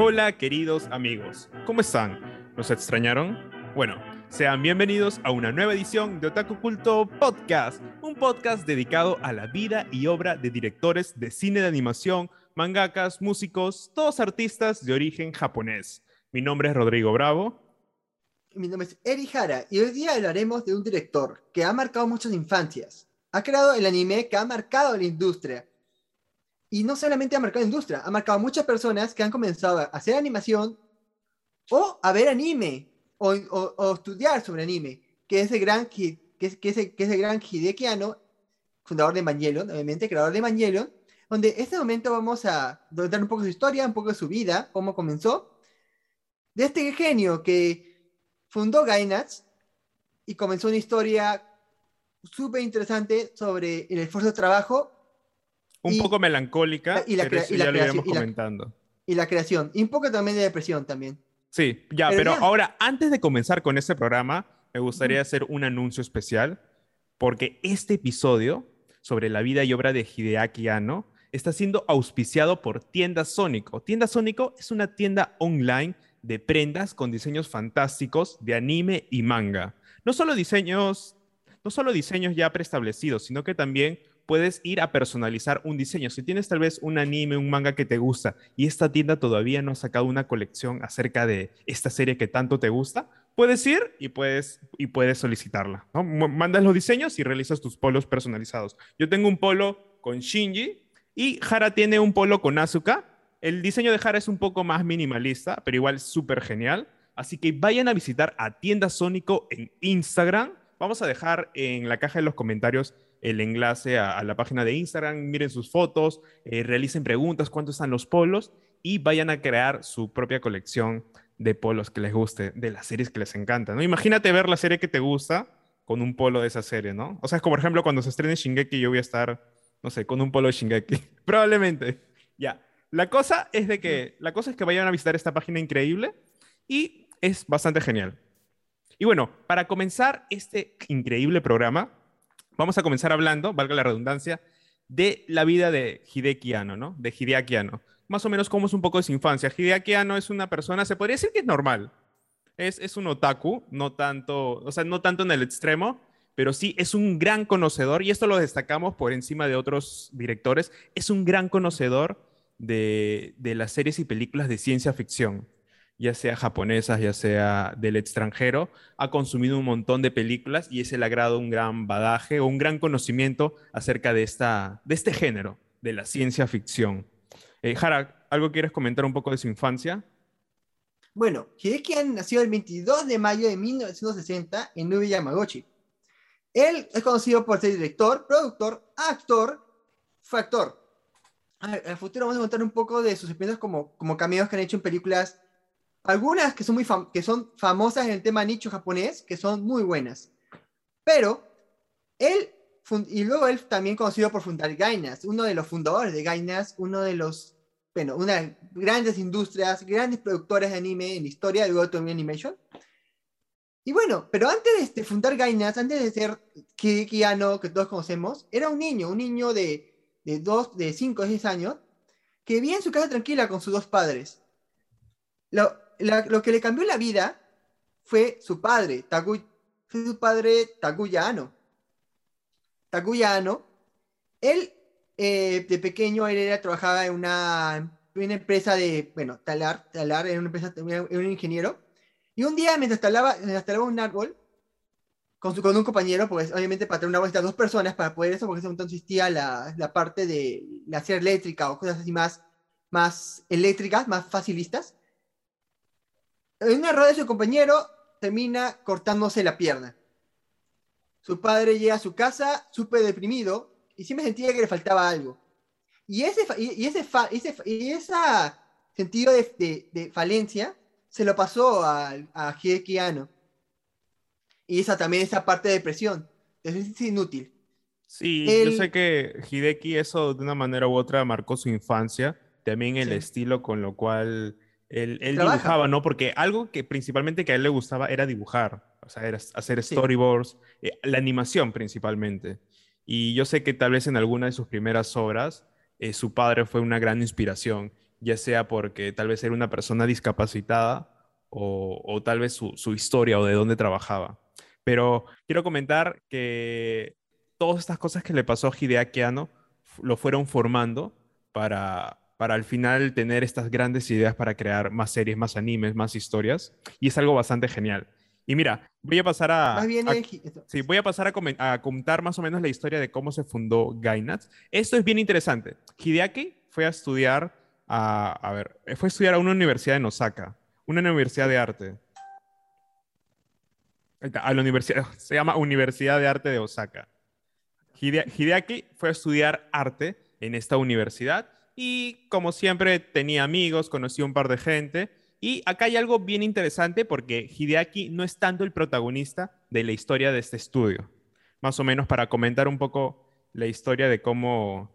Hola queridos amigos, ¿cómo están? ¿Nos extrañaron? Bueno, sean bienvenidos a una nueva edición de Otaku Culto Podcast, un podcast dedicado a la vida y obra de directores de cine de animación, mangakas, músicos, todos artistas de origen japonés. Mi nombre es Rodrigo Bravo. Mi nombre es Eri Hara y hoy día hablaremos de un director que ha marcado muchas infancias. Ha creado el anime que ha marcado la industria y no solamente ha marcado industria, ha marcado muchas personas que han comenzado a hacer animación o a ver anime o, o, estudiar sobre anime, que es el gran, que es, que es, el, que es el gran Hideki fundador de Evangelion, obviamente, creador de Evangelion, donde en este momento vamos a dar un poco su historia, un poco de su vida, cómo comenzó, de este genio que fundó Gainax y comenzó una historia súper interesante sobre el esfuerzo de trabajo un poco melancólica, y la, pero eso ya lo iremos comentando. Y la creación, y un poco también de depresión también. Sí, ya, pero, ahora, antes de comenzar con este programa, me gustaría hacer un anuncio especial, porque este episodio sobre la vida y obra de Hideaki Anno está siendo auspiciado por Tienda Sónico. Tienda Sónico es una tienda online de prendas con diseños fantásticos de anime y manga. No solo diseños, no solo diseños ya preestablecidos, sino que también puedes ir a personalizar un diseño. Si tienes tal vez un anime, un manga que te gusta y esta tienda todavía no ha sacado una colección acerca de esta serie que tanto te gusta, puedes ir y puedes, y puedes solicitarla. Mandas los diseños y realizas tus polos personalizados. Yo tengo un polo con Shinji y Hara tiene un polo con Asuka. El diseño de Hara es un poco más minimalista, pero igual súper genial. Así que vayan a visitar a Tienda Sónico en Instagram. Vamos a dejar en la caja de los comentarios el enlace a, la página de Instagram, miren sus fotos, eh, realicen preguntas, cuántos están los polos y vayan a crear su propia colección de polos que les guste, de las series que les encantan. ¿no? Imagínate ver la serie que te gusta con un polo de esa serie, ¿no? O sea, es como por ejemplo cuando se estrene Shingeki, yo voy a estar, no sé, con un polo de Shingeki. Probablemente. Ya. La cosa es de que, la cosa es que vayan a visitar esta página increíble y es bastante genial. Y bueno, para comenzar este increíble programa, vamos a comenzar hablando, valga la redundancia, de la vida de Hideki Anno, ¿no? De Hideaki Anno. Más o menos cómo es un poco de su infancia. Hideaki Anno es una persona, se podría decir que es normal. Es, es un otaku, no tanto, o sea, no tanto en el extremo, pero sí es un gran conocedor, y esto lo destacamos por encima de otros directores, es un gran conocedor de, de las series y películas de ciencia ficción ya sea japonesas, ya sea del extranjero, ha consumido un montón de películas y es el agrado un gran badaje o un gran conocimiento acerca de, esta, de este género, de la ciencia ficción. Eh, ¿algo quieres comentar un poco de su infancia? Bueno, Hideki nació el 22 de mayo de 1960 en Nube Yamaguchi. Él es conocido por ser director, productor, actor, factor. Al futuro vamos a contar un poco de sus experiencias como, como cameos que han hecho en películas algunas que son, muy que son famosas en el tema nicho japonés, que son muy buenas. Pero él, y luego él también conocido por fundar Gainas, uno de los fundadores de Gainas, uno de los, bueno, una de grandes industrias, grandes productores de anime en la historia de Go Animation. Y bueno, pero antes de fundar Gainas, antes de ser Kidiki que todos conocemos, era un niño, un niño de, de, dos, de 5 o 10 años, que vivía en su casa tranquila con sus dos padres. Lo, lo que le cambió la vida fue su padre, fue su padre Taguyano. Taguyano, él eh, de pequeño él era, trabajaba en una, una, empresa de, bueno, talar, talar, era una empresa, era un ingeniero. Y un día mientras talaba, mientras talaba un árbol, con, su, con un compañero, pues obviamente para tener una árbol dos personas para poder eso, porque en ese momento existía la, la parte de la sierra eléctrica o cosas así más, más eléctricas, más facilistas en un error de su compañero, termina cortándose la pierna. Su padre llega a su casa súper deprimido y siempre sentía que le faltaba algo. Y ese, y ese, y ese sentido de, falencia se lo pasó a, a Hideki Y esa también, esa parte de depresión. Es inútil. Sí, yo sé que Hideki eso de una manera u otra marcó su infancia. También el estilo con lo cual él, dibujaba, ¿no? Porque algo que principalmente que a él le gustaba era dibujar, o sea, era hacer storyboards, eh, la animación principalmente. Y yo sé que tal vez en alguna de sus primeras obras eh, su padre fue una gran inspiración. ya sea porque tal vez era una persona discapacitada o, o tal vez su, su historia o de dónde trabajaba. Pero quiero comentar que todas estas cosas que le pasó a Hideaki Anno lo fueron formando para, para al final tener estas grandes ideas para crear más series, más animes, más historias. Y es algo bastante genial. Y mira, voy a pasar a... Más bien, a- Sí, voy a pasar a, contar más o menos la historia de cómo se fundó Gainax. Esto es bien interesante. Hideaki fue a estudiar a, a ver, fue a estudiar a una universidad en Osaka, una universidad de arte. A la universidad, se llama Universidad de Arte de Osaka. Hide- Hideaki fue a estudiar arte en esta universidad y como siempre tenía amigos, conoció un par de gente y acá hay algo bien interesante porque Hideaki no es tanto el protagonista de la historia de este estudio. Más o menos para comentar un poco la historia de cómo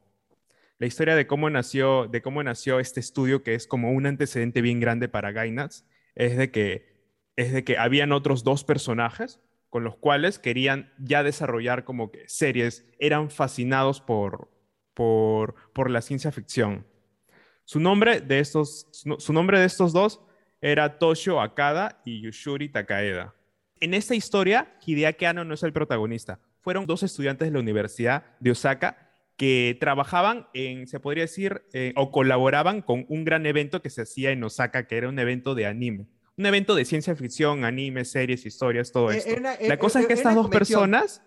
la historia de cómo nació de cómo nació este estudio que es como un antecedente bien grande para Gainax es de que es de que habían otros dos personajes con los cuales querían ya desarrollar como que series, eran fascinados por, por, por la ciencia ficción. Su nombre, de estos, su nombre de estos dos era Toshio Akada y Yushuri Takaeda. En esta historia, Hideaki Anno no es el protagonista. Fueron dos estudiantes de la Universidad de Osaka que trabajaban en, se podría decir, eh, o colaboraban con un gran evento que se hacía en Osaka, que era un evento de anime. Un evento de ciencia ficción, anime, series, historias, todo Eh, una- La era- cosa es que era estas dos personas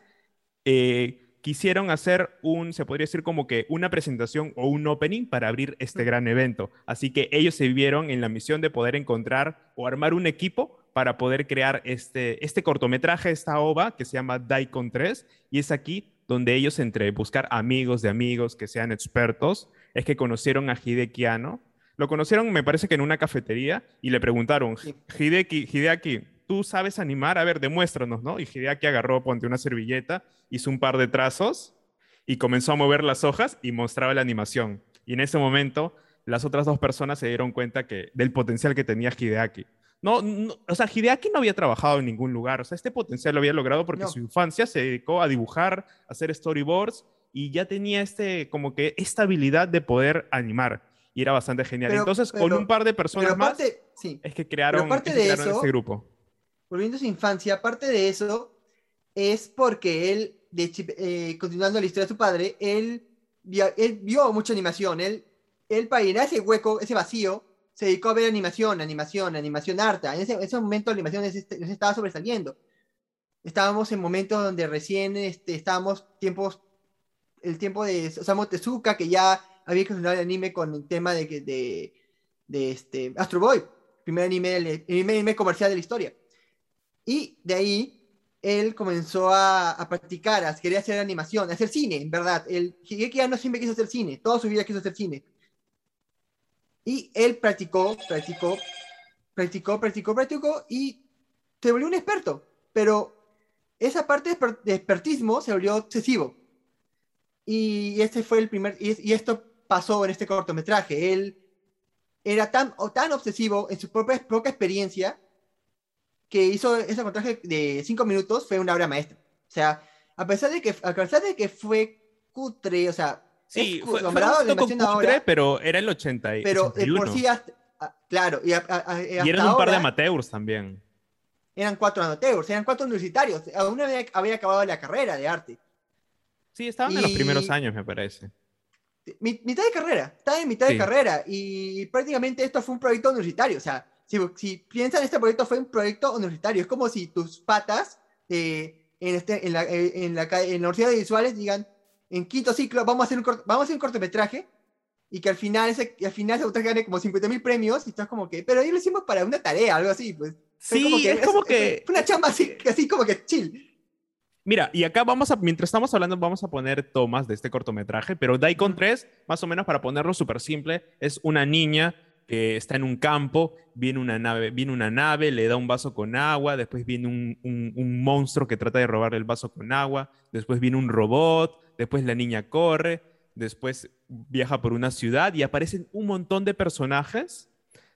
eh, quisieron hacer un, se podría decir como que una presentación o un opening para abrir este gran evento. Así que ellos se vieron en la misión de poder encontrar o armar un equipo para poder crear este, este cortometraje, esta ova que se llama Daikon 3. Y es aquí donde ellos, entre buscar amigos de amigos que sean expertos, es que conocieron a Hideki Anno. Lo conocieron, me parece que en una cafetería, y le preguntaron. Hideki, Hideaki, ¿tú sabes animar? A ver, demuéstranos, ¿no? Y Hideaki agarró, ponte una servilleta, hizo un par de trazos y comenzó a mover las hojas y mostraba la animación. Y en ese momento, las otras dos personas se dieron cuenta que, del potencial que tenía Hideaki. No, no, o sea, Hideaki no había trabajado en ningún lugar. O sea, este potencial lo había logrado porque No. su infancia se dedicó a dibujar, a hacer storyboards y ya tenía este, como que esta habilidad de poder animar. Y era bastante genial. Pero- Entonces, con un par de personas más, sí, es que crearon, es que de crearon eso- este grupo. Volviendo a su infancia, aparte de eso, es porque él, de, eh, continuando la historia de su padre, él, él vio mucha animación. Él, él para llenar ese hueco, ese vacío, se dedicó a ver animación, animación, animación harta. En ese, en ese momento la animación les, est- les estaba sobresaliendo. Estábamos en momentos donde recién este, estábamos tiempos, el tiempo de Osamu Tezuka, que ya había incursionado el anime con el tema de, de, de este, Astro Boy, primer anime, el primer anime comercial de la historia. Y de ahí él comenzó a, a practicar, a querer hacer animación, a hacer cine, en verdad. El Higeki Anno siempre quiso hacer cine, toda su vida quiso hacer cine. Y él practicó, practicó, practicó, practicó, practicó y se volvió un experto. Pero esa parte de exper- de expertismo se volvió excesivo. Y este fue el primer, y, y esto pasó en este cortometraje. Él era tan, o tan obsesivo en su propia, propia experiencia que hizo ese cortometraje de cinco minutos, fue una obra maestra. O sea, a pesar de que, a pesar de que fue cutre, o sea, Sí, fue, fue un cutre, ahora, pero era el 80 y pero de 81. por sí, hasta- ah, claro, y, a- a- y eran un par de ahora amateurs también. eran cuatro amateurs, eran cuatro universitarios, aún había, había acabado la carrera de arte. Sí, estaban en los Y- primeros años, me parece. Mi- mitad de carrera, estaba en mitad de Sí. carrera y prácticamente esto fue un proyecto universitario, o sea, si, si piensan, este proyecto fue un proyecto universitario, es como si tus patas eh, en, este, en, la, eh, en, la, en la Universidad de Visuales digan, en quinto ciclo vamos a hacer un, cort- vamos a hacer un cortometraje y que al final ese, al final ese gane como 50 mil premios y estás como que, pero ahí lo hicimos para una tarea, algo así, pues. Sí, es como que... Fue una chamba así, así como que chill. Mira, y acá vamos a, mientras estamos hablando, vamos a poner tomas de este cortometraje, pero Daikon Ujú. 3, más o menos para ponerlo súper simple, es una niña que está en un campo, viene una nave, viene una nave, le da un vaso con agua, después viene un, un- un monstruo que trata de robarle el vaso con agua, después viene un robot, después la niña corre, después viaja por una ciudad y aparecen un montón de personajes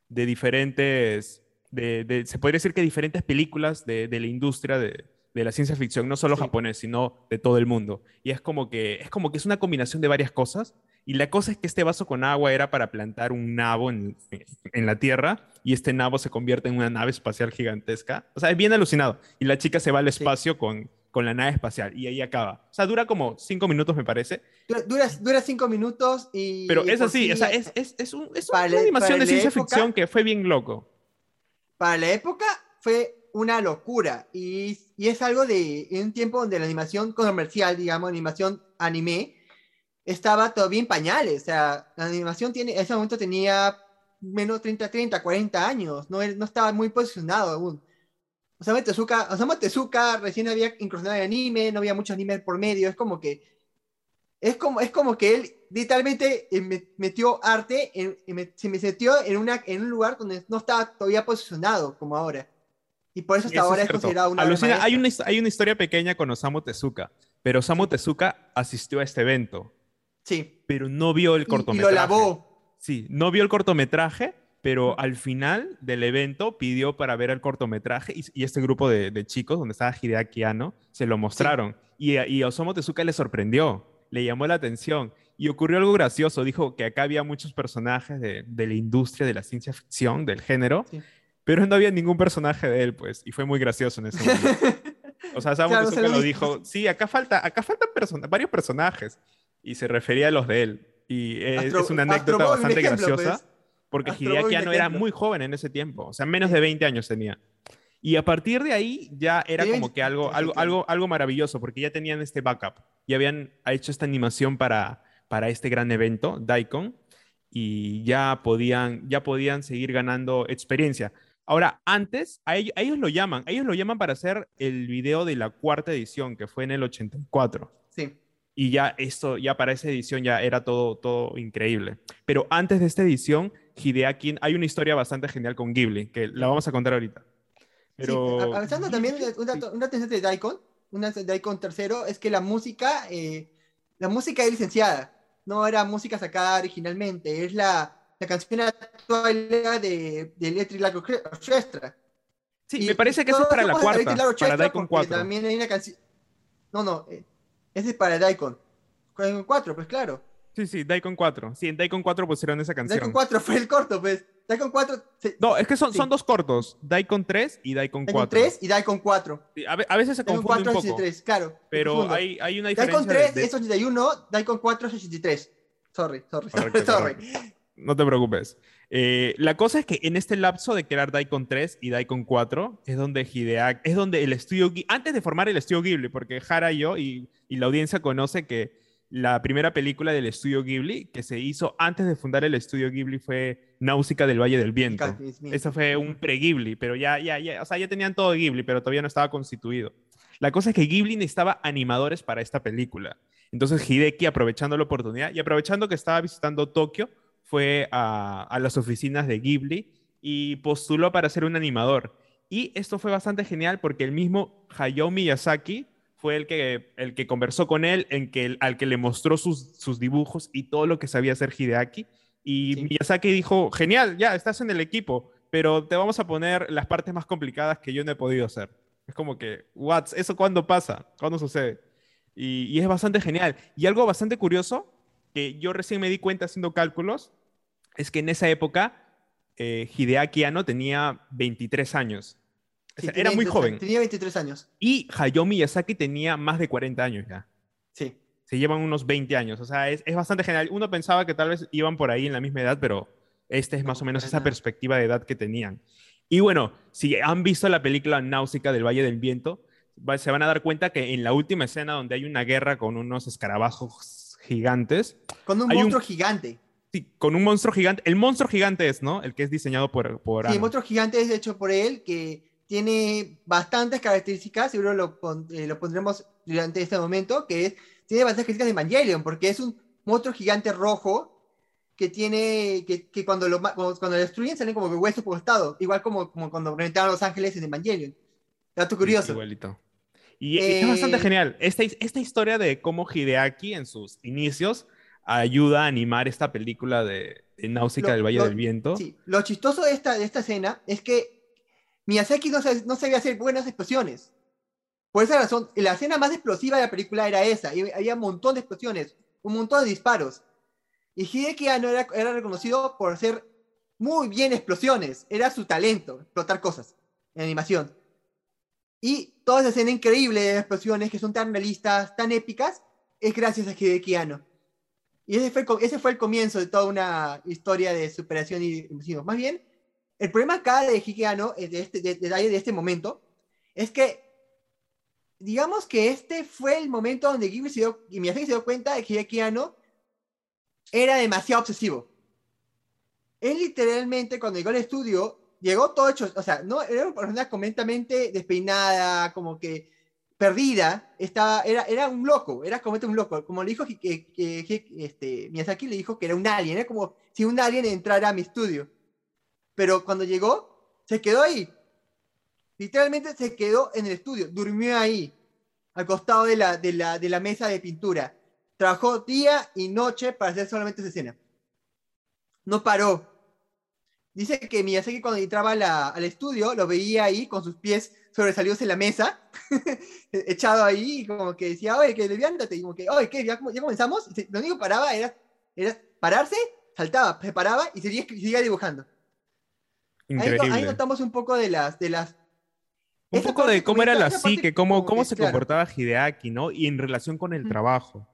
de diferentes, de, de- se podría decir que diferentes películas de, de la industria de, de la ciencia ficción, no solo Sí. japonés, sino de todo el mundo. Y es como que es como que es una combinación de varias cosas. Y la cosa es que este vaso con agua era para plantar un nabo en, en la Tierra y este nabo se convierte en una nave espacial gigantesca. O sea, es bien alucinado. Y la chica se va al espacio con, con la nave espacial y ahí acaba. O sea, dura como cinco minutos, me parece. Dura, dura, cinco minutos y... Pero es así, sí, o sea, es, es, es, un- es una la- animación de ciencia época- ficción que fue bien loco. Para la época fue una locura y, y es algo de en un tiempo donde la animación comercial, digamos, animación anime, estaba todavía en pañales. O sea, la animación tiene, en ese momento tenía menos 30, 30, 40 años. No, no estaba muy posicionado aún. Osamu Tezuka, Osamu Tezuka recién había incursionado en anime, no había muchos animes por medio. Es como que es como, es como que él literalmente eh, me- metió arte, en, se me metió en, una, en un lugar donde no estaba todavía posicionado como ahora. Y por eso hasta Eso ahora es, considerado una Alucina, hay, una, hay una historia pequeña con Osamu Tezuka, pero Osamu Tezuka asistió a este evento, Sí. pero no vio el Y- Y, cortometraje. lo lavó. Sí, no vio el cortometraje, pero al final del evento pidió para ver el cortometraje y, y este grupo de, de chicos, donde estaba Hideaki Anno, se lo mostraron. Y, a- y a Osamu Tezuka le sorprendió, le llamó la atención. Y ocurrió algo gracioso, dijo que acá había muchos personajes de, de la industria de la ciencia ficción, del género, Sí. pero no había ningún personaje de él, pues, y fue muy gracioso en ese momento. O sea, Osamu Claro, se Tezuka lo lo dijo. sí, acá falta, acá faltan persona- varios personajes, y se refería a los de él. Y es, Astro- es una anécdota Boy, bastante ejemplo, graciosa. pues. Porque Astro Hideaki Anno era muy joven en ese tiempo, o sea, menos de 20 años tenía. Y a partir de ahí ya era como que 20, algo, algo, algo, algo maravilloso, porque ya tenían este backup, ya habían hecho esta animación para, para este gran evento, Daikon, y ya podían, ya podían seguir ganando experiencia. Ahora, antes, a ellos, a ellos lo llaman, a ellos lo llaman para hacer el video de la cuarta edición, que fue en el 84. Sí. Y ya esto, ya para esa edición ya era todo, todo increíble. Pero antes de esta edición, Hideaki, hay una historia bastante genial con Ghibli, que la vamos a contar ahorita. Pero... Sí, avanzando también, Ghibli- un dato, un dato interesante de Daikon, una de Daikon tercero, es que la música, eh, la música es licenciada, no era música sacada originalmente, es la, la canción actual de, de Electric Light Orchestra. Sí, Y me parece que eso es para la cuarta, para Daikon porque 4. También hay una canción. No, no, eh, ese es para Daikon. Daikon 4, pues claro. Sí, sí, Daikon 4. Sí, en Daikon 4 pusieron esa canción. Daikon 4 fue el corto, pues. Daikon 4, se- No, es que son, Sí. son dos cortos, Daikon 3 y Daikon 4. Daikon 3 y Daikon 4. Sí, a, a veces se Daikon confunde 4 un poco, 83, claro. pero hay, hay una diferencia. Daikon 3 de- es 81, Daikon 4 es 83. Sorry, sorry, Correcto, sorry. No te preocupes. Eh, la cosa es que en este lapso de crear Daikon 3 y Daikon 4 es donde Hideaki, es donde el estudio, antes de formar el estudio Ghibli, porque Hara y yo y, y la audiencia conoce que la primera película del estudio Ghibli que se hizo antes de fundar el estudio Ghibli fue Náusica del Valle del Viento. Eso fue un pre-Ghibli, pero ya, ya, ya, o sea, ya tenían todo Ghibli, pero todavía no estaba constituido. La cosa es que Ghibli necesitaba animadores para esta película. Entonces Hideki, aprovechando la oportunidad y aprovechando que estaba visitando Tokio, fue a, a las oficinas de Ghibli y postuló para ser un animador. Y esto fue bastante genial porque el mismo Hayao Miyazaki fue el que, el que conversó con él, en que, al que le mostró sus, sus dibujos y todo lo que sabía hacer Hideaki. Y Sí. Miyazaki dijo, genial, ya estás en el equipo, pero te vamos a poner las partes más complicadas que yo no he podido hacer. Es como que, what, ¿eso cuándo pasa? ¿Cuándo sucede? Y, y es bastante genial. Y algo bastante curioso, que yo recién me di cuenta haciendo cálculos, es que en esa época eh, Hideaki Anno tenía 23 años. O sea, era muy 23 joven. Tenía 23 años. Y Hayao Miyazaki tenía más de 40 años ya. Sí. Se llevan unos 20 años. O sea, es, es bastante genial. Uno pensaba que tal vez iban por ahí en la misma edad, pero esta es No, más o menos esa nada. perspectiva de edad que tenían. Y bueno, si han visto la película Náusica del Valle del Viento, va- se van a dar cuenta que en la última escena donde hay una guerra con unos escarabajos gigantes, Con un Hay un- monstruo gigante. Sí, con un monstruo gigante, el monstruo gigante es, ¿no? El que es diseñado por... por Sí, el monstruo gigante es hecho por él, que tiene bastantes características, seguro lo, pon- eh, lo pondremos durante este momento, que es, tiene bastantes características de Evangelion, porque es un monstruo gigante rojo que tiene, que, que cuando, lo, cuando, cuando lo destruyen salen como que huesos por costado, igual como, como cuando reventaron a los ángeles en Evangelion. Dato curioso. Igualito. Y, y es bastante Eh, genial. Esta, esta historia de cómo Hideaki en sus inicios ayuda a animar esta película de, de Náusica del Valle lo- del Viento. Sí, lo chistoso de esta, de esta escena es que Miyazaki no, sab- no sabía hacer buenas explosiones. Por esa razón, la escena más explosiva de la película era esa. Y había un montón de explosiones, un montón de disparos. Y Hideki Anno era, era reconocido por hacer muy bien explosiones. Era su talento, explotar cosas en animación. Y toda esa escena increíble de explosiones que son tan realistas, tan épicas, es gracias a Hideki Anno. Y ese fue, ese fue el comienzo de toda una historia de superación y Más bien, el problema acá de Hideki Anno, de este, este momento, es que digamos que este fue el momento donde Ghibli se dio, y se dio cuenta de que Hideki Anno era demasiado obsesivo. Él literalmente, cuando llegó al estudio, llegó todo hecho, o sea, no era una persona completamente despeinada, como que perdida, estaba, era, era un loco, era como un loco. Como le dijo que, que, este, Miyazaki le dijo que era un alien, era como si un alien entrara a mi estudio. Pero cuando llegó, se quedó ahí, Literalmente se quedó en el estudio, durmió ahí, al costado de la, de la, de la mesa de pintura. Trabajó día y noche para hacer solamente esa escena. No paró. Dice que Miyazaki cuando entraba al estudio lo veía ahí con sus pies sobresalidos en la mesa, echado ahí, y como que decía, oye, que leviántate, y como que, oye, ¿qué? ¿Ya, comenzamos? lo único que paraba era, era pararse, saltaba, se paraba y seguía, seguía dibujando. Ahí, ahí, notamos un poco de las, de las un poco de cómo era la psique, cómo, cómo se comportaba Hideaki, ¿no? Y en relación con el trabajo.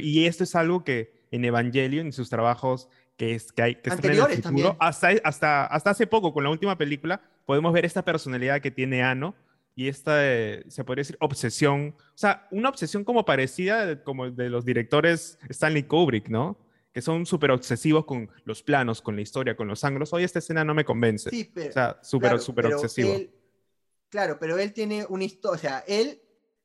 y esto es algo que en Evangelion, en sus trabajos que, es, que, hay, que están en el futuro, hasta, hasta, hasta hace poco, con la última película, podemos ver esta personalidad que tiene Ano y esta, eh, se podría decir, obsesión. O sea, una obsesión como parecida como de los directores Stanley Kubrick, ¿no? que son súper obsesivos con los planos, con la historia, con los ángulos. Hoy esta escena no me convence. Sí, pero, o sea, súper, súper obsesivo. Claro, pero él tiene una historia, o sea, él,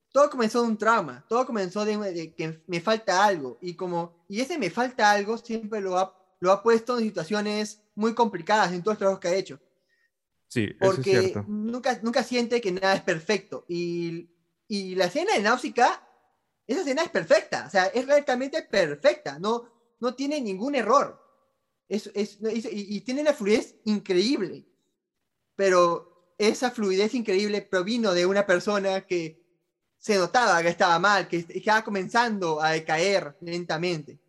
todo comenzó de un trauma, todo comenzó de, que me falta algo, y como, y ese me falta algo siempre lo ha, lo ha puesto en situaciones muy complicadas en todos los trabajos que ha hecho. Sí, porque es cierto. Nunca, nunca siente que nada es perfecto, y, y la escena de Náusica, esa escena es perfecta, o sea, es realmente perfecta, no, no tiene ningún error, es, es, y, y tiene una fluidez increíble, pero esa fluidez increíble provino de una persona que se notaba que estaba mal, que estaba comenzando a decaer lentamente.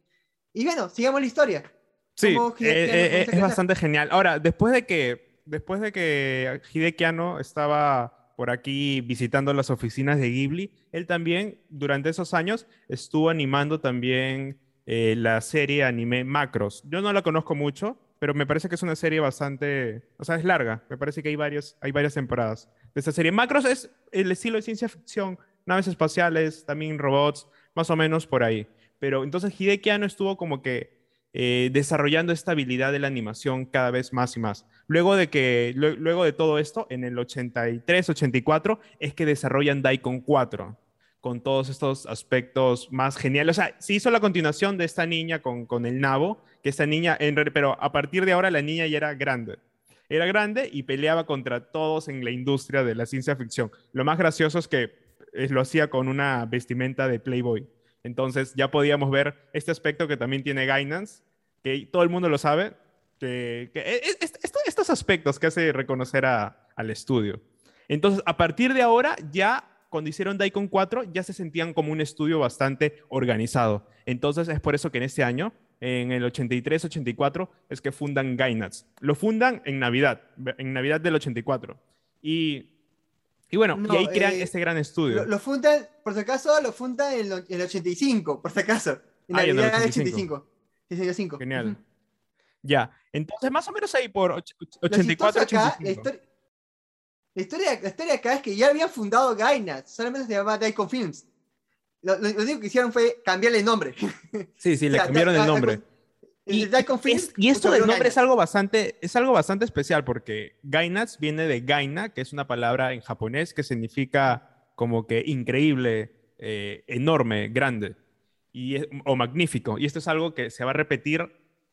Y bueno, sigamos la historia. Sí, eh, eh, eh, es bastante genial. Ahora, después de que, después de que Hideki estaba por aquí visitando las oficinas de Ghibli, él también, durante esos años, estuvo animando también la serie anime Macros. Yo no la conozco mucho, pero me parece que es una serie bastante, o sea, es larga. Me parece que hay, varios, hay varias temporadas de esta serie. Macros es el estilo de ciencia ficción, naves espaciales, también robots, más o menos por ahí. Pero entonces Hideki Anno estuvo como que eh, desarrollando esta habilidad de la animación cada vez más y más. Luego de que, luego de todo esto, en el 83, 84, es que desarrollan Daikon 4 con todos estos aspectos más geniales. O sea, se hizo la continuación de esta niña con, con el nabo, que esta niña, en, pero a partir de ahora la niña ya era grande. Era grande y peleaba contra todos en la industria de la ciencia ficción. Lo más gracioso es que eh, lo hacía con una vestimenta de Playboy. Entonces ya podíamos ver este aspecto que también tiene Gainance, que todo el mundo lo sabe, que, e, e, estos aspectos que hace reconocer al estudio. Entonces, a partir de ahora ya cuando hicieron Daikon 4 ya se sentían como un estudio bastante organizado. Entonces es por eso que en este año, en el 83-84, es que fundan Gainax. Lo fundan en Navidad, en Navidad del 84. Y, y bueno, y ahí crean eh, este gran estudio. Lo, fundan, por si acaso, lo fundan en el, 85, por si acaso. En ah, Navidad del 85. 85. Genial. Ya, entonces más o menos ahí por 84, 85. La historia, la historia acá es que ya habían fundado Gainax, solamente se llamaba Daikon Films. Lo, lo, único que hicieron fue cambiarle el nombre. Sí, sí, le cambiaron el nombre. Y, y, esto del nombre es algo, bastante, es algo bastante especial porque Gainax viene de Gaina, que es una palabra en japonés que significa como que increíble, eh, enorme, grande y, o magnífico. Y esto es algo que se va a repetir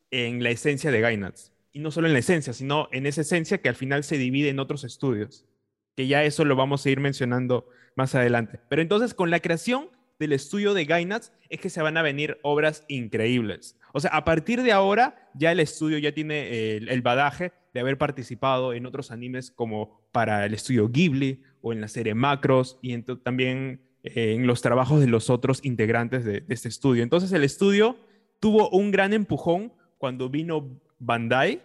en la esencia de Gainax. Y no solo en la esencia, sino en esa esencia que al final se divide en otros estudios que ya eso lo vamos a ir mencionando más adelante. Pero entonces con la creación del estudio de Gainax es que se van a venir obras increíbles. O sea, a partir de ahora ya el estudio ya tiene el, badaje de haber participado en otros animes como para el estudio Ghibli o en la serie Macros y también eh, en los trabajos de los otros integrantes de, este estudio. Entonces el estudio tuvo un gran empujón cuando vino Bandai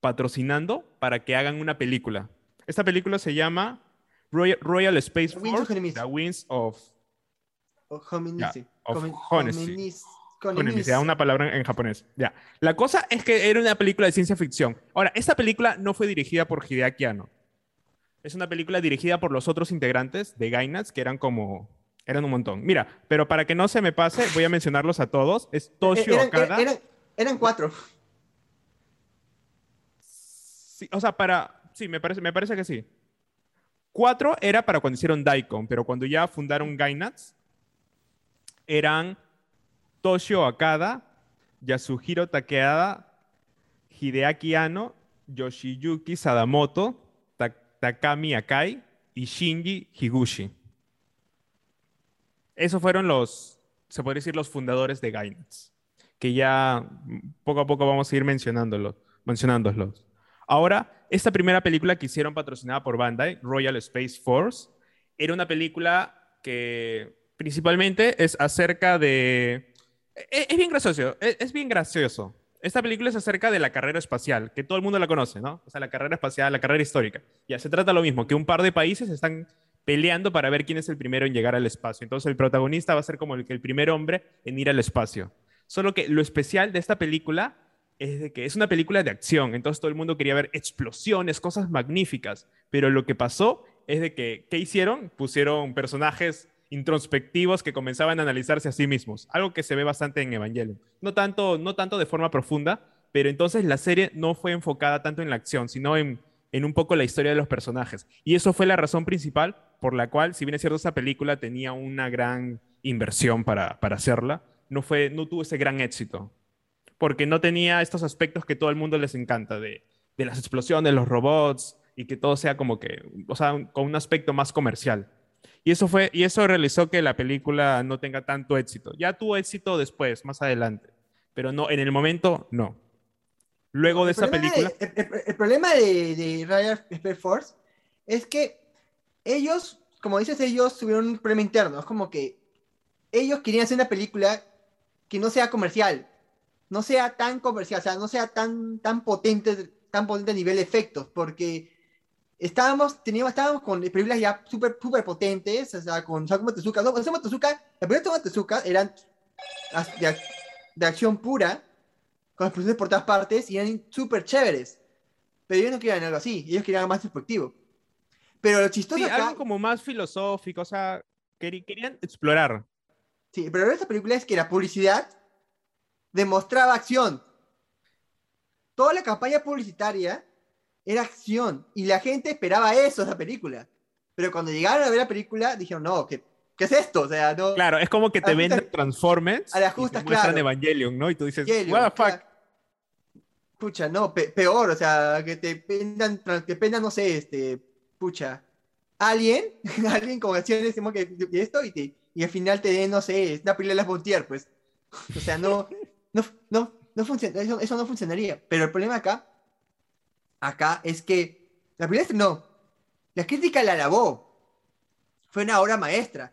patrocinando para que hagan una película. Esta película se llama Royal, Space Force, The Winds of... una palabra en japonés. Ya. La cosa es que era una película de ciencia ficción. Ahora, esta película no fue dirigida por Hideaki Anno. Es una película dirigida por los otros integrantes de Gainax, que eran como... Eran un montón. Mira, pero para que no se me pase, voy a mencionarlos a todos. Es Toshio eran, Okada. Eran, cuatro. Sí, o sea, para... Sí, me parece, me parece que sí. Cuatro era para cuando hicieron Daikon, pero cuando ya fundaron Gainax, eran Toshio Akada, Yasuhiro Takeada, Hideaki Anno, Yoshiyuki Sadamoto, Takami Akai y Shinji Higuchi. Esos fueron los, se podría decir, los fundadores de Gainax, que ya poco a poco vamos a ir mencionándolos. mencionándolos. Ahora, esta primera película que hicieron patrocinada por Bandai, Royal Space Force, era una película que principalmente es acerca de... E-, es, bien gracioso, es, es bien gracioso. Esta película es acerca de la carrera espacial, que todo el mundo la conoce, ¿no? O sea, la carrera espacial, la carrera histórica. Ya se trata lo mismo, que un par de países están peleando para ver quién es el primero en llegar al espacio. Entonces el protagonista va a ser como el, el primer hombre en ir al espacio. Solo que lo especial de esta película es de que es una película de acción, entonces todo el mundo quería ver explosiones, cosas magníficas, pero lo que pasó es de que, ¿qué hicieron? Pusieron personajes introspectivos que comenzaban a analizarse a sí mismos, algo que se ve bastante en Evangelion. No tanto, no tanto de forma profunda, pero entonces la serie no fue enfocada tanto en la acción, sino en, en un poco la historia de los personajes. Y eso fue la razón principal por la cual, si bien es cierto, esa película tenía una gran inversión para, para hacerla, no, fue, no tuvo ese gran éxito, porque no tenía estos aspectos que todo el mundo les encanta, de, de las explosiones, los robots, y que todo sea como que, o sea, con un aspecto más comercial. Y eso, fue, y eso realizó que la película no tenga tanto éxito. Ya tuvo éxito después, más adelante, pero no, en el momento no. Luego de esa película... el, problema de, de Space Force es que ellos, como dices, ellos tuvieron un problema interno. Es como que ellos querían hacer una película que no sea comercial, no sea tan comercial, o sea, no sea tan, tan potente, tan potente a nivel de efectos, porque estábamos, teníamos, estábamos con películas ya súper super potentes, o sea, con Sakumo Tezuka. No, Sakumo Tezuka, la primera Sakumo Tezuka eran de, de, acción pura, con explosiones por todas partes, y eran súper chéveres. Pero ellos no querían algo así, ellos querían algo más perspectivo. Pero lo chistoso sí, algo como más filosófico, o sea, querían explorar. Sí, pero esta película es que la publicidad demostraba acción. Toda la campaña publicitaria era acción. Y la gente esperaba eso, esa película. Pero cuando llegaron a ver la película, dijeron, no, ¿qué, qué es esto? O sea, no. Claro, es como que te venden Transformers. A la justa, claro. Evangelion, ¿no? Y tú dices, what the fuck. Pucha, no, peor, o sea, que te vendan, que vendan, no sé, este, pucha, alguien, alguien con acciones que, que esto, y, te, y al final te den, no sé, una película de las Bontier, pues. O sea, no, no, no, no funciona, eso, eso no funcionaría. Pero el problema acá acá es que la primera no. La crítica la alabó. Fue una obra maestra.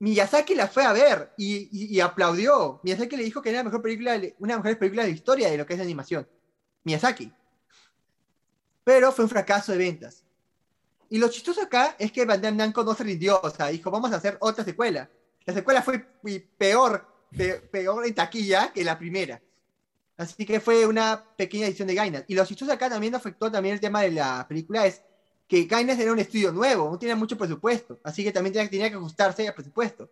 Miyazaki la fue a ver y, aplaudió. Miyazaki le dijo que era la mejor película, una de las mejores películas de la historia de lo que es animación. Miyazaki. Pero fue un fracaso de ventas. Y lo chistoso acá es que Bandai Namco no se rindió. O sea, dijo, vamos a hacer otra secuela. La secuela fue peor, peor en taquilla que la primera. Así que fue una pequeña edición de Gainax. Y lo chistoso acá también afectó también el tema de la película es que Gainax era un estudio nuevo, no tenía mucho presupuesto, así que también tenía, que ajustarse al presupuesto.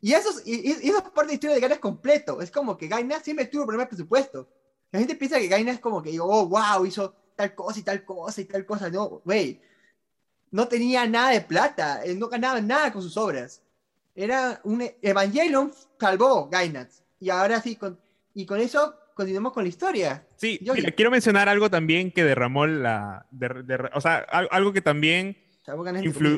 Y eso, y, eso es parte de la historia de Gainax completo. Es como que Gainax siempre tuvo problemas de presupuesto. La gente piensa que Gainax es como que, oh, wow, hizo tal cosa y tal cosa y tal cosa. No, güey. No tenía nada de plata, no ganaba nada con sus obras. Era un Evangelion salvó Gainax. Y ahora sí, con, y con eso continuemos con la historia. Sí, quiero mencionar algo también que derramó la... o sea, algo que también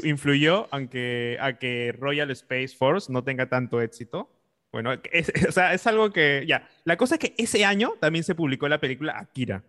influyó aunque, a que Royal Space Force no tenga tanto éxito. Bueno, es, o sea, es algo que... Ya, la cosa es que ese año también se publicó la película Akira.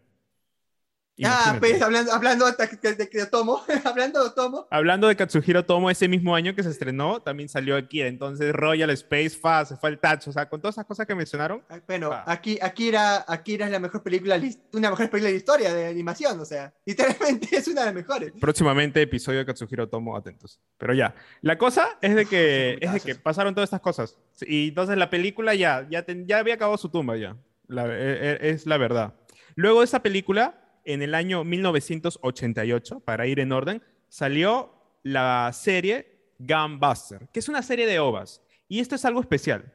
Ah, pues hablando, hablando de, de, Tomo, hablando de Tomo. Hablando de Katsuhiro Tomo, ese mismo año que se estrenó, también salió aquí. Entonces, Royal Space Fast, se fue el tacho, o sea, con todas esas cosas que mencionaron. Ah, bueno, aquí, Akira, Akira es la mejor película, una mejor película de historia de animación, o sea, literalmente es una de las mejores. Próximamente, episodio de Katsuhiro Tomo, atentos. Pero ya, la cosa es de que, es de que pasaron todas estas cosas. Y entonces la película ya, ya, ya había acabado su tumba, ya. La, e, e, es la verdad. Luego de esa película en el año 1988, para ir en orden, salió la serie Gunbuster, que es una serie de ovas. Y esto es algo especial,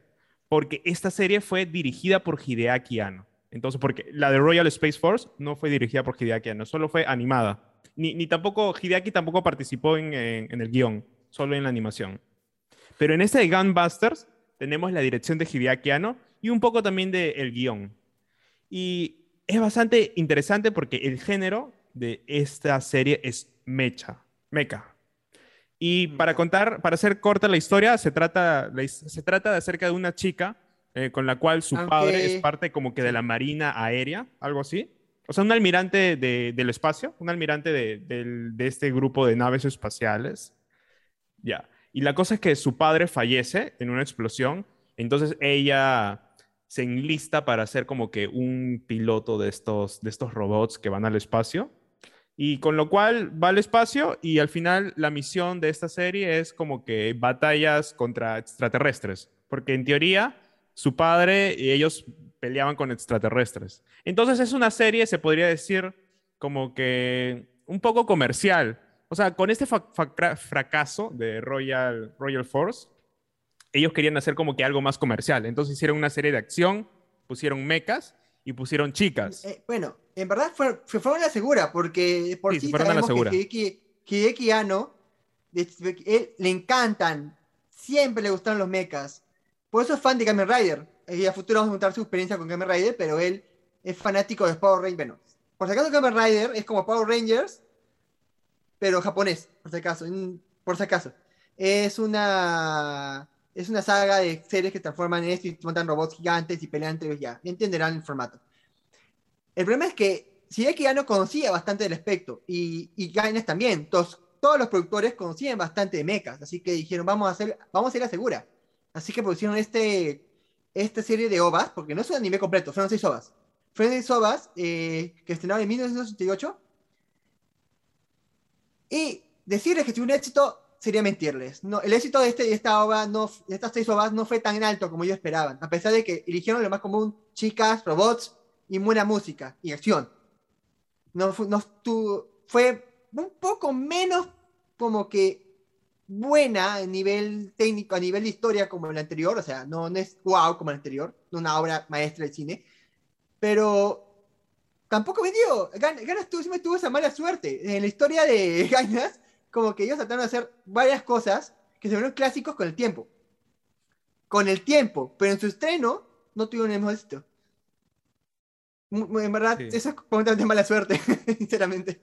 porque esta serie fue dirigida por Hideaki Anno. Entonces, porque la de Royal Space Force no fue dirigida por Hideaki Anno, solo fue animada. Ni, tampoco, Hideaki tampoco participó en, el guion, solo en la animación. Pero en este de Gunbusters tenemos la dirección de Hideaki Anno y un poco también del el guion. Y es bastante interesante porque el género de esta serie es mecha, mecha. Y para contar, para hacer corta la historia, se trata, se trata de acerca de una chica eh, con la cual su padre es parte como que de la marina aérea, algo así. O sea, un almirante del espacio, un almirante de, de, este grupo de naves espaciales. Ya. Y la cosa es que su padre fallece en una explosión, entonces ella se enlista para ser como que un piloto de estos, de estos robots que van al espacio. Y con lo cual va al espacio y al final la misión de esta serie es como que batallas contra extraterrestres. Porque en teoría su padre y ellos peleaban con extraterrestres. Entonces es una serie, se podría decir, como que un poco comercial. O sea, con este fracaso de Royal, Royal Force, ellos querían hacer como que algo más comercial. Entonces hicieron una serie de acción, pusieron mecas y pusieron chicas. Eh, bueno, en verdad fue, fueron la segura, porque por sí, sabemos que Hideki Anno, él, le encantan, siempre le gustaron los mechas. Por eso es fan de Kamen Rider. Y a futuro vamos a contar su experiencia con Kamen Rider, pero él es fanático de Power Rangers. Bueno, por si acaso Kamen Rider es como Power Rangers, pero japonés, por si acaso. Por si acaso. Es una es una saga de series que transforman en esto y montan robots gigantes y pelean entre ellos ya. Entenderán el formato. El problema es que que ya no conocía bastante del aspecto y, y también, todos, todos los productores conocían bastante de mechas, así que dijeron, vamos a hacer, vamos a ir a segura. Así que pusieron este, esta serie de ovas, porque no es un anime completo, fueron seis ovas. Fueron seis ovas eh, que estrenaron en 1968. Y decirles que tuvo un éxito sería mentirles. No, el éxito de, este, esta obra, no, de estas seis obras, no fue tan alto como ellos esperaban, a pesar de que eligieron lo más común, chicas, robots y buena música y acción. No, no fue un poco menos como que buena a nivel técnico, a nivel de historia como el anterior, o sea, no, es wow como el anterior, no una obra maestra del cine, pero tampoco me dio, Ganas tuvo, tuvo esa mala suerte. En la historia de Ganas, como que ellos trataron de hacer varias cosas que se volvieron clásicos con el tiempo. Con el tiempo, pero en su estreno no tuvieron el mismo éxito. En verdad, eso es completamente mala suerte, sinceramente.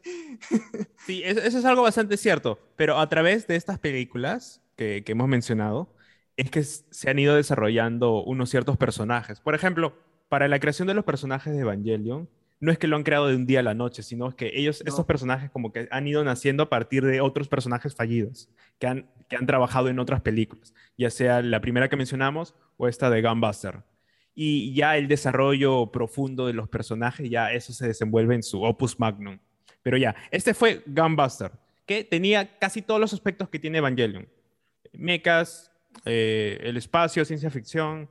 Sí, eso, es algo bastante cierto, pero a través de estas películas que, que hemos mencionado, es que se han ido desarrollando unos ciertos personajes. Por ejemplo, para la creación de los personajes de Evangelion, no es que lo han creado de un día a la noche, sino que ellos, estos personajes como que han ido naciendo a partir de otros personajes fallidos que han, que han trabajado en otras películas, ya sea la primera que mencionamos o esta de Gunbuster. Y ya el desarrollo profundo de los personajes, ya eso se desenvuelve en su opus magnum. Pero ya, este fue Gunbuster, que tenía casi todos los aspectos que tiene Evangelion. Mechas, eh, el espacio, ciencia ficción,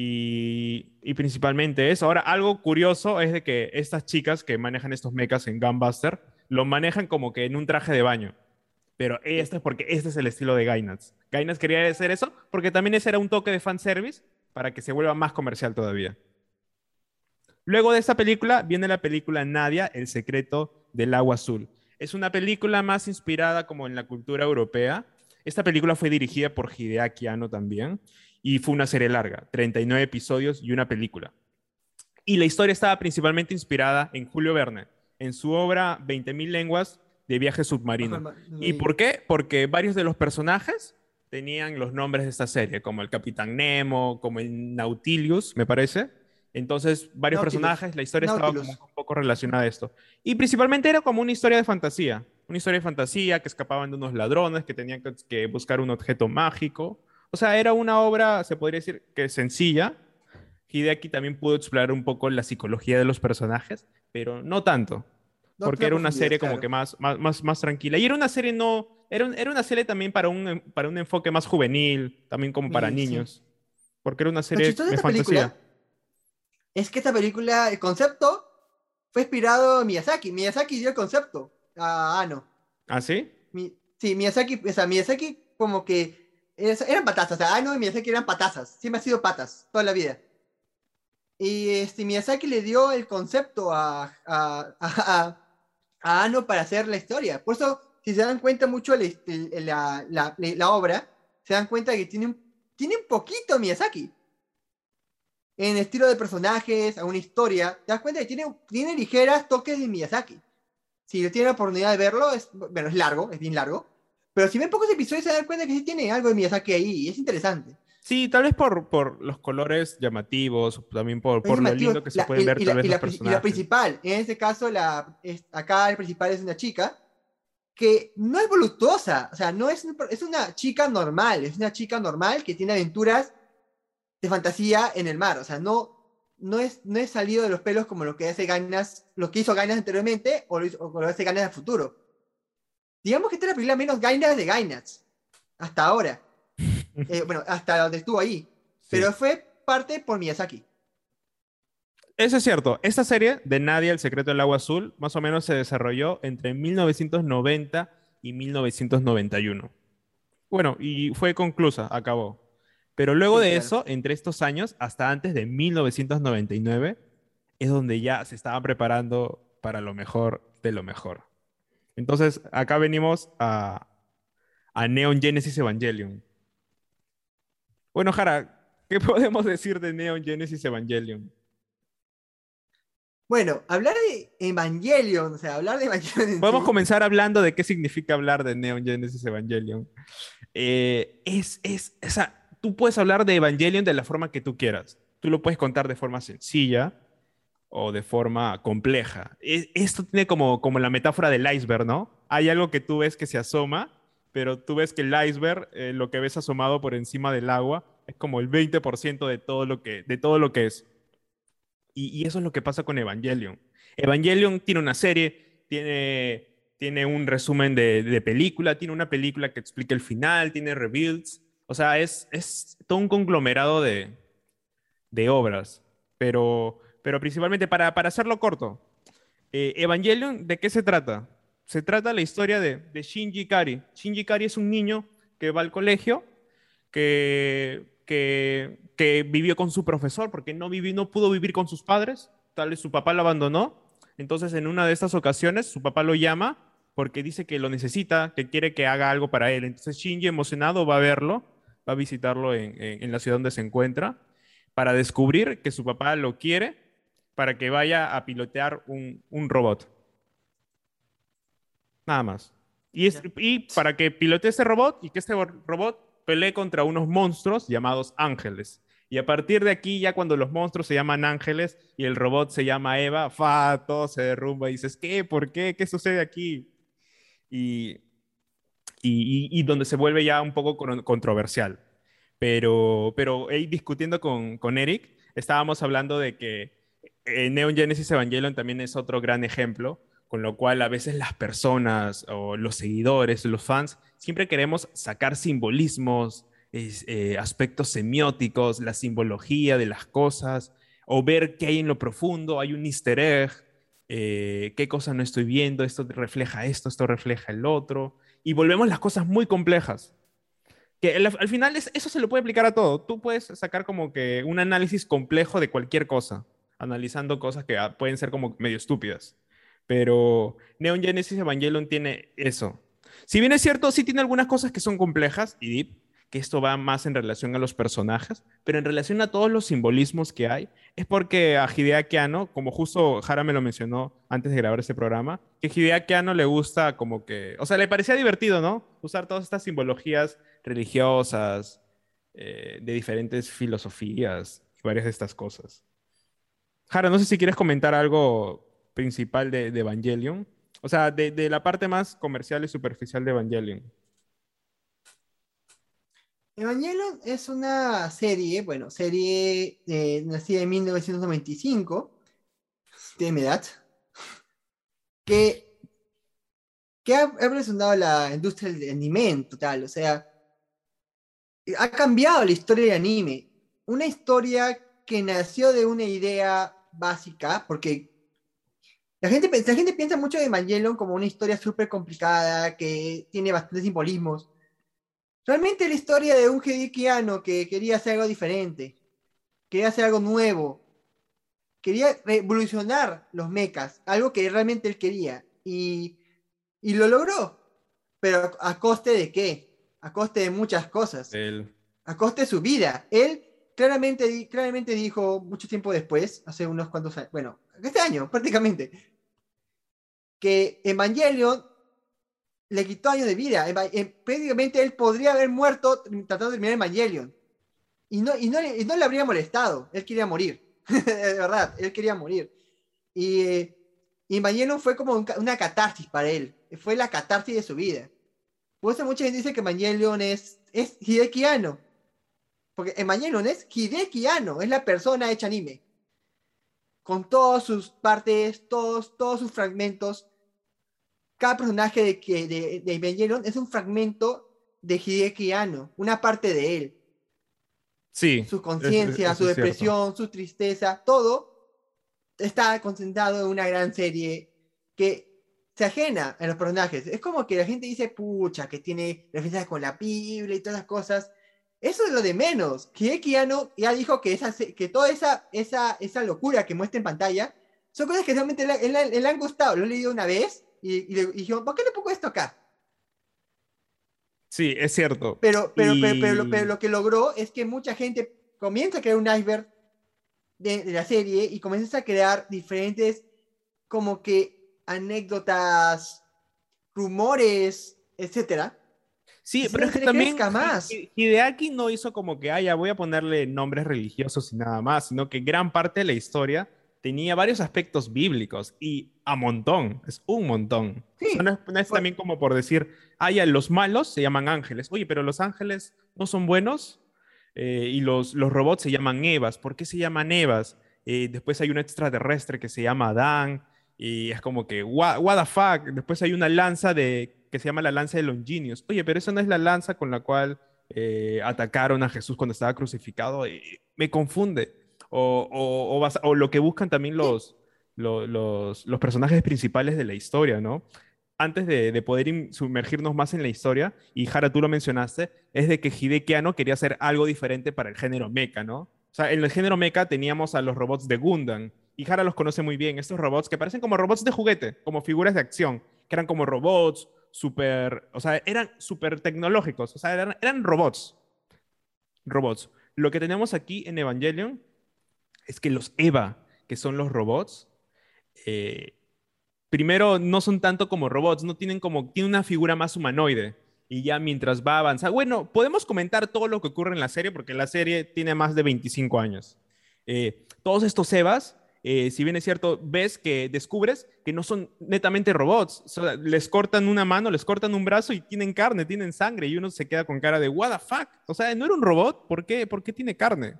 y, principalmente eso. Ahora, algo curioso es de que estas chicas que manejan estos mechas en Gunbuster lo manejan como que en un traje de baño. Pero esto es porque este es el estilo de Gainax. Gainax quería hacer eso porque también ese era un toque de fanservice para que se vuelva más comercial todavía. Luego de esta película viene la película Nadia, El secreto del agua azul. Es una película más inspirada como en la cultura europea. Esta película fue dirigida por Hideaki Anno también y fue una serie larga, 39 episodios y una película. Y la historia estaba principalmente inspirada en Julio Verne, en su obra 20.000 lenguas de viaje submarino. ¿Y por qué? Porque varios de los personajes tenían los nombres de esta serie, como el Capitán Nemo, como el Nautilus, me parece, Entonces, varios Nautilus. personajes, la historia estaba Nautilus. como un poco relacionada a esto. Y principalmente era como una historia de fantasía. Una historia de fantasía que escapaban de unos ladrones, que tenían que buscar un objeto mágico. O sea, era una obra, se podría decir que sencilla. Hideaki también pudo explorar un poco la psicología de los personajes, pero no tanto. No porque era una serie como claro. que más, más, más, más tranquila. Y era una serie no... Era, un- era una serie también para un, para un enfoque más juvenil, también como para Sí, sí. niños. Porque era una serie de esta película fantasía. es que esta película, el concepto, fue inspirado en Miyazaki. Miyazaki dio el concepto a Ano. ¿Ah, sí? Mi- sí, Miyazaki, o sea, Miyazaki como que eran patazas, o sea, Ano y Miyazaki eran patazas, siempre han sido patas, toda la vida. Y este, Miyazaki le dio el concepto a, a, a, a- Ano para hacer la historia. Por eso, si se dan cuenta mucho el- el- la, la- la obra, se dan cuenta que tiene un, tiene un poquito Miyazaki. En estilo de personajes, a una historia, te das cuenta que tiene, tiene ligeras toques de Miyazaki si tienen la oportunidad de verlo, es, bueno, es largo, es bien largo. Pero si ven pocos episodios se dan cuenta que sí tiene algo de Miyazaki ahí y es interesante. Sí, tal vez por, por los colores llamativos, también por, por lo lindo que se La- pueden y- ver y tal la, vez y la los pri- y la personajes. principal, en este caso, la, es- acá el principal es una chica que no es voluptuosa, o sea, no es, es una chica normal, es una chica normal que tiene aventuras de fantasía en el mar, o sea, no, no, es, no es salido de los pelos como lo que hace Gainas, lo que hizo Gainas anteriormente o lo, hizo- o lo hace Gainas en el futuro. Digamos que esta es la película menos Gainas de Gainas, hasta ahora. Eh, bueno, hasta donde estuvo ahí. Sí. Pero fue parte por Miyazaki. Eso es cierto. Esta serie de Nadia, El secreto del agua azul, más o menos se desarrolló entre 1990 y 1991. Bueno, y fue conclusa, acabó. Pero luego Sí, de claro. eso, entre estos años, hasta antes de 1999, es donde ya se estaba preparando para lo mejor de lo mejor. Entonces, acá venimos a, a Neon Genesis Evangelion. Bueno, Jara, ¿qué podemos decir de Neon Genesis Evangelion? Bueno, hablar de Evangelion, o sea, hablar de Evangelion. Podemos sí, comenzar hablando de qué significa hablar de Neon Genesis Evangelion. Eh, es, es, o sea, tú puedes hablar de Evangelion de la forma que tú quieras. Tú lo puedes contar de forma sencilla o de forma compleja. Es- esto tiene como, como la metáfora del iceberg, ¿no? Hay algo que tú ves que se asoma, pero tú ves que el iceberg, eh, lo que ves asomado por encima del agua, es como el 20% de todo lo que, de todo lo que es. Y, eso es lo que pasa con Evangelion. Evangelion tiene una serie, tiene, tiene un resumen de, de película, tiene una película que explica el final, tiene rebuilds. O sea, es, es todo un conglomerado de, de obras. Pero, pero principalmente para, para hacerlo corto, eh, Evangelion, ¿de qué se trata? Se trata la historia de, de Shinji Kari. Shinji Kari es un niño que va al colegio, que, que, vivió con su profesor porque no, vivió, no pudo vivir con sus padres, tal vez su papá lo abandonó. Entonces, en una de estas ocasiones, su papá lo llama porque dice que lo necesita, que quiere que haga algo para él. Entonces, Shinji, emocionado, va a verlo, va a visitarlo en- en la ciudad donde se encuentra, para descubrir que su papá lo quiere para que vaya a pilotear un, un robot. Nada más. Y, es- y para que pilotee este robot y que este bo- robot pelee contra unos monstruos llamados ángeles. Y a partir de aquí, ya cuando los monstruos se llaman ángeles y el robot se llama Eva, fa, todo se derrumba y dices, ¿qué? ¿Por qué? ¿Qué sucede aquí? Y, y, y- donde se vuelve ya un poco con- controversial. Pero, pero discutiendo con, con Eric, estábamos hablando de que Neon Genesis Evangelion también es otro gran ejemplo, con lo cual a veces las personas o los seguidores, los fans, siempre queremos sacar simbolismos, es- eh, aspectos semióticos, la simbología de las cosas, o ver qué hay en lo profundo, hay un easter egg, eh, qué cosa no estoy viendo, esto refleja esto, esto refleja el otro, y volvemos las cosas muy complejas. Que al, al final es- eso se lo puede aplicar a todo. Tú puedes sacar como que un análisis complejo de cualquier cosa, analizando cosas que ah, pueden ser como medio estúpidas. Pero Neon Genesis Evangelion tiene eso. Si bien es cierto, sí tiene algunas cosas que son complejas y que esto va más en relación a los personajes, pero en relación a todos los simbolismos que hay, es porque a Hideaki Anno, como justo Jara me lo mencionó antes de grabar este programa, que Hideaki Anno le gusta como que, o sea, le parecía divertido, ¿no? Usar todas estas simbologías religiosas, eh, de diferentes filosofías varias de estas cosas. Jara, no sé si quieres comentar algo principal de, Evangelion. O sea, de, la parte más comercial y superficial de Evangelion. Evangelion es una serie, bueno, serie eh, nacida en 1995, de edad, que, que ha, ha la industria del anime en total. O sea, ha cambiado la historia del anime. Una historia que nació de una idea básica, porque la gente, la gente piensa mucho de Evangelion como una historia súper complicada, que tiene bastantes simbolismos. Realmente la historia de un Hidekiano que quería hacer algo diferente, quería hacer algo nuevo, quería revolucionar los mechas, algo que realmente él quería, y, y lo logró. Pero a coste de qué? A coste de muchas cosas. A coste de su vida. Él claramente, claramente dijo mucho tiempo después, hace unos cuantos años, bueno, este año prácticamente, que Evangelion le quitó años de vida. Eh, prácticamente él podría haber muerto tratando de terminar Evangelion. Y no, y no, y no le habría molestado. Él quería morir. de verdad, él quería morir. Y, eh, Evangelion fue como una catarsis para él. Fue la catarsis de su vida. Por eso mucha gente dice que Evangelion es, es. Porque Evangelion es Hideki Anno, es la persona hecha anime. Con todas sus partes, todos, todos sus fragmentos. Cada personaje de, de, de Evangelion es un fragmento de Hideki Anno, una parte de él. Sí. Su conciencia, su depresión, su tristeza, todo está concentrado en una gran serie que se ajena a los personajes. Es como que la gente dice, pucha, que tiene referencias con la Biblia y todas las cosas. Eso es lo de menos. Hideki ya dijo que, esa, que toda esa, esa, esa locura que muestra en pantalla son cosas que realmente le, le, han gustado. Lo he leído una vez y, y, dijo, ¿por qué le pongo esto acá? Sí, es cierto. Pero, pero, pero, pero, lo que logró es que mucha gente comienza a crear un iceberg de, de la serie y comienza a crear diferentes como que anécdotas, rumores, etcétera, Sí, pero es que también más. Hideaki no hizo como que, ah, ya voy a ponerle nombres religiosos y nada más, sino que gran parte de la historia tenía varios aspectos bíblicos y a montón, es un montón. no, es, pues también como por decir, ah, ya, los malos se llaman ángeles. Oye, pero los ángeles no son buenos eh, y los, los robots se llaman Evas. ¿Por qué se llaman Evas? Eh, después hay un extraterrestre que se llama Adán y es como que, what, what the fuck? Después hay una lanza de que se llama la lanza de Longinius. Oye, pero esa no es la lanza con la cual eh, atacaron a Jesús cuando estaba crucificado. me confunde. O, o, lo que buscan también los, los, los, personajes principales de la historia, ¿no? Antes de, de, poder sumergirnos más en la historia, y Jara, tú lo mencionaste, es de que Hideki Anno quería hacer algo diferente para el género mecha, ¿no? O sea, en el género mecha teníamos a los robots de Gundam, y Jara los conoce muy bien, estos robots que parecen como robots de juguete, como figuras de acción, que eran como robots súper, o sea, eran súper tecnológicos, o sea, eran, robots. Robots. Lo que tenemos aquí en Evangelion es que los Eva, que son los robots, eh, primero no son tanto como robots, no tienen como, tiene una figura más humanoide. Y ya mientras va a avanzar, bueno, podemos comentar todo lo que ocurre en la serie, porque la serie tiene más de 25 años. Eh, todos estos Evas eh, si bien es cierto, ves que descubres que no son netamente robots. les cortan una mano, les cortan un brazo y tienen carne, tienen sangre y uno se queda con cara de, what the fuck? O sea, no era un robot, ¿por qué, ¿Por qué tiene carne?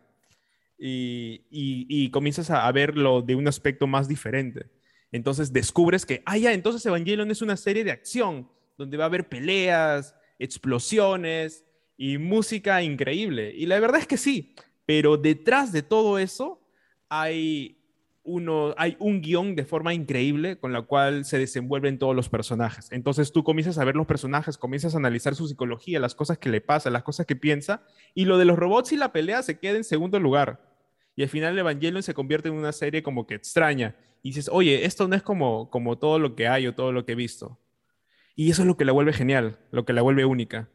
Y, y, comienzas a, verlo de un aspecto más diferente. Entonces descubres que, ah, ya, entonces Evangelion es una serie de acción, donde va a haber peleas, explosiones y música increíble. Y la verdad es que sí, pero detrás de todo eso hay uno, hay un guion de forma increíble con la cual se desenvuelven todos los personajes. Entonces tú comienzas a ver los personajes, comienzas a analizar su psicología, las cosas que le pasan, las cosas que piensa, y lo de los robots y la pelea se queda en segundo lugar. Y al final Evangelion se convierte en una serie como que extraña. Y dices, oye, esto no es como, como todo lo que hay o todo lo que he visto. Y eso es lo que la vuelve genial, lo que la vuelve única.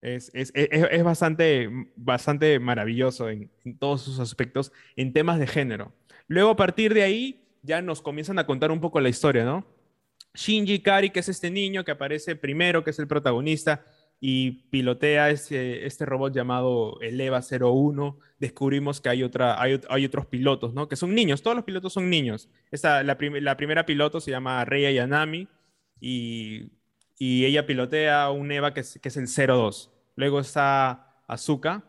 Es, es, es, bastante, bastante maravilloso en todos sus aspectos, en temas de género. Luego, a partir de ahí, ya nos comienzan a contar un poco la historia, ¿no? Shinji Kari, que es este niño que aparece primero, que es el protagonista, y pilotea ese, este robot llamado el EVA 01. Descubrimos que hay, otra, hay, otros pilotos, ¿no? Que son niños, todos los pilotos son niños. Esta, la, primera piloto se llama Reya Yanami y, y ella pilotea un EVA que es, que el 02. Luego está Azuka,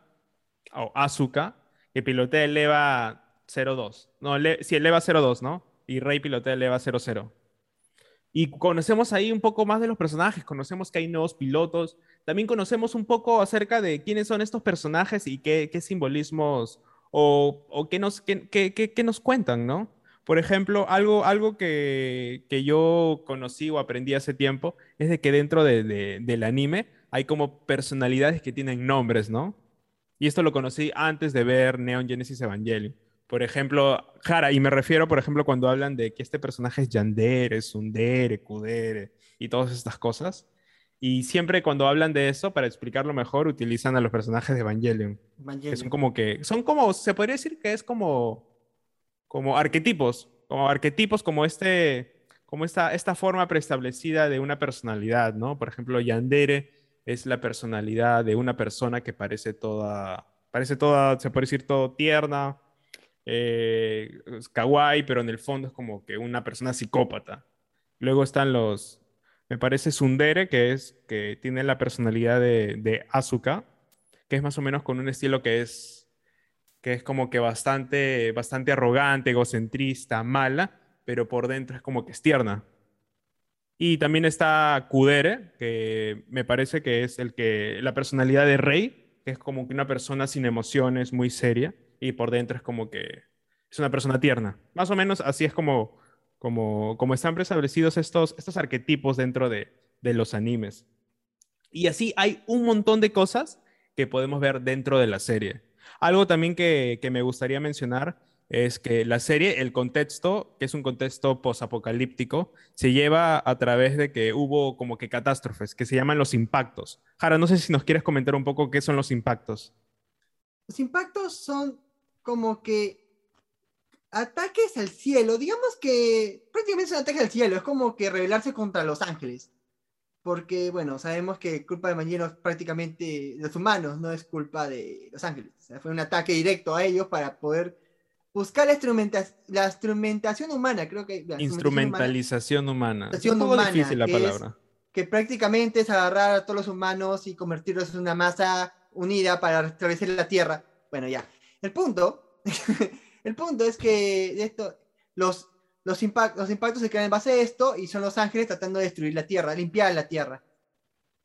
o Azuka, que pilotea el EVA 02. No, sí, el EVA 02, ¿no? Y Rey pilotea el EVA 00. Y conocemos ahí un poco más de los personajes, conocemos que hay nuevos pilotos, también conocemos un poco acerca de quiénes son estos personajes y qué, qué simbolismos o, o qué, nos, qué, qué, nos cuentan, ¿no? Por ejemplo, algo, algo que, que, yo conocí o aprendí hace tiempo es de que dentro de, de, del anime hay como personalidades que tienen nombres, ¿no? Y esto lo conocí antes de ver Neon Genesis Evangelion. Por ejemplo, Jara, y me refiero, por ejemplo, cuando hablan de que este personaje es Yandere, Sundere, Kudere y todas estas cosas. Y siempre cuando hablan de eso, para explicarlo mejor, utilizan a los personajes de Evangelion. Que son como que, son como, se podría decir que es como, como arquetipos, como arquetipos como este, como esta, esta forma preestablecida de una personalidad, ¿no? Por ejemplo, Yandere es la personalidad de una persona que parece toda, parece toda, se puede decir todo tierna, eh, kawaii, pero en el fondo es como que una persona psicópata. Luego están los, me parece Sundere, que es que tiene la personalidad de, de Asuka, que es más o menos con un estilo que es, que es como que bastante, bastante arrogante, egocentrista, mala, pero por dentro es como que es tierna. Y también está Kudere, que me parece que es el que, la personalidad de Rey, que es como que una persona sin emociones, muy seria y por dentro es como que es una persona tierna. Más o menos así es como, como, como están preestablecidos estos, estos arquetipos dentro de, de los animes. Y así hay un montón de cosas que podemos ver dentro de la serie. Algo también que, que me gustaría mencionar es que la serie, el contexto, que es un contexto posapocalíptico, se lleva a través de que hubo como que catástrofes, que se llaman los impactos. Jara, no sé si nos quieres comentar un poco qué son los impactos. Los impactos son como que ataques al cielo, digamos que prácticamente es un ataque al cielo, es como que rebelarse contra los ángeles. Porque, bueno, sabemos que culpa de Mañero es prácticamente los humanos, no es culpa de los ángeles. fue un ataque directo a ellos para poder buscar la, instrumentación humana, creo que... Instrumentalización humana. Es un poco difícil la palabra. que prácticamente es agarrar a todos los humanos y convertirlos en una masa unida para restablecer la Tierra. Bueno, ya. El punto, el punto es que esto, los, los, los impactos se crean en base a esto y son los ángeles tratando de destruir la tierra, limpiar la tierra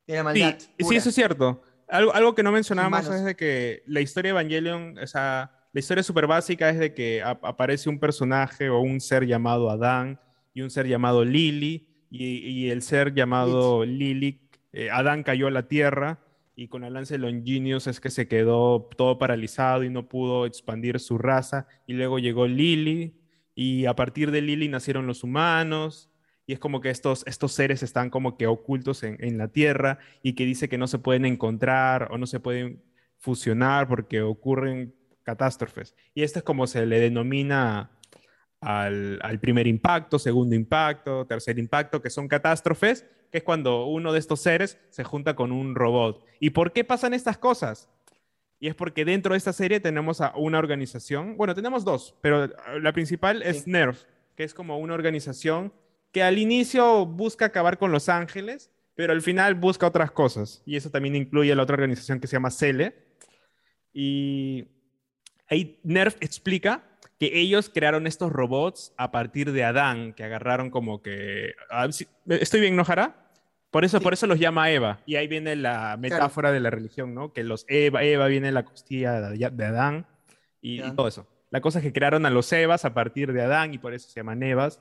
de la maldad. Sí, eso es cierto. Algo, algo que no mencionábamos es de que la historia de Evangelion, o sea, la historia súper básica es de que aparece un personaje o un ser llamado Adán y un ser llamado Lily, y, el ser llamado Lily, eh, Adán cayó a la tierra y con el lance de Longinius es que se quedó todo paralizado y no pudo expandir su raza. Y luego llegó Lily y a partir de Lily nacieron los humanos. Y es como que estos, estos seres están como que ocultos en, en la Tierra y que dice que no se pueden encontrar o no se pueden fusionar porque ocurren catástrofes. Y esto es como se le denomina al, al, primer impacto, segundo impacto, tercer impacto, que son catástrofes, que es cuando uno de estos seres se junta con un robot. ¿Y por qué pasan estas cosas? Y es porque dentro de esta serie tenemos a una organización, bueno, tenemos dos, pero la principal es NERF, que es como una organización que al inicio busca acabar con Los Ángeles, pero al final busca otras cosas. Y eso también incluye la otra organización que se llama CELE. Y ahí NERF explica que ellos crearon estos robots a partir de Adán, que agarraron como que... Ah, ¿Estoy bien, no, Por eso, por eso los llama Eva. Y ahí viene la metáfora de la religión, ¿no? Que los Eva, Eva viene en la costilla de, Adán y, todo eso. La cosa es que crearon a los Evas a partir de Adán y por eso se llaman Evas.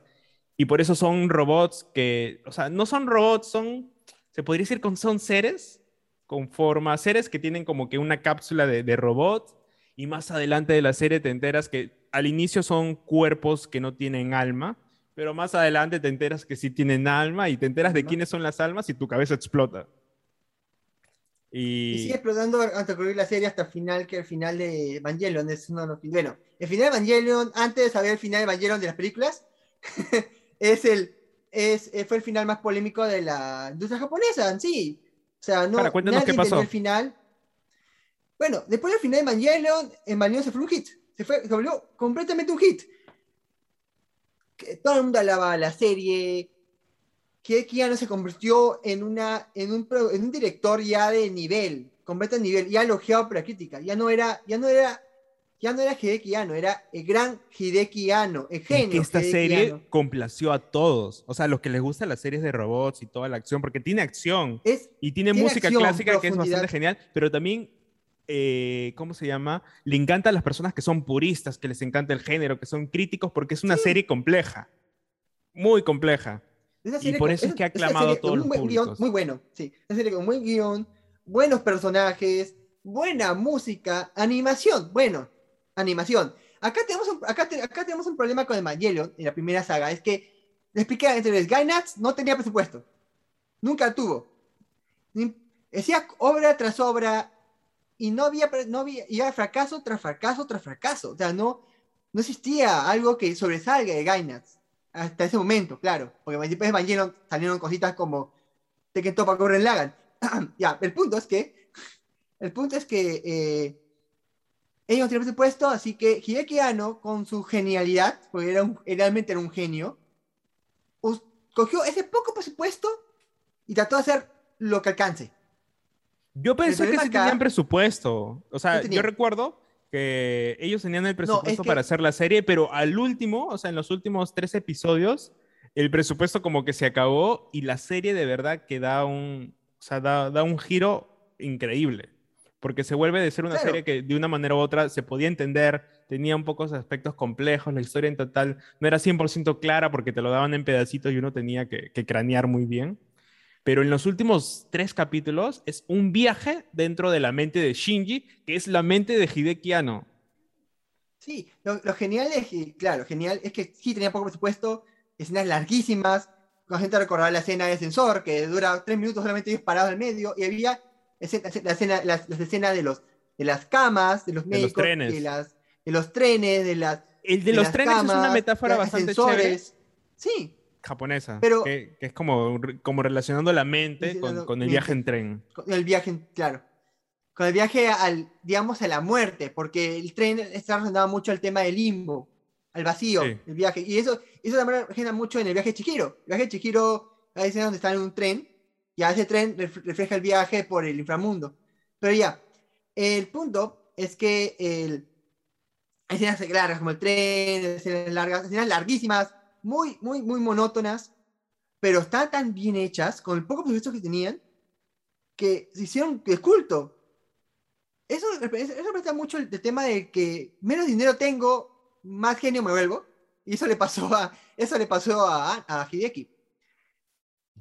Y por eso son robots que, o sea, no son robots, son, se podría decir que son seres con forma, seres que tienen como que una cápsula de, de robot y más adelante de la serie te enteras que al inicio son cuerpos que no tienen alma, pero más adelante te enteras que sí tienen alma y te enteras de quiénes son las almas y tu cabeza explota. Y... sigue explotando de concluir la serie hasta el final, que el final de Evangelion es uno de los... Bueno, el final de Evangelion, antes de saber el final de Evangelion de las películas, es el, es, fue el final más polémico de la industria japonesa, sí. O sea, no, Para, cuéntanos nadie qué pasó. el final. Bueno, después del final de Evangelion, Evangelion se fue un hit. Se, fue, se volvió completamente un hit. Que todo el mundo alababa la serie. Que no se convirtió en, una, en, un, en un director ya de nivel, completo nivel, ya elogiado por la crítica. Ya no era, ya no era, ya no era Hideki Anno, era el gran Hideki Anno, el Es genio. que esta Hideki serie Anno. complació a todos. O sea, los que les gustan las series de robots y toda la acción, porque tiene acción Es, y tiene, Tiene música acción, clásica que es bastante genial, pero también, eh, ¿cómo se llama? Le encanta a las personas que son puristas, que les encanta el género, que son críticos, porque es una Sí. serie compleja. Muy compleja. Y por eso es que ha aclamado serie todos los un buen guion públicos. muy bueno, sí. Una serie con buen guion, buenos personajes, buena música, animación. Bueno, animación. Acá tenemos un, acá, te- acá tenemos un problema con Evangelion en la primera saga. Es que, le expliqué antes, Gainax no tenía presupuesto. Nunca tuvo. Hacía obra tras obra y no había, no había, y fracaso tras fracaso tras fracaso. O sea, no, no existía algo que sobresalga de Gainax. Hasta ese momento, claro. Porque después de salieron cositas como Tekken Topa Corren Lagan. ya, el punto es que. El punto es que. eh, ellos no tenían presupuesto, así que Hideki Anno, con su genialidad, porque era un- realmente era un genio, cogió ese poco presupuesto y trató de hacer lo que alcance. Yo pensé que sí acá- tenían presupuesto. O sea, yo recuerdo que ellos tenían el presupuesto que- para hacer la serie, pero al último, o sea, en los últimos tres episodios, el presupuesto como que se acabó y la serie de verdad que da un, o sea, da, da un giro increíble. Porque se vuelve de ser una Claro. serie que de una manera u otra se podía entender, tenía un pocos aspectos complejos, la historia en total no era 100% clara porque te lo daban en pedacitos y uno tenía que, que cranear muy bien. Pero en los últimos tres capítulos es un viaje dentro de la mente de Shinji, que es la mente de Hideki Anno. Sí, lo, lo genial es, que, claro, genial es que sí tenía poco presupuesto, escenas larguísimas, la gente recordaba la escena de ascensor, que dura tres minutos solamente ellos parados en medio, y había escena- la escena- las, las escenas de, los, de las camas, de los De los médicos, trenes. de, las, de los trenes, de las El de, de los trenes es una metáfora bastante chévere. Sí, japonesa, Pero- que, que es como, como relacionando la mente con, con el viaje en tren. con el viaje, en- claro, con el viaje al, digamos, a la muerte, porque el tren está relacionado mucho al tema del limbo, al vacío, Sí. el viaje, y eso, eso también genera mucho en el viaje de Chihiro. El viaje de Chihiro, hay escenas donde están en un tren, y a ese tren ref- refleja el viaje por el inframundo. Pero ya, el punto es que el, hay escenas largas como el tren, escenas largas, escenas larguísimas, muy, muy, muy monótonas, pero están tan bien hechas, con el poco presupuesto que tenían, que se hicieron de culto. Eso, eso representa mucho el, tema de que menos dinero tengo, más genio me vuelvo. Y eso le pasó a, eso le pasó a, a Hideki.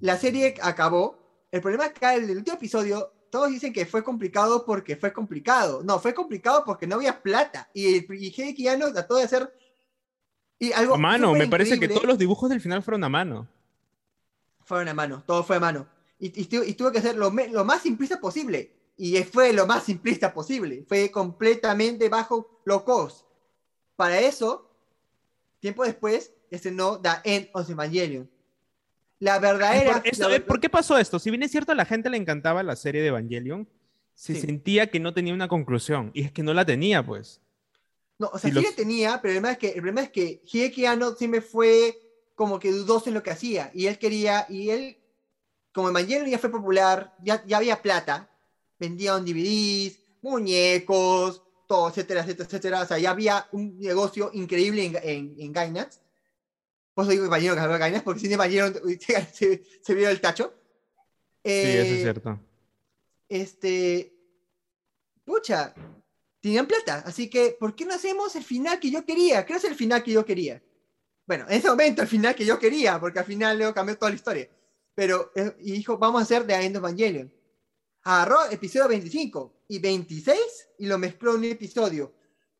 La serie acabó. El problema es que el, el último episodio, todos dicen que fue complicado porque fue complicado. No, fue complicado porque no había plata. Y, y Hideki ya no trató de hacer. Y algo A mano, me parece que todos los dibujos del final fueron a mano. fueron a mano, todo fue a mano. Y, y, que hacer lo, más simplista posible. Y fue lo más simplista posible. Fue completamente bajo low cost. Para eso, tiempo después, estrenó The End of Evangelion. La verdadera. por, esto- la eh, ¿por qué pasó esto? Si bien es cierto, a la gente le encantaba la serie de Evangelion, se Sí. sentía que no tenía una conclusión. Y es que no la tenía, pues. No, o sea, sí los- la tenía, pero el problema es que, el problema es que Hideki Anno siempre fue como que dudoso en lo que hacía. Y él quería, y él, como Evangelion ya fue popular, ya, ya había plata, vendían DVDs, muñecos, todo, etcétera, etcétera, etcétera. O sea, ya había un negocio increíble en, en, en Gainax. Por eso digo Evangelion que había Gainax, porque sin Evangelion se, se, se vio el tacho. Sí, eso es Eh, cierto. este, pucha, tenían plata, así que, ¿por qué no hacemos el final que yo quería? ¿Qué es el final que yo quería? Bueno, en ese momento el final que yo quería, porque al final luego cambió toda la historia. Pero, eh, y dijo, vamos a hacer The End of Evangelion. Agarró episodio 25 y 26 y lo mezcló en un episodio,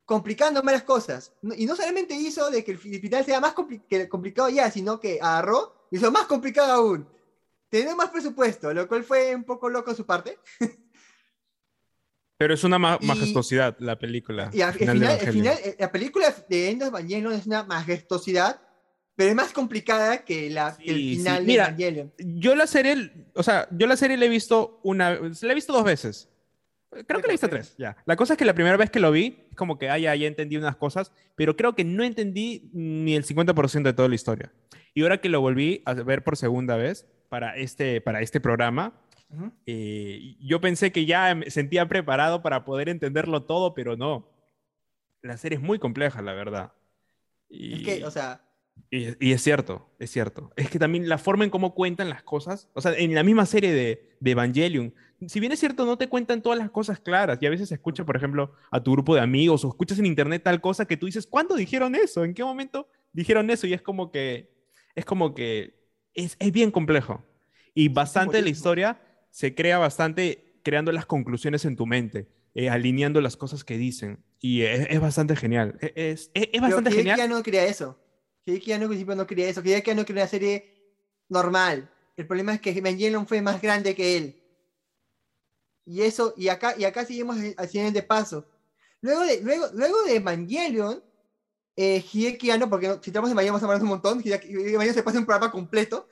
complicando las cosas. Y no solamente hizo de que el fi- final sea más complicado ya, sino que agarró y hizo más complicado aún. Tenía más presupuesto, lo cual fue un poco loco su parte. Pero es una ma- y- majestuosidad la película. Y al final, final el final, eh, la película de End of Evangelion es una majestuosidad pero es más complicada que, la, que el Sí, sí. final Mira, de Evangelion. Yo la serie, o sea, yo la serie la he visto una, la he visto dos veces. Creo que la he visto tres, ya. La cosa es que la primera vez que lo vi, es como que, ah, ya, ya entendí unas cosas, pero creo que no entendí ni el 50% de toda la historia. Y ahora que lo volví a ver por segunda vez para este, para este programa, Ujú. eh, yo pensé que ya me sentía preparado para poder entenderlo todo, pero no. La serie es muy compleja, la verdad. Y... Es que, o sea, Y, y es cierto, es cierto. Es que también la forma en cómo cuentan las cosas, o sea, en la misma serie de, de Evangelion, si bien es cierto, no te cuentan todas las cosas claras, y a veces escuchas, por ejemplo, a tu grupo de amigos o escuchas en internet tal cosa que tú dices, ¿cuándo dijeron eso? ¿En qué momento dijeron eso? Y es como que, es como que, es, es bien complejo. Y bastante de la historia se crea bastante creando las conclusiones en tu mente, eh, alineando las cosas que dicen. Y es, es bastante genial. Es, es, es pero bastante Hideki genial. ya no quería eso. Hideki ya no, al principio no quería eso. Hideki ya no quería una serie normal. El problema es que Evangelion fue más grande que él. Y eso, y acá, y acá seguimos al siguiente paso. Luego de, luego, luego de Evangelion, eh, Hideki Anno, porque si estamos en Evangelion vamos a hablar un montón, Hideki- Evangelion se pasa un programa completo.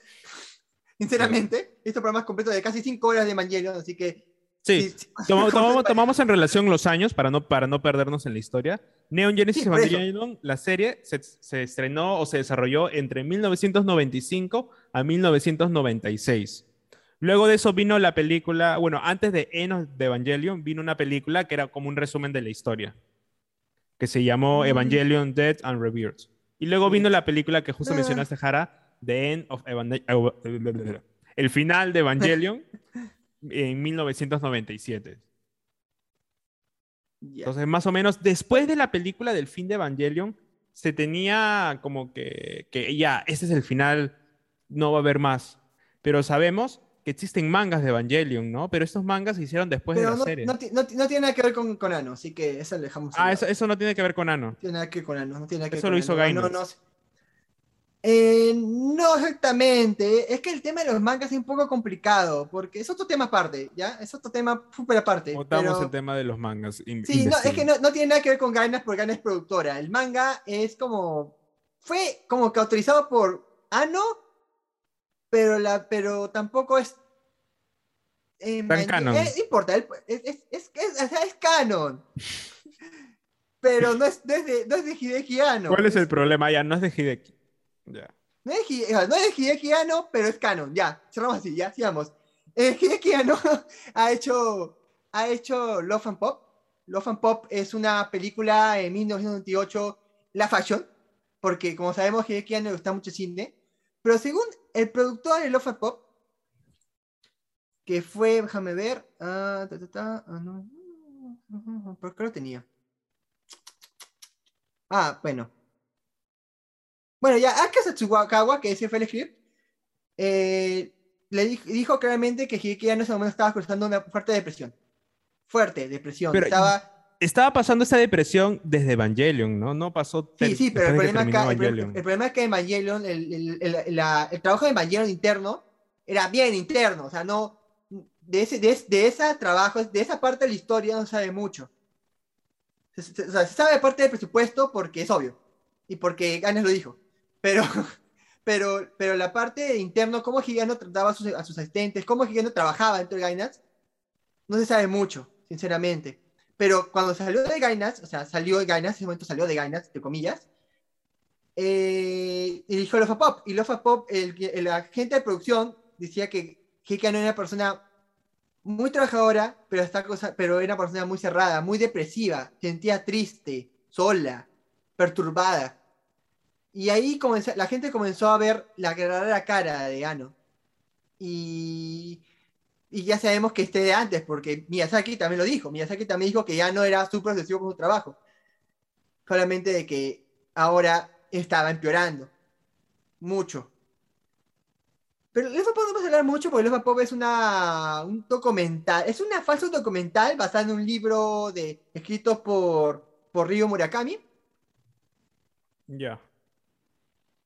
Sinceramente, estos programas completos de casi 5 horas de Evangelion, así que... Sí, sí, sí, como tomamos, tomamos en relación los años para no, para no perdernos en la historia. Neon Genesis Sí. Evangelion, la serie, se, se estrenó o se desarrolló entre 1995 a 1996. Luego de eso vino la película, bueno, antes de Enos de Evangelion, vino una película que era como un resumen de la historia, que se llamó Mm. Evangelion Dead and Rebirth. Y luego vino la película que justo Ah. mencionaste, Jara, The End of Evangelion, el final de Evangelion en 1997. Ya. Entonces, más o menos, después de la película del fin de Evangelion, se tenía como que, que ya, este es el final, no va a haber más. Pero sabemos que existen mangas de Evangelion, ¿no? Pero estos mangas se hicieron después de Pero la no, serie. no no no tiene nada que ver con, con Ano, así que eso lo dejamos. ah, eso, eso no tiene que ver con Ano. No tiene nada que ver con Ano, no tiene nada que Eso ver lo con hizo Ano, Gainax. No, no, sé. Eh, no exactamente. Es que el tema de los mangas es un poco complicado, porque es otro tema aparte, ¿ya? Es otro tema súper aparte. Votamos pero- el tema de los mangas. in- Sí, no, es que no, no tiene nada que ver con Gainax porque Gainax es productora. El manga es como. Fue como que autorizado por Ano, pero, la, pero tampoco es. eh, Tan man- canon. eh, no importa, es, es, es, es- es canon. pero no es, no es de, no es de Hideki Anno. ¿Cuál es el problema? Ya, no es de Hideki. No es, no es pero es canon. Ya, cerramos así, ya, sigamos. Eh, Hideki Anno ha hecho, ha hecho Love and Pop. Love and Pop es una película en 1998, la fashion, porque como sabemos, Hideki Anno le gusta mucho cine. Pero según el productor de Love and Pop, que fue, déjame ver, ah, ah, no, ¿por qué lo tenía? Ah, bueno. Bueno, ya Aka Satsukawa, que fue el script, eh, le di- dijo claramente que Hideki en ese momento estaba cruzando una fuerte depresión. Fuerte depresión. Pero- estaba... Estaba pasando esa depresión desde Evangelion, ¿no? No pasó. Sí, sí, pero el problema, acá, el, el problema es que Evangelion, el, el- el- la- el trabajo de Evangelion interno era bien interno, o sea, no, de ese, de, es- de esa trabajo, de esa parte de la historia no se sabe mucho. O sea, se sabe parte del presupuesto porque es obvio, y porque Ganes lo dijo, pero, pero, pero la parte de interno, cómo Gigano trataba a sus, a asistentes, cómo Gigano trabajaba dentro de Gainax, no se sabe mucho, sinceramente. Pero cuando salió de Gainax, o sea, salió de Gainax, en ese momento salió de Gainax, entre comillas, eh, dirigió Lofa Pop. Y Lofa Pop, el, agente de producción, decía que Hika no era una persona muy trabajadora, pero, esta cosa, pero era una persona muy cerrada, muy depresiva, sentía triste, sola, perturbada. Y ahí comenzó, la gente comenzó a ver la verdadera cara de Ano. Y, y ya sabemos que esté de antes, porque Miyazaki también lo dijo. Miyazaki también dijo que ya no era súper obsesivo con su trabajo. Solamente de que ahora estaba empeorando. Mucho. Pero Lefa Pop no vamos a hablar mucho porque Lefa Pop es una, un documental, es una falso documental basada en un libro de, escrito por, por Ryo Murakami. Ya.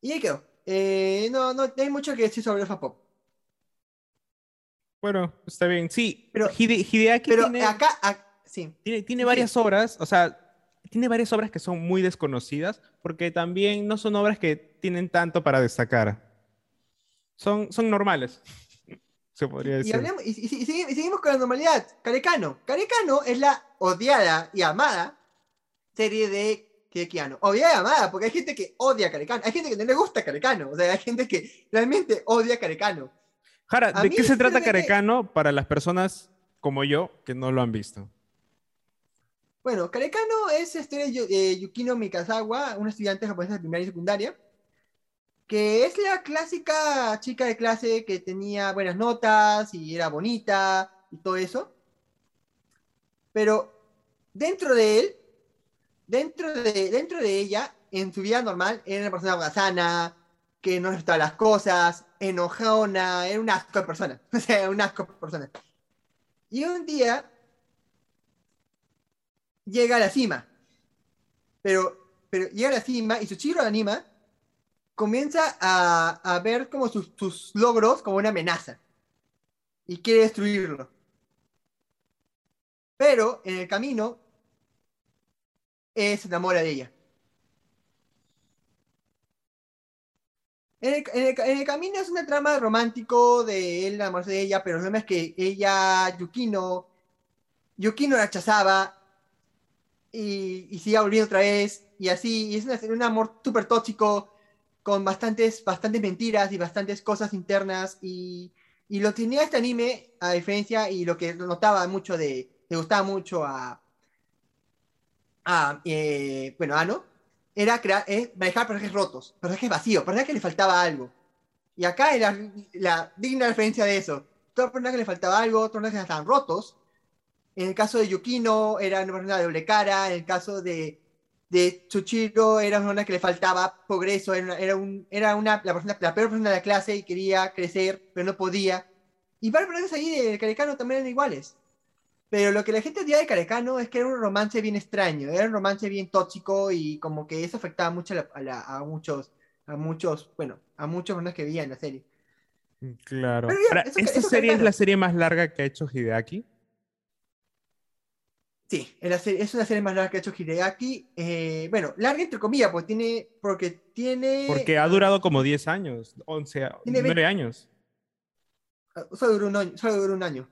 Y ahí quedó. Eh, no, no, hay mucho que decir sobre Lefa Pop. Bueno, está bien. Sí, Pero- Hide- Hideaki Pero tiene, acá, ac- sí. tiene, tiene sí. varias obras, o sea, tiene varias obras que son muy desconocidas porque también no son obras que tienen tanto para destacar. Son, son normales, se podría Y, decir. hablemos- y- y- y y seguimos con la normalidad. Carecano. Carecano es la odiada y amada serie de Kekiano. Odiada y amada, porque hay gente que odia a Carecano. Hay gente que no le gusta Carecano. O sea, hay gente que realmente odia a Carecano. Jara, A ¿de qué se trata Carecano para las personas como yo que no lo han visto? Bueno, Carecano es este de Yu- eh, Yukino Mikazawa, una estudiante japonesa de primaria y secundaria, que es la clásica chica de clase que tenía buenas notas y era bonita y todo eso. Pero dentro de él, dentro de, dentro de ella, en su vida normal, era una persona holgazana, que no respetaba las cosas, enojona, era un asco de persona. O sea, un asco de persona. Y un día llega a la cima. Pero, pero llega a la cima y su chiro anima comienza a, a ver como sus, sus logros como una amenaza. Y quiere destruirlo. Pero en el camino eh, se enamora de ella. En el, camino es una trama romántico de él enamorarse de ella, pero el problema es que ella, Yukino, Yukino la rechazaba y, y iba volviendo otra vez y así, es una- un amor súper tóxico con bastantes, bastantes mentiras y bastantes cosas internas y, y lo tenía este anime a diferencia y lo que notaba mucho de, le gustaba mucho a, a eh, bueno, Ano, era crear, eh, manejar personajes rotos, personajes vacíos, personajes que le faltaba algo. Y acá era la digna referencia de eso. Todo personaje le faltaba algo, otros personajes estaban rotos. En el caso de Yukino era una persona de doble cara, en el caso de, de Chuchiro era una persona que le faltaba progreso, era, una, era, un, era una, la, persona, la peor persona de la clase y quería crecer, pero no podía. Y varios personajes ahí de Carecano también eran iguales. Pero lo que la gente odiaba de Carecano es que era un romance bien extraño, era un romance bien tóxico y como que eso afectaba mucho a, la- a la- a muchos, a muchos, bueno, a muchos personas que veían la serie. Claro. Pero ya, Ahora, eso- ¿Esta eso serie es la serie más larga que ha hecho Hideaki? Sí, es, la serie- es una serie más larga que ha hecho Hideaki. eh, bueno, larga entre comillas, porque tiene, porque tiene... Porque ha durado como 10 años, 11, Eh, Tiene 9 veinte- años. Solo duró un año. Solo duró un año.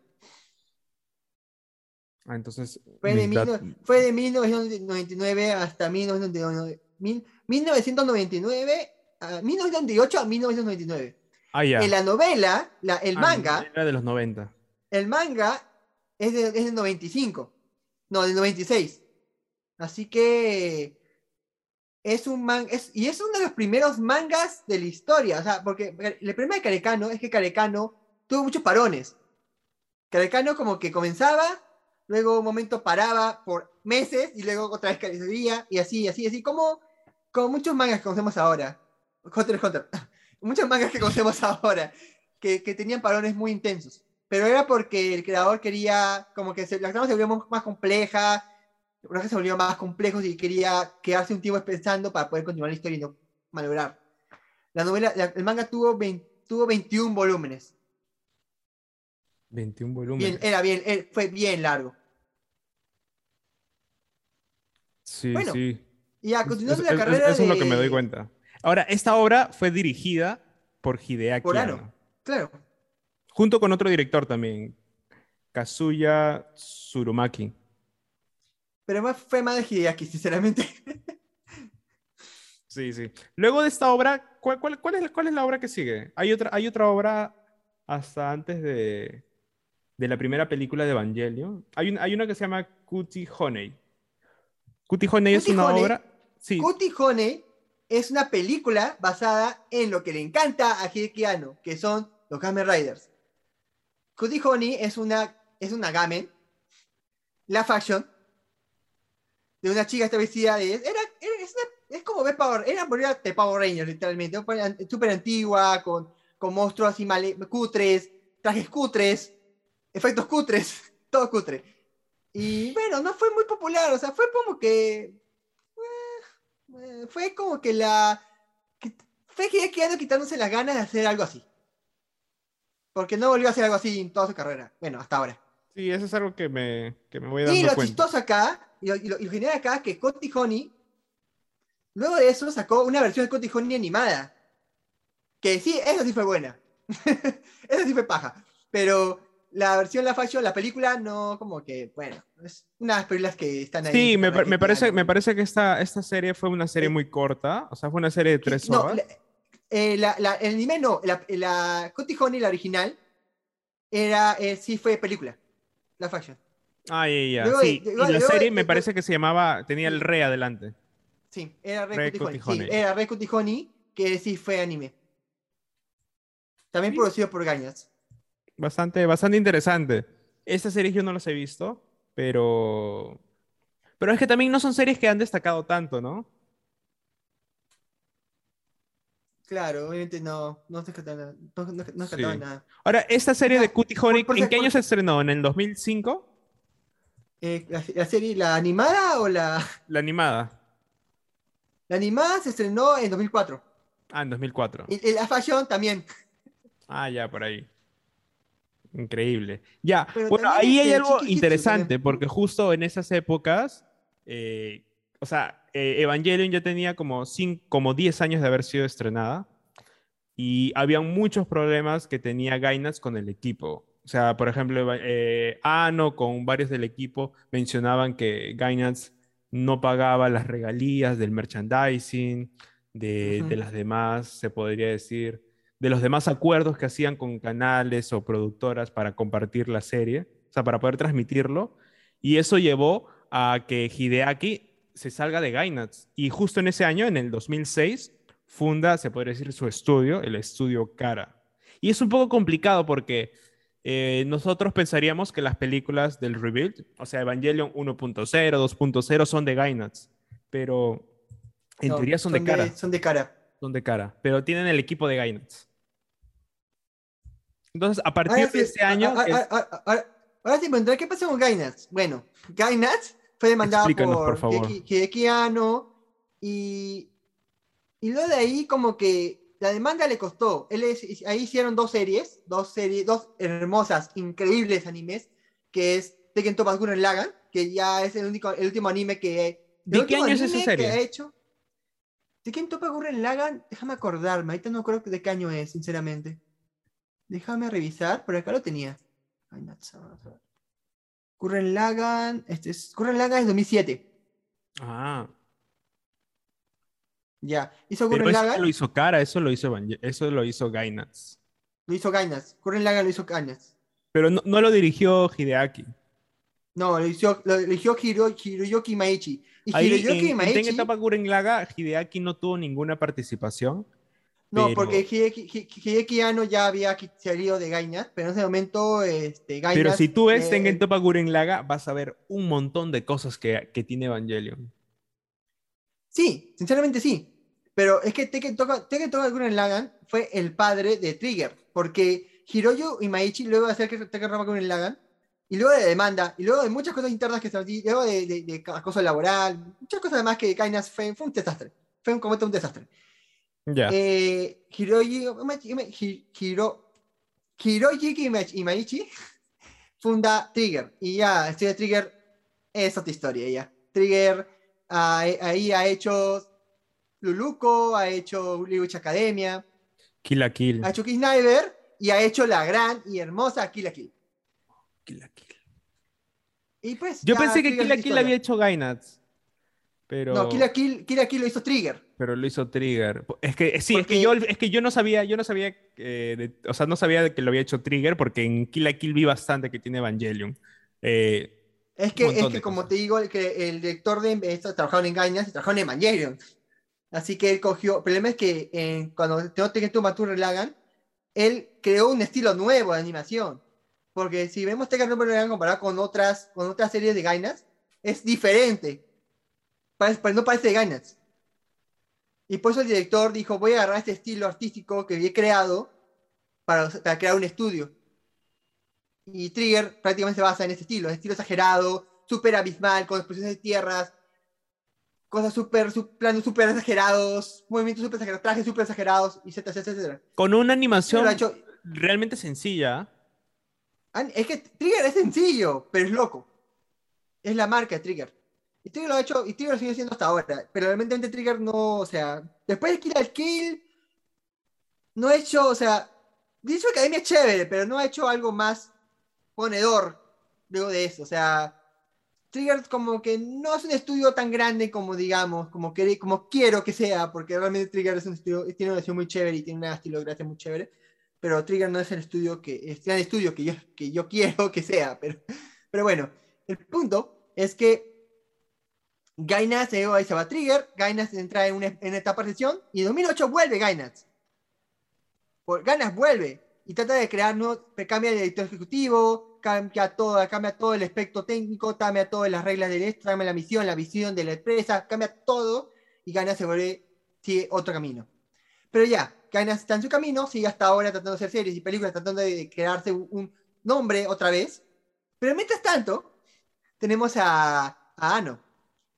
Ah, entonces, Fue de, dat- 19 fue de 1999 hasta 1999, mil- 1999, a 1998 a 1999. Ah, ya. En la novela, la- el Ah, manga, Era de los 90. el manga es, de, es del 95. No, del 96. Así que es un man, es, y es uno de los primeros mangas de la historia. O sea, porque el problema de Carecano es que Carecano tuvo muchos parones. Carecano como que comenzaba, luego un momento paraba por meses y luego otra vez carecía y así, así, así, como, como muchos mangas que conocemos ahora. Hunter Hunter. Muchos mangas que conocemos ahora que, que tenían parones muy intensos. Pero era porque el creador quería, como que se, la trama se volvió más, compleja, los personajes se volvieron más complejos y quería quedarse un tiempo pensando para poder continuar la historia y no malograr. La novela, la- el manga tuvo, 20 tuvo 21 volúmenes. 21 volúmenes. Bien, era bien, eh, fue bien largo. Sí, bueno, sí. Y a Es- continuación es- de la es- carrera eso es lo que me doy cuenta. Ahora, esta obra fue dirigida por Hideaki Por. Anno, Claro. junto con otro director también, Kazuya Tsurumaki. Pero más, fue más de Hideaki, sinceramente. Sí, sí. Luego de esta obra, ¿cuál, cuál, cuál es, cuál es la obra que sigue? Hay otra, hay otra obra hasta antes de, de la primera película de Evangelion. Hay, un- hay una que se llama Cutie Honey. Cutie Honey es una obra... Sí, es una película basada en lo que le encanta a Hideki Anno, que son los Kamen Riders. Cutie Honey es una, es una Gamen, la fashion, de una chica esta vestida de... Era, era- es, una- es como ver Power, era de Power Rangers, literalmente. Súper antigua, con, con monstruos así male- cutres, trajes cutres, efectos cutres, todo cutre. Y bueno, no fue muy popular, o sea, fue como que... eh, fue como que la... que- fue Hideki Anno quitándose las ganas de hacer algo así. Porque no volvió a hacer algo así en toda su carrera. Bueno, hasta ahora. sí, eso es algo que me, que me voy dando Y lo cuenta. chistoso acá y lo, y lo- y lo genial acá es que Coti Honey, luego de eso sacó una versión de Coti Honey animada. Que sí, esa sí fue buena. esa sí fue paja. Pero la versión la fashion, la película, no, como que, bueno, es unas películas que están ahí. Sí, me, me parece, me parece que esta, esta serie fue una serie muy corta, o sea, fue una serie de tres No, horas. la- eh, la- la- el anime no, la, la Honey, la original, era, eh, sí fue película. La fashion. Ah, ya, sí. y la luego serie me parece que se llamaba, tenía el re adelante. Sí, era Red Cutie Honey. Sí, era Red Honey, que sí fue anime. También Sí. producido por Gañas. Bastante, bastante interesante. Estas series yo no las he visto, pero... Pero es que también no son series que han destacado tanto, ¿no? Claro, obviamente no, no se no, no, no rescataba Sí. nada. Ahora, esta serie de Cutie Honey, ¿en qué año se estrenó? ¿En el 2005? Eh, la, la serie, la animada o la, La animada. la animada se estrenó en 2004. Ah, en 2004. Y, y la fashion también. Ah, ya, por ahí. Increíble. Ya, Pero bueno, ahí hay este, algo interesante, porque justo en esas épocas, eh, o sea, eh, Evangelion ya tenía como, cin- como 10 años de haber sido estrenada, y había muchos problemas que tenía Gainax con el equipo. O sea, por ejemplo, eh, Ano con varios del equipo mencionaban que Gainax no pagaba las regalías del merchandising, de, de Ujú. las demás, se podría decir, de los demás acuerdos que hacían con canales o productoras para compartir la serie, o sea, para poder transmitirlo. Y eso llevó a que Hideaki se salga de Gainax. Y justo en ese año, en el 2006, funda, se podría decir, su estudio, el estudio Cara. Y es un poco complicado porque eh, nosotros pensaríamos que las películas del Rebuild, o sea, Evangelion 1.0, 2.0, son de Gainax, pero en No, teoría son, de cara. Son de cara. Son de cara, pero tienen el equipo de Gainax. Entonces, a partir Ahora de sí, ese año, a- a- es- a- a- a- ahora sí, ¿qué pasó con Gainax? Bueno, Gainax fue demandado Explícanos, por, por favor. Hideki- Hideki Anno y, y luego de ahí como que la demanda le costó. Él es- ahí hicieron dos series, dos series, dos hermosas, increíbles animes, que es Tekken Topaz Gurren Lagann, que ya es el único, el último anime que el ¿De qué año es esa serie? que ha hecho. Tekken Topaz Gurren Lagann, déjame acordarme, ahorita no creo de qué año es, sinceramente. Déjame revisar, por acá lo tenía. Gurren Lagann, este es, Gurren Lagann es 2007. Ah, Ya, hizo pero Gurren eso lo hizo cara, eso lo hizo, eso lo hizo Gainax. lo hizo Gainax. Gurren Lagann lo hizo Gainax. Pero no, no lo dirigió Hideaki. No, lo hizo, lo Hiro, Hiroyuki Maichi. Y Ahí Hiroyuki en, en Maichi, Tengen Toppa Gurren Lagann, Hideaki no tuvo ninguna participación. No, pero- porque Hideki, Hi- Hideki Anno ya había salido de Gainax, pero en ese momento, este. Pero si tú ves eh, Tengen Toppa Gurren Lagann, vas a ver un montón de cosas que, que tiene Evangelion. Sí, sinceramente sí. Pero es que Tekken Toka Gurren Lagann fue el padre de Trigger, porque Hiroyo Imaichi, luego de hacer que Tekken Toka Gurren Lagann, y luego de demanda, y luego de muchas cosas internas que se y luego de, de, de acoso laboral, muchas cosas además que Kainas fue, fue un desastre. Fue un, completo un desastre. Ya. Eh, Hiroyi, Imaichi- Ima- Hi- Hiro, Imaichi funda Trigger. Y ya, de Trigger es otra historia ya. Trigger ah, ahí ha hecho Luluco, ha hecho Witch Academia, Kill la Kill. ha hecho Kill Sniper y ha hecho la gran y hermosa Kill la Kill. Kill la Kill. Y pues, Yo pensé que Kill la Kill había hecho Gainax. Pero... No, Kill la Kill, Kill la Kill lo hizo Trigger. Pero lo hizo Trigger. Es que sí, es Porque- que yo es que yo no sabía, yo no sabía, eh, de- o sea, no sabía de que lo había hecho Trigger porque en Kill la Kill vi bastante que tiene Evangelion. Eh, Es que, es que como te digo, el, que el director de esto trabajaba en Gainas y trabajaba en Evangelion. Así que él cogió. El problema es que eh, cuando tengo que tu Matur Lagan, él creó un estilo nuevo de animación. Porque si vemos Tekken Toppa Lagan comparado con otras, con otras series de Gainas, es diferente. Parece- pero no parece de Gainas. Y por eso el director dijo: Voy a agarrar este estilo artístico que he creado para, para crear un estudio. Y Trigger prácticamente se basa en este estilo, estilo exagerado, súper abismal, con explosiones de tierras, cosas súper, planos súper exagerados, movimientos súper exagerados, trajes súper exagerados, etcétera, etcétera. con una animación hecho- realmente sencilla. an- es que Trigger es sencillo, pero es loco. Es la marca de Trigger. Y Trigger lo ha hecho, y Trigger lo sigue haciendo hasta ahora. Pero realmente Trigger no, o sea, después de Kill al Kill, no ha hecho, o sea, dicho Academia es chévere, pero no ha hecho algo más ponedor luego de eso. O sea, Trigger como que no es un estudio tan grande como digamos, como, que, como quiero que sea, porque realmente Trigger es un estudio, tiene una edición muy chévere y tiene una estilografía muy chévere, pero Trigger no es el estudio que, es el estudio que yo, que yo quiero que sea, pero, pero bueno, el punto es que Gainax se ahí se va a Trigger, Gainax entra en de sesión y en 2008 vuelve Gainax. Gainax vuelve y trata de crear, nuevos, cambia el editor ejecutivo, cambia todo, cambia todo el aspecto técnico, cambia todas las reglas del esto, cambia la misión, la visión de la empresa, cambia todo y Gana se vuelve, sigue otro camino. Pero ya, Gana está en su camino, sigue hasta ahora tratando de hacer series y películas, tratando de crearse un nombre otra vez. Pero mientras tanto, tenemos a, a Ano.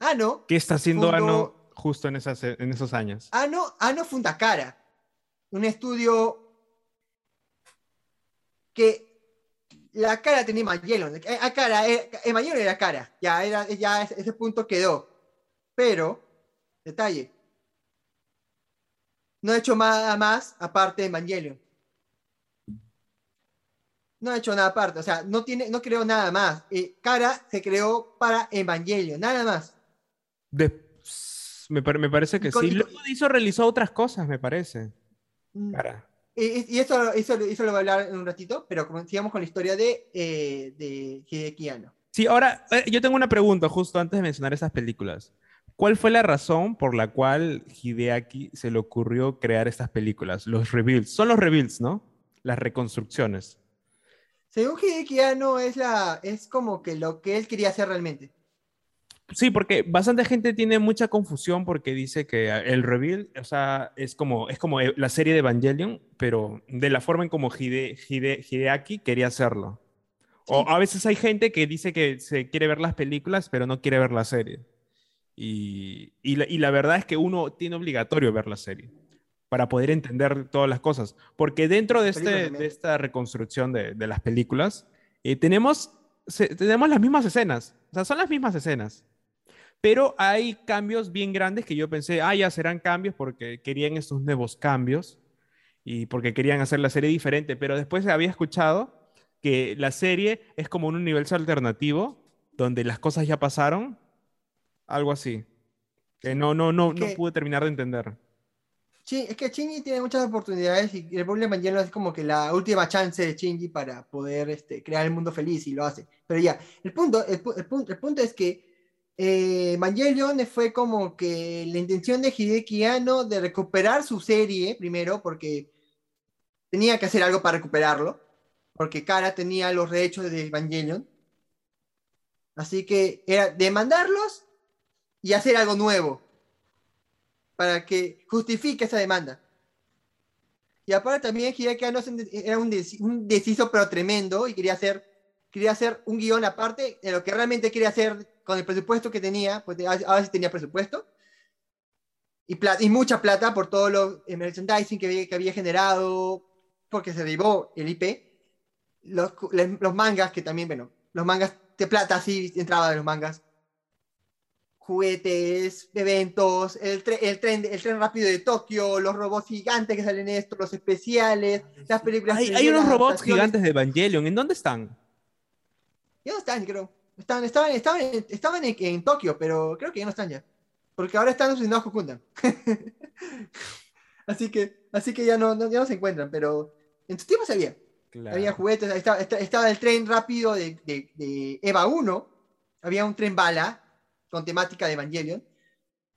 Ano. ¿Qué está haciendo Ano justo en, esas, en esos años? Ano, Ano funda Cara, un estudio que la cara tenía Magellan. Eh, a cara, eh, Evangelion era cara. Ya, era, ya ese punto quedó. Pero, detalle. No ha hecho nada más aparte de Evangelion. No ha hecho nada aparte. O sea, no, tiene, no creó nada más. Eh, cara se creó para Evangelion. Nada más. Me, parece que sí. Luego hizo, realizó otras cosas, me parece. Mm. Cara. Y, eso, eso, eso, lo voy a hablar en un ratito, pero sigamos con la historia de, eh, de Hideki Sí, ahora eh, yo tengo una pregunta justo antes de mencionar esas películas. ¿Cuál fue la razón por la cual Hideaki se le ocurrió crear estas películas? Los rebuilds. Son los rebuilds, ¿no? Las reconstrucciones. Según Hideki Anno es, la, es como que lo que él quería hacer realmente. Sí, porque bastante gente tiene mucha confusión porque dice que el reveal, o sea, es como, es como la serie de Evangelion, pero de la forma en como Hide, Hideaki quería hacerlo. O a veces hay gente que dice que se quiere ver las películas, pero no quiere ver la serie. Y, y, la, verdad es que uno tiene obligatorio ver la serie para poder entender todas las cosas. Porque dentro de, este, de esta reconstrucción de, de las películas, eh, tenemos, tenemos las mismas escenas. O sea, son las mismas escenas. Pero hay cambios bien grandes que yo pensé, ah, ya serán cambios porque querían estos nuevos cambios y porque querían hacer la serie diferente. Pero después había escuchado que la serie es como un universo alternativo donde las cosas ya pasaron, algo así. Que no, no, no, no pude terminar de entender. Sí, es que Shinji tiene muchas oportunidades y el problema lleno es como que la última chance de Shinji para poder este, crear el mundo feliz y lo hace. Pero ya, el punto, el, punto, el punto es que eh, Evangelion fue como que la intención de Hideki Anno de recuperar su serie primero, porque tenía que hacer algo para recuperarlo, porque Kara tenía los derechos de Evangelion. Así que era demandarlos y hacer algo nuevo para que justifique esa demanda. Y aparte también Hideki Anno era un, un deciso pero tremendo y quería hacer, quería hacer un guion aparte de lo que realmente quería hacer con el presupuesto que tenía, pues a veces tenía presupuesto, y, plata, y mucha plata por todo lo merchandising que había, que había generado, porque se derivó el IP, los, los, mangas, que también, bueno, los mangas de plata sí entraba de los mangas, juguetes, eventos, el, el, tren, el tren rápido de Tokio, los robots gigantes que salen esto, los especiales, las películas. Hay, hay unos robots gigantes de Evangelion, ¿en dónde están? Ya no están, creo. Estaban, estaban, estaban, estaban en, Tokio, pero creo que ya no están ya. Porque ahora están en Kokundan. así que, así que ya no, ya no se encuentran, pero en su tiempo se había. Había juguetes, estaba, estaba, el tren rápido de, de, Eva 1, había un tren bala con temática de Evangelion,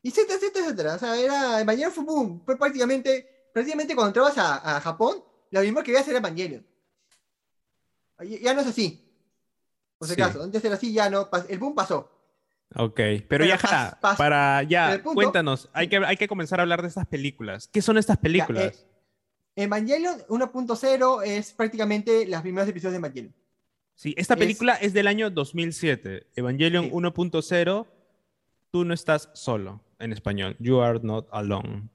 y etcétera, etcétera, etcétera. O sea, era, Evangelion fue boom, fue prácticamente, prácticamente cuando entrabas a, a Japón, lo mismo que veías era Evangelion. Ya no es así. Por si acaso, antes era así, ya no, el boom pasó. Ok, pero, ya, para, ya, cuéntanos, hay que, hay que comenzar a hablar de estas películas. ¿Qué son estas películas? Eh, Evangelion 1.0 es prácticamente los primeros episodios de Evangelion. Sí, esta película es, del año 2007. Evangelion 1.0, tú no estás solo, en español. You are not alone.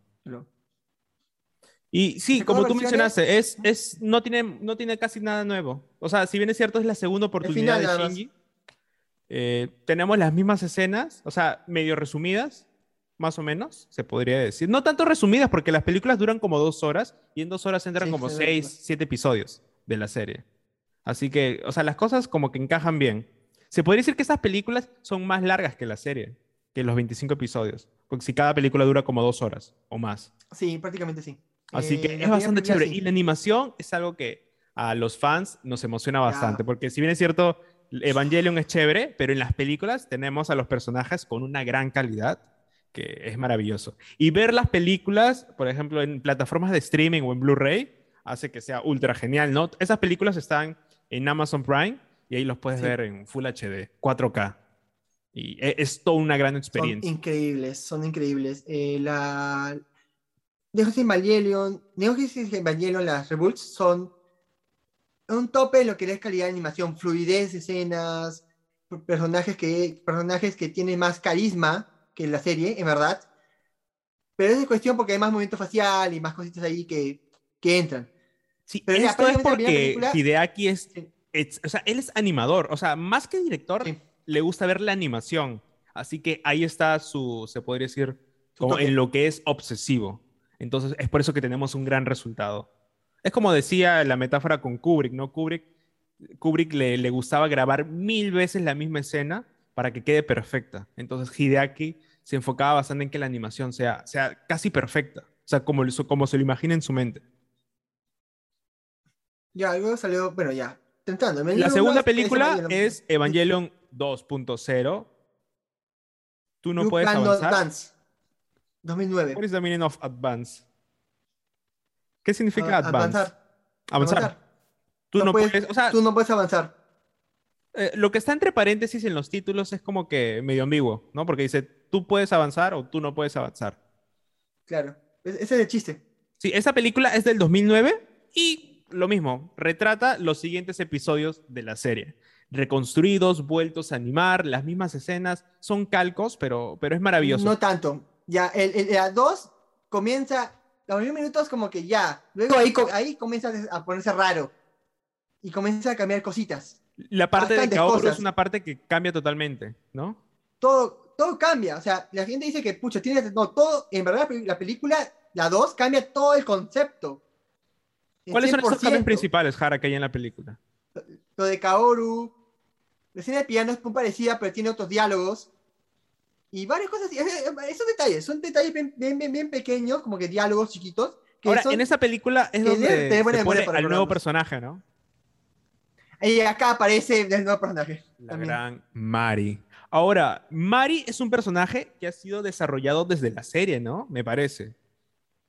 Y sí, como tú mencionaste, es, es, no, tiene, no tiene casi nada nuevo. O sea, si bien es cierto, es la segunda oportunidad de Shinji. Eh, tenemos las mismas escenas, o sea, medio resumidas, más o menos, se podría decir. No tanto resumidas, porque las películas duran como dos horas y en dos horas entran Sí, como seis, verdad. siete episodios de la serie. Así que, o sea, las cosas como que encajan bien. Se podría decir que estas películas son más largas que la serie, que los 25 episodios. Porque si cada película dura como dos horas o más. Sí, prácticamente sí. Así Eh, que es bastante chévere. sí. Y la animación es algo que a los fans nos emociona bastante. Porque si bien es cierto, Evangelion es chévere, pero en las películas tenemos a los personajes con una gran calidad que es maravilloso. Y ver las películas, por ejemplo, en plataformas de streaming o en Blu-ray, hace que sea ultra genial, ¿no? Esas películas están en Amazon Prime y ahí los puedes Sí. ver en Full HD, 4K. Y e- es toda una gran Son experiencia. increíbles, son increíbles. Eh, la... Neo Geo Evangelion, Neo Geo Evangelion, las Revolts son un tope en lo que es calidad de animación, fluidez de escenas, per- personajes que, personajes que tienen más carisma que la serie, en verdad. Pero es de cuestión porque hay más movimiento facial y más cositas ahí que, que entran. Sí, Pero esto es porque Hideaki es, Sí. es- o sea, él es animador, o sea, más que director, Sí. le gusta ver la animación. Así que ahí está su, se podría decir, como en lo que es obsesivo. Entonces, es por eso que tenemos un gran resultado. Es como decía la metáfora con Kubrick, ¿no? Kubrick, Kubrick le, le gustaba grabar mil veces la misma escena para que quede perfecta. Entonces, Hideaki se enfocaba bastante en que la animación sea, sea casi perfecta. O sea, como, como se lo imagina en su mente. Ya, luego salió, bueno, ya, tentando. La segunda película es Evangelion 2.0. Tú no puedes avanzar. Dance, 2009. What is the meaning of advance? ¿Qué significa A- advance? Avanzar. Avanzar. Tú no, No puedes- puedes, o sea, Tú no puedes avanzar. eh, lo que está entre paréntesis en los títulos es como que medio ambiguo, ¿no? Porque dice, tú puedes avanzar o tú no puedes avanzar. Claro. Es- Ese es el chiste. Sí, esa película es del 2009 y lo mismo, retrata los siguientes episodios de la serie. Reconstruidos, vueltos a animar, las mismas escenas, son calcos, pero, pero es maravilloso. No tanto. Ya, el, el, la 2 comienza, los primeros minutos como que ya. Luego ahí, ahí comienza a ponerse raro. Y comienza a cambiar cositas. La parte de Kaoru es una parte que cambia totalmente, ¿no? Todo, todo cambia. O sea, la gente dice que, pucha, tiene... No, todo, en verdad, la película, la 2, cambia todo el concepto. ¿Cuáles son esos cambios 100%. principales, Jara, que hay en la película? Lo de Kaoru. La escena de piano es muy parecida, pero tiene otros diálogos. Y varias cosas. así. Esos detalles, son detalles bien, bien, bien, bien pequeños, como que diálogos chiquitos. Que Ahora, son- en esa película es que donde se pone para al nuevo personaje, ¿no? Y acá aparece el nuevo personaje. La también. gran Mari. Ahora, Mari es un personaje que ha sido desarrollado desde la serie, ¿no? Me parece.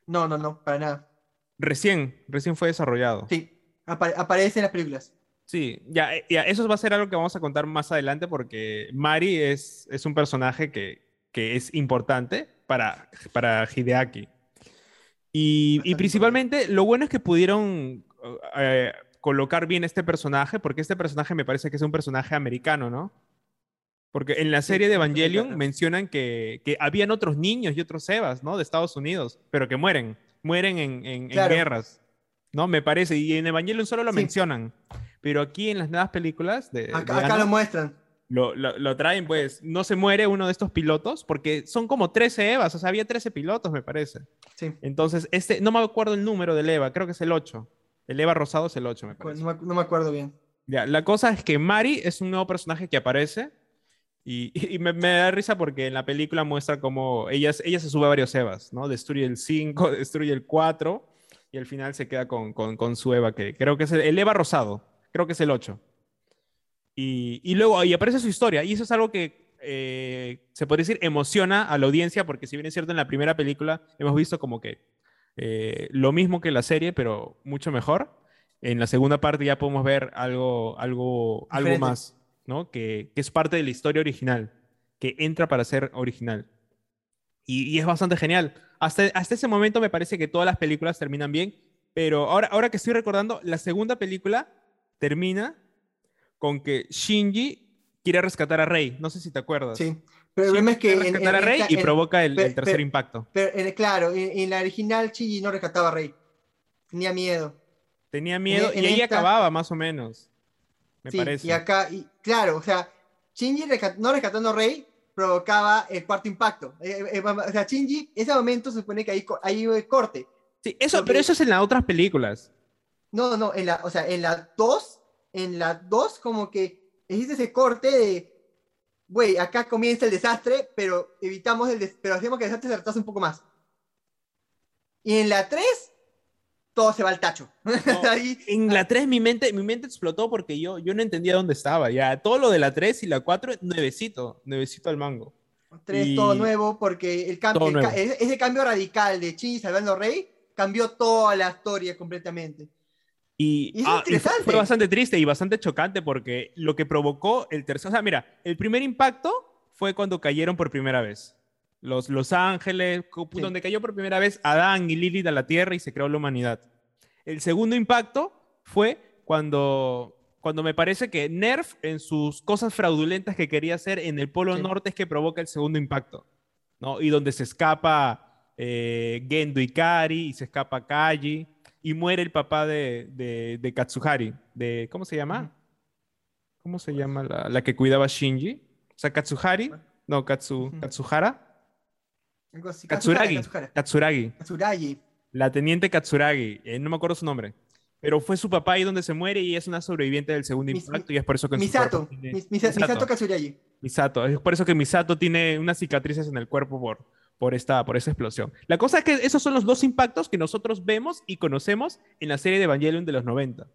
No, no, no, para nada. Recién, recién fue desarrollado. Sí, apa- aparece en las películas. Sí, ya, eh, ya, eso va a ser algo que vamos a contar más adelante porque Mari es, es un personaje que, que es importante para, para Hideaki. Y, y principalmente lo bueno es que pudieron eh, colocar bien este personaje porque este personaje me parece que es un personaje americano, ¿no? Porque en la serie de Evangelion mencionan que, que habían otros niños y otros Evas, ¿no? De Estados Unidos, pero que mueren, mueren en, en- guerras, ¿no? Me parece, y en Evangelion solo lo Sí. mencionan, pero aquí en las nuevas películas de, Acá, de acá lo muestran. lo, lo- lo traen, pues, no se muere uno de estos pilotos, porque son como 13 Evas, o sea, había 13 pilotos, me parece. Sí. Entonces, este, no me acuerdo el número del EVA, creo que es el 8. El EVA rosado es el 8, me parece. no, me, no me acuerdo bien. Ya, la cosa es que Mari es un nuevo personaje que aparece y, y me, me da risa porque en la película muestra cómo ella, ella se sube a varios Evas, ¿no? Destruye el 5, destruye el 4 y al final se queda con, con, con su Eva, que creo que es el, el Eva rosado, creo que es el 8. Y, y luego ahí aparece su historia y eso es algo que eh, se puede decir emociona a la audiencia porque si bien es cierto en la primera película hemos visto como que eh, lo mismo que la serie, pero mucho mejor. En la segunda parte ya podemos ver algo, algo, algo más, ¿no? Que, que es parte de la historia original, que entra para ser original. Y, y es bastante genial. Hasta, hasta ese momento me parece que todas las películas terminan bien, pero ahora, ahora que estoy recordando, la segunda película termina con que Shinji quiere rescatar a Rey. No sé si te acuerdas. Sí. Pero el problema es que. En- rescatar en a Rey y provoca el, tercer impacto. pero en- claro, en, la original Chigi no rescataba a Rey. Tenía miedo. Tenía miedo en y ahí esta- acababa más o menos. Me sí, parece. y acá, y, claro, o sea, Shinji no rescatando a Rey provocaba el cuarto impacto. Eh, eh, o sea, Shinji, ese momento se supone que ahí, hay el corte. Sí, eso, pero eso es en las otras películas. No, no, en la, o sea, en la 2, en la 2 como que existe ese corte de, güey, acá comienza el desastre, pero evitamos el, pero hacemos que el desastre se retrase un poco más. Y en la 3, todo se va al tacho. en la 3 mi mente, mi mente explotó porque yo, yo no entendía dónde estaba. Ya todo lo de la 3 y la 4, nuevecito, nuevecito al mango. 3 todo nuevo porque el cambio, ese cambio radical de Chi salvando Rey cambió toda la historia completamente. Y, ah, fue bastante triste y bastante chocante porque lo que provocó el tercer, o sea, mira, el primer impacto fue cuando cayeron por primera vez. Los, los Ángeles, donde cayó por primera vez Adán y Lilith a la Tierra y se creó la humanidad. El segundo impacto fue cuando, cuando me parece que Nerf, en sus cosas fraudulentas que quería hacer en el Polo Norte, es que provoca el segundo impacto. ¿no? Y donde se escapa eh, Gendo Ikari y se escapa Kaji y muere el papá de, de, Katsuhari, de, ¿cómo se llama? ¿Cómo se llama la, que cuidaba Shinji? O sea, Katsuhari, no, Katsu, Katsuhara. Katsuragi. Katsuragi. Katsuragi. La teniente Katsuragi, eh, no me acuerdo su nombre. Pero fue su papá ahí donde se muere y es una sobreviviente del segundo impacto y es por eso que Misato, Misato Katsuragi. Misato, es por eso que Misato tiene unas cicatrices en el cuerpo por, por esta, por esa explosión. La cosa es que esos son los dos impactos que nosotros vemos y conocemos en la serie de Evangelion de los 90.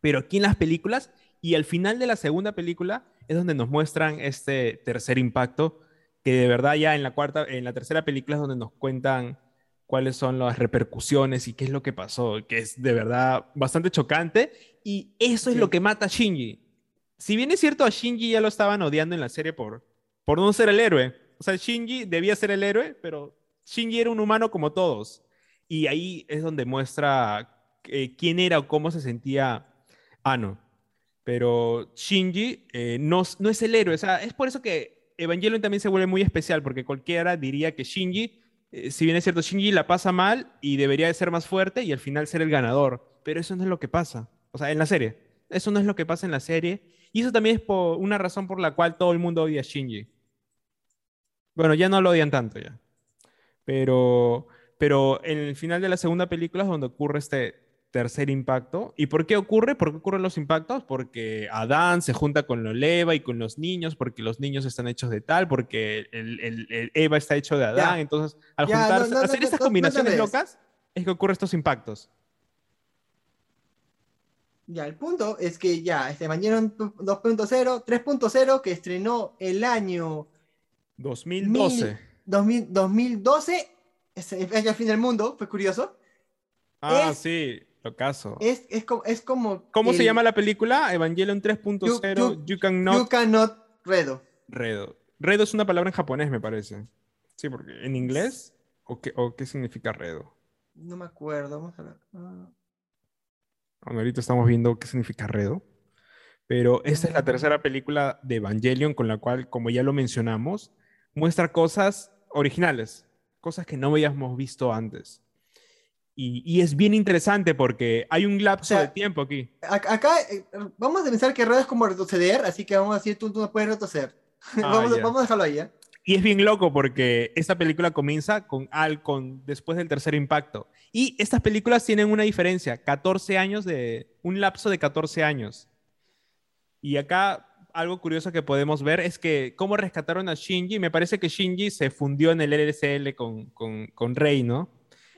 Pero aquí en las películas y al final de la segunda película es donde nos muestran este tercer impacto, que de verdad ya en la cuarta, en la tercera película es donde nos cuentan cuáles son las repercusiones y qué es lo que pasó, que es de verdad bastante chocante y eso es lo que mata a Shinji. Si bien es cierto a Shinji ya lo estaban odiando en la serie por por no ser el héroe, o sea, Shinji debía ser el héroe, pero Shinji era un humano como todos. Y ahí es donde muestra eh, quién era o cómo se sentía Ano. Pero Shinji eh, no, no es el héroe. O sea, es por eso que Evangelion también se vuelve muy especial, porque cualquiera diría que Shinji, eh, si bien es cierto, Shinji la pasa mal y debería de ser más fuerte y al final ser el ganador. Pero eso no es lo que pasa. O sea, en la serie. Eso no es lo que pasa en la serie. Y eso también es por una razón por la cual todo el mundo odia a Shinji. Bueno, ya no lo odian tanto ya. Pero, pero en el final de la segunda película es donde ocurre este tercer impacto. ¿Y por qué ocurre? ¿Por qué ocurren los impactos? Porque Adán se junta con Loleva y con los niños, porque los niños están hechos de tal, porque el, Eva está hecho de Adán. Entonces, al juntarse, hacer estas combinaciones locas, es que ocurren estos impactos. Ya, el punto es que ya, este Evangelion 2.0, 3.0, que estrenó el año 2012. 2012 es el fin del mundo, fue curioso. Ah, sí, lo caso. Es, es, como, es como. ¿Cómo se llama la película? Evangelion 3.0. You, cannot. You cannot redo. Redo. Redo es una palabra en japonés, me parece. Sí, porque en inglés. ¿O qué, o qué significa redo? No me acuerdo, vamos a ver. Ah. ahorita estamos viendo qué significa redo. Pero esta es la tercera película de Evangelion con la cual, como ya lo mencionamos, muestra cosas originales, cosas que no habíamos visto antes. Y, es bien interesante porque hay un lapso de tiempo aquí. Acá eh, vamos a pensar que Red es como retroceder, así que vamos a decir, tú, tú no puedes retroceder. Ah, vamos, vamos, a dejarlo ahí. ¿eh? Y es bien loco porque esta película comienza con Al, con, después del tercer impacto. Y estas películas tienen una diferencia, 14 años de, un lapso de 14 años. Y acá algo curioso que podemos ver es que cómo rescataron a Shinji. Me parece que Shinji se fundió en el LSL con, con, con Rey, ¿no?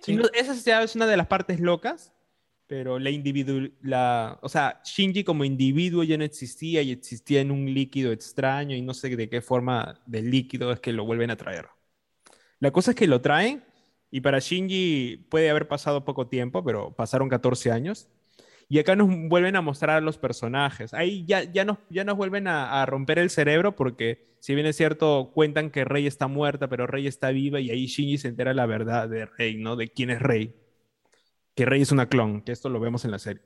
Sí. esa es una de las partes locas, pero la individu la, o sea, Shinji como individuo ya no existía y existía en un líquido extraño y no sé de qué forma de líquido es que lo vuelven a traer. La cosa es que lo traen y para Shinji puede haber pasado poco tiempo, pero pasaron 14 años y acá nos vuelven a mostrar a los personajes. Ahí ya, ya, nos, ya nos vuelven a, romper el cerebro porque, si bien es cierto, cuentan que Rey está muerta, pero Rey está viva y ahí Shinji se entera la verdad de Rey, ¿no? De quién es Rey. Que Rey es una clon, que esto lo vemos en la serie.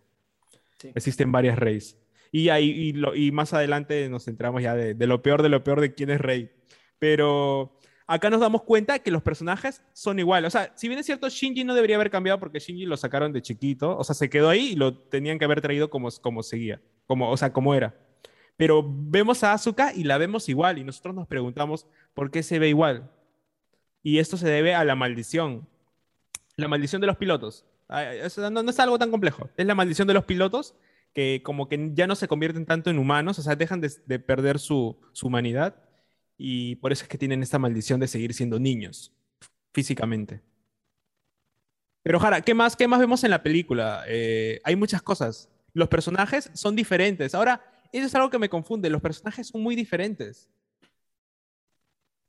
Existen varias Reyes. Y, ahí, y, más adelante nos centramos ya de, de lo peor de lo peor de quién es Rey. Pero acá nos damos cuenta que los personajes son iguales. O sea, si bien es cierto, Shinji no debería haber cambiado porque Shinji lo sacaron de chiquito. O sea, se quedó ahí y lo tenían que haber traído como, como seguía. Como, o sea, como era. Pero vemos a Asuka y la vemos igual y nosotros nos preguntamos por qué se ve igual. Y esto se debe a la maldición. La maldición de los pilotos. No, es algo tan complejo. Es la maldición de los pilotos que como que ya no se convierten tanto en humanos, o sea, dejan de, perder su, humanidad y por eso es que tienen esta maldición de seguir siendo niños físicamente. Pero Jara, ¿qué más, qué más vemos en la película? Eh, hay muchas cosas. Los personajes son diferentes. Ahora, eso es algo que me confunde. Los personajes son muy diferentes.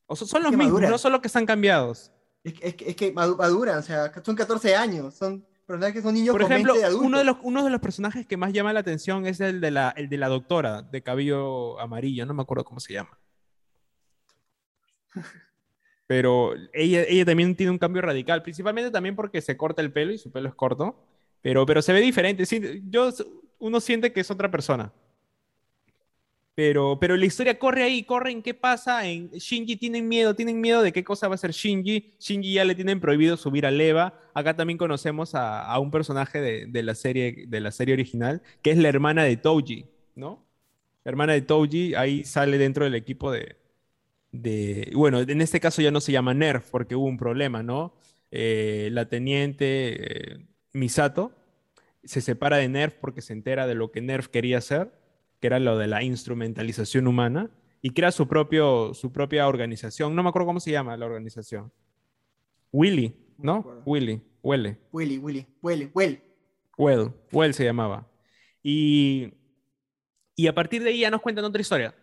O son, los mismos, no solo que están cambiados. Es, que maduran, o sea, son 14 años, son personajes, son niños Por ejemplo, Uno de, los, uno de los personajes que más llama la atención es el de la, el de la doctora, de cabello amarillo, no me acuerdo cómo se llama. Pero ella, ella también tiene un cambio radical, principalmente también porque se corta el pelo y su pelo es corto, pero, pero se ve diferente. yo, uno siente que es otra persona. Pero, pero la historia corre ahí, corre en qué pasa. En Shinji tienen miedo, tienen miedo de qué cosa va a ser Shinji. Shinji ya le tienen prohibido subir a Leva. Acá también conocemos a, un personaje de, la serie, de la serie original, que es la hermana de Touji, ¿no? Hermana de Touji ahí sale dentro del equipo de, de... Bueno, en este caso ya no se llama Nerf porque hubo un problema, ¿no? Eh, la teniente eh, Misato se separa de Nerf porque se entera de lo que Nerf quería hacer que era lo de la instrumentalización humana, y crea su, propio, su propia organización. No me acuerdo cómo se llama la organización. Willy, ¿no? Willy, Huele. Willy, Willy, Huele, Well. Well, Well se llamaba. Y, y a partir de ahí ya nos cuentan otra historia.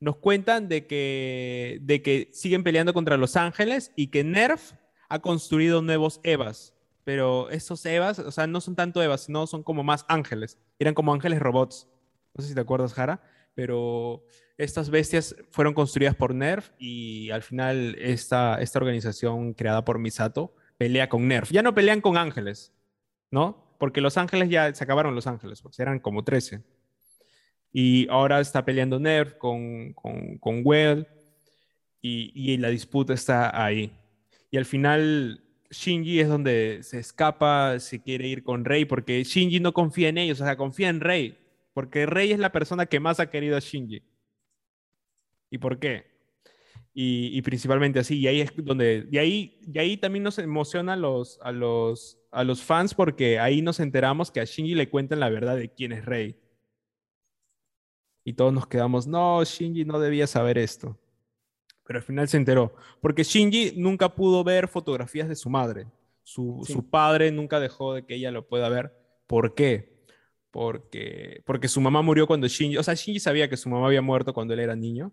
Nos cuentan de que, de que siguen peleando contra los ángeles y que Nerf ha construido nuevos Evas. Pero esos Evas, o sea, no son tanto Evas, sino son como más ángeles. Eran como ángeles robots. No sé si te acuerdas, Jara, pero estas bestias fueron construidas por Nerf y al final esta, esta organización creada por Misato pelea con Nerf. Ya no pelean con ángeles, ¿no? Porque los ángeles ya se acabaron los ángeles, porque eran como 13. Y ahora está peleando Nerf con, con, con Well y, y la disputa está ahí. Y al final Shinji es donde se escapa, se quiere ir con Rey, porque Shinji no confía en ellos, o sea, confía en Rey porque Rey es la persona que más ha querido a Shinji. ¿Y por qué? Y, principalmente así, y ahí es donde, y ahí, y ahí también nos emociona a los, a, los, a los fans porque ahí nos enteramos que a Shinji le cuentan la verdad de quién es Rey. Y todos nos quedamos, no, Shinji no debía saber esto. Pero al final se enteró, porque Shinji nunca pudo ver fotografías de su madre. Su, su padre nunca dejó de que ella lo pueda ver. ¿Por qué? porque, porque su mamá murió cuando Shinji, o sea, Shinji sabía que su mamá había muerto cuando él era niño,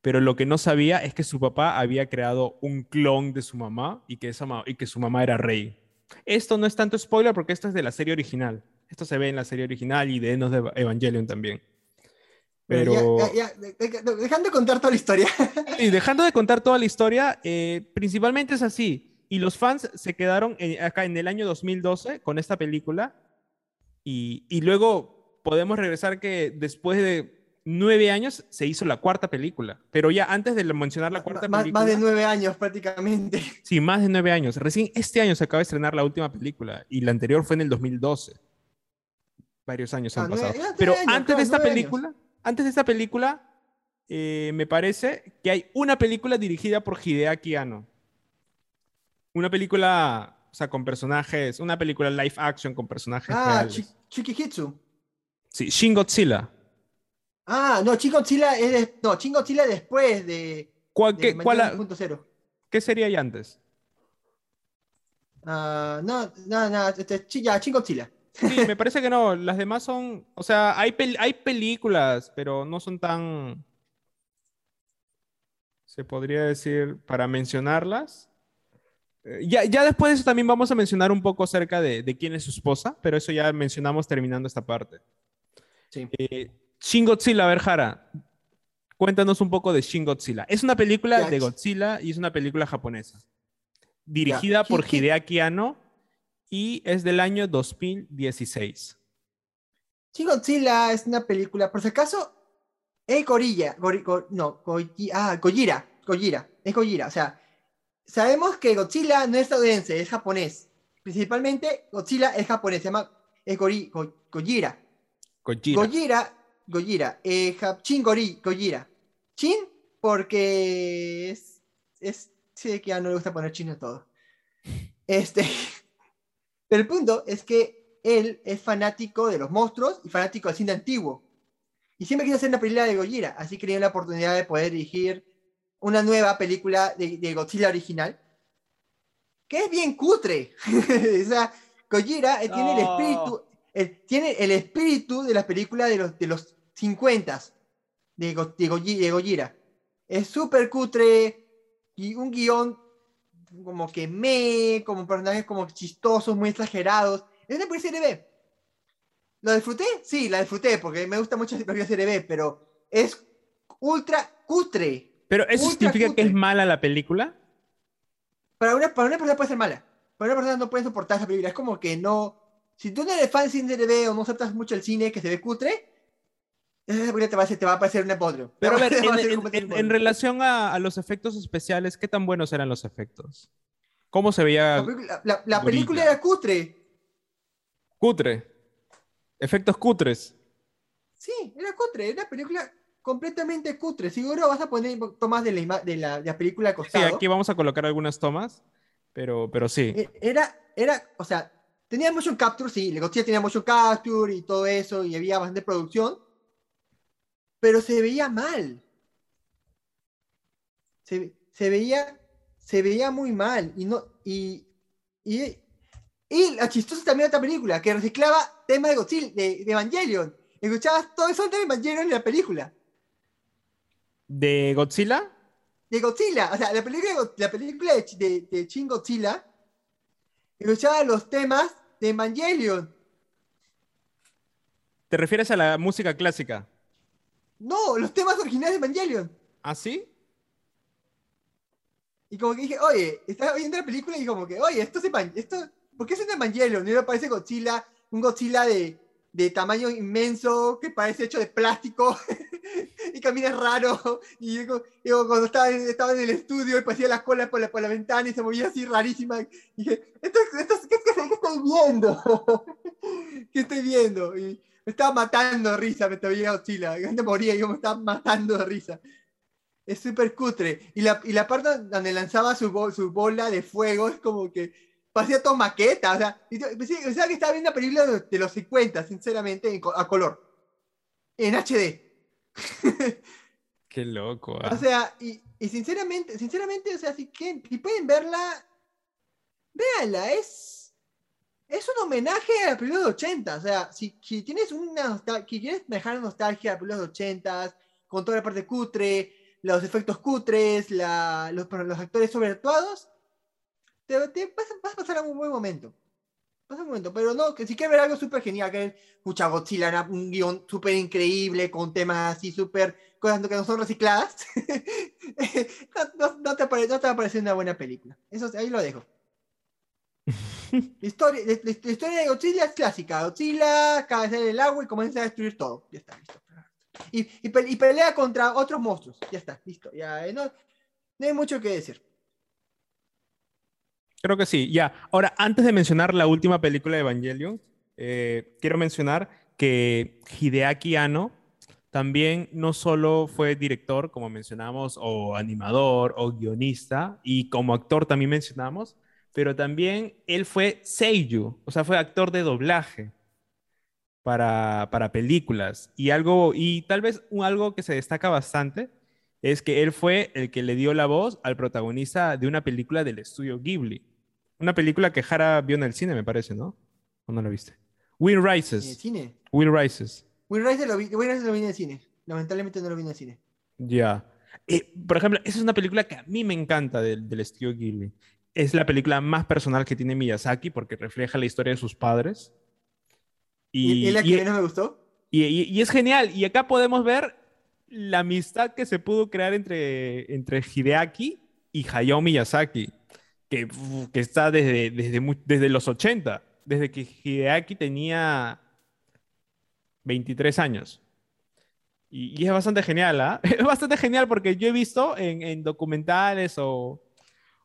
pero lo que no sabía es que su papá había creado un clon de su mamá y que, esa y que su mamá era rey. Esto no es tanto spoiler porque esto es de la serie original. Esto se ve en la serie original y de Enos de Evangelion también. Pero... dejando de contar toda la historia. Y dejando de contar toda la historia, eh, principalmente es así. Y los fans se quedaron acá en el año 2012 con esta película y, luego podemos regresar que después de nueve años se hizo la cuarta película. Pero ya antes de mencionar la cuarta más, película. Más de nueve años prácticamente. Sí, más de nueve años. Recién este año se acaba de estrenar la última película y la anterior fue en el 2012. Varios años han ah, pasado. Pero antes de esta película, antes de esta película, eh, me parece que hay una película dirigida por Hideaki Anno. Una película o sea, con personajes, una película live action con personajes ah, reales. Chikihitsu. Sí, Shin Godzilla. Ah, no, Shin Godzilla es no, Shin Godzilla después de ¿Cuál, qué, cuál, ¿Qué sería ahí antes? Uh, no, no, no, este, ya, Shin Godzilla. Sí, me parece que no. Las demás son. O sea, hay, hay películas, pero no son tan. Se podría decir, para mencionarlas. Eh, ya, ya, después de eso también vamos a mencionar un poco acerca de, de, quién es su esposa, pero eso ya mencionamos terminando esta parte. Sí. Eh, Shin Godzilla, a ver, Jara, cuéntanos un poco de Shin Godzilla. Es una película de Godzilla y es una película japonesa. Dirigida por Hideaki Anno y es del año 2016. Shin Godzilla es una película, por si acaso, es Gorilla, no, ah, Gojira, Gojira, es Gojira, o sea, sabemos que Godzilla no es estadounidense, es japonés. Principalmente Godzilla es japonés, se llama es Gojira. Gojira. Gojira. Eh, Chin Gojira. Chin porque es, es sí que ya no le gusta poner chino todo. Este, pero el punto es que él es fanático de los monstruos y fanático del cine antiguo. Y siempre quiso hacer una película de Gojira, así que tenía la oportunidad de poder dirigir una nueva película de, de Godzilla original, que es bien cutre. o sea, Gojira tiene el espíritu, tiene el espíritu de las películas de los, de los 50 de, de, Gojira. Es súper cutre y un guion como que me, como personajes como chistosos, muy exagerados. Es una serie B. ¿Lo disfruté? Sí, la disfruté porque me gusta mucho la serie B, pero es ultra cutre. ¿Pero eso significa que es mala la película? Para una, para una persona puede ser mala. Para una persona no puede soportar esa película. Es como que no. Si tú no eres fan de cine B o no aceptas mucho el cine que se ve cutre, película te va a, te va a parecer un podrio. Pero a ver, en, relación a, los efectos especiales, ¿qué tan buenos eran los efectos? ¿Cómo se veía? La, película era cutre. Cutre. Efectos cutres. Sí, era cutre. Era una película completamente cutre. Seguro vas a poner tomas de la, de la, de la película de costado. Sí, aquí vamos a colocar algunas tomas, pero, pero sí. E, era, era, o sea, tenía motion capture, sí, Godzilla tenía motion capture y todo eso, y había bastante producción, pero se veía mal. Se, se veía, se veía muy mal, y no, y, y, y la chistosa también de esta película, que reciclaba temas de Godzilla, de, de Evangelion. Escuchabas todo eso de Evangelion en la película. ¿De Godzilla? De Godzilla, o sea, la película, la película de, de, de Shin Godzilla escuchaba los temas de Evangelion. ¿Te refieres a la música clásica? No, los temas originales de Evangelion. ¿Ah, sí? Y como que dije, oye, estaba viendo la película y como que, oye, esto es esto, ¿por qué es un Evangelion? Y me parece Godzilla, un Godzilla de, de tamaño inmenso, que parece hecho de plástico, y camina raro. Y digo, cuando estaba en, estaba en el estudio y pasía las colas por la, por la ventana y se movía así rarísima, y dije, ¿Esto, esto, ¿qué, qué, qué estoy viendo? ¿Qué estoy viendo? Y me estaba matando de risa, me estaba Godzilla. Yo me moría y yo me estaba matando de risa. Es súper cutre. Y la, y la parte donde lanzaba su, su bola de fuego es como que parecía todo maqueta, o sea, pensaba que estaba viendo una película de, los 50, sinceramente, a color, en HD. Qué loco. O sea, y, y, sinceramente, sinceramente, o sea, si, que, si pueden verla, véanla, es, es un homenaje a la película de los 80, o sea, si, si tienes una si quieres dejar nostalgia a la película de los 80, con toda la parte cutre, los efectos cutres, la, los, los actores sobreactuados, te, vas, a pasar un buen momento. Pasa un momento, pero no, que si quieres ver algo súper genial, que es mucha Godzilla, un guion súper increíble, con temas así súper, cosas que no son recicladas, no, te no, te va a parecer una buena película. Eso ahí lo dejo. la, historia, la, historia de Godzilla es clásica. Godzilla cae en el agua y comienza a destruir todo. Ya está, listo. Y, y, pelea contra otros monstruos. Ya está, listo. Ya, eh, no, no hay mucho que decir. Creo que sí, ya. Ahora, antes de mencionar la última película de Evangelion, eh, quiero mencionar que Hideaki Anno también no solo fue director, como mencionamos, o animador, o guionista, y como actor también mencionamos, pero también él fue seiyuu, o sea, fue actor de doblaje para, para películas. Y algo, y tal vez un, algo que se destaca bastante es que él fue el que le dio la voz al protagonista de una película del estudio Ghibli. Una película que Jara vio en el cine, me parece, ¿no? ¿O no la viste? Will Rises. ¿En el cine? Will Rises. Will Rises lo vi, Will Rises lo vi en el cine. Lamentablemente no lo vi en el cine. Ya. Eh, por ejemplo, esa es una película que a mí me encanta del, del estudio Ghibli. Es la película más personal que tiene Miyazaki porque refleja la historia de sus padres. ¿Y, ¿Y la que y, menos me gustó? Y, y, es genial. Y acá podemos ver la amistad que se pudo crear entre, entre Hideaki y Hayao Miyazaki que, está desde, desde, desde los 80, desde que Hideaki tenía 23 años. Y, es bastante genial, ¿ah? Es bastante genial porque yo he visto en, documentales o,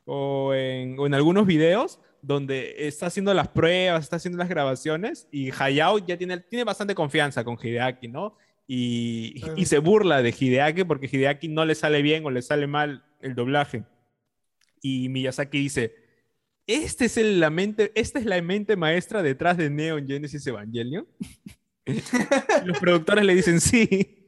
o, en, o, en, algunos videos donde está haciendo las pruebas, está haciendo las grabaciones y Hayao ya tiene, tiene bastante confianza con Hideaki, ¿no? y, y se burla de Hideaki porque Hideaki no le sale bien o le sale mal el doblaje. Y Miyazaki dice, este es el, la mente, esta es la mente maestra detrás de Neon Genesis Evangelion. Los productores le dicen sí.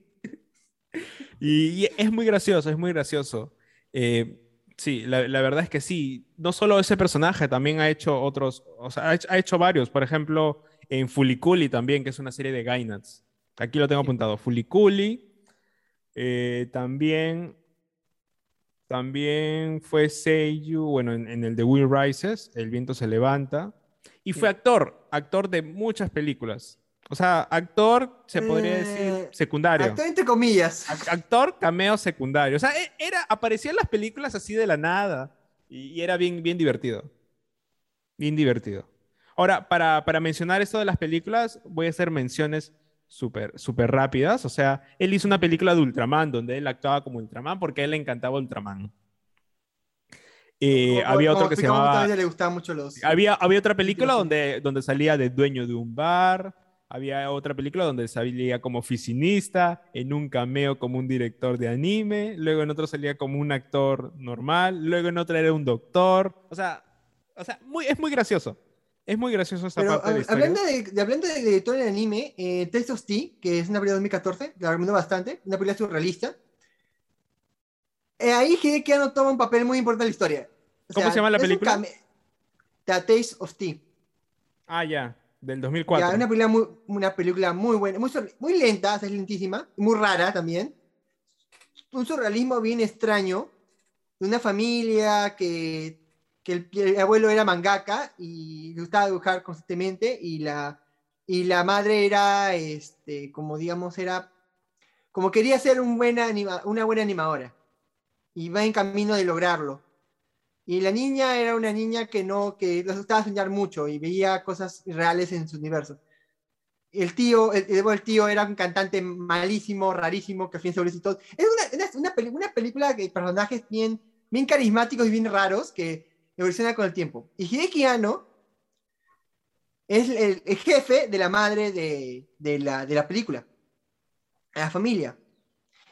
Y, es muy gracioso, es muy gracioso. Eh, sí, la, verdad es que sí. No solo ese personaje, también ha hecho otros, o sea, ha hecho, varios. Por ejemplo, en Fuliculi también, que es una serie de Gainats. Aquí lo tengo apuntado. Fuliculi. Eh, también, también fue Seiyu, bueno, en, en el de Will Rises, El viento se levanta. Y fue actor, actor de muchas películas. O sea, actor, se podría decir, eh, secundario. Actor entre comillas. actor, cameo secundario. O sea, e, era, aparecía en las películas así de la nada. Y, era bien, bien divertido. Bien divertido. Ahora, para, para mencionar esto de las películas, voy a hacer menciones súper super rápidas. O sea, él hizo una película de Ultraman, donde él actuaba como Ultraman porque a él le encantaba Ultraman. Eh, había otro que se llamaba... Le mucho los... había, había otra película donde, donde salía de dueño de un bar. Había otra película donde salía como oficinista, en un cameo como un director de anime, luego en otro salía como un actor normal, luego en otro era un doctor. O sea, o sea muy, es muy gracioso. Es muy gracioso esa parte de la historia. Hablando de, hablando de director de anime, eh, Test of T, que es una película de 2014, la recomiendo bastante, una película surrealista. Eh, ahí Hideki no toma un papel muy importante en la historia. ¿Cómo se llama la película? The Taste of Tea. Ah, ya. Del 2004. una, película muy, una película muy buena, muy, muy lenta, es lentísima, muy rara también. Un surrealismo bien extraño, de una familia que, que el, abuelo era mangaka y le gustaba dibujar constantemente y la, y la madre era, este, como digamos, era, como quería ser un buena una buena animadora y va en camino de lograrlo y la niña era una niña que no, que les gustaba soñar mucho y veía cosas reales en su universo. El tío, el, el tío era un cantante malísimo, rarísimo, que al fin se Es una, una, una, película de personajes bien, bien carismáticos y bien raros que evoluciona con el tiempo. Y Hideki Anno es el, el, jefe de la madre de, de, la, de la película, la familia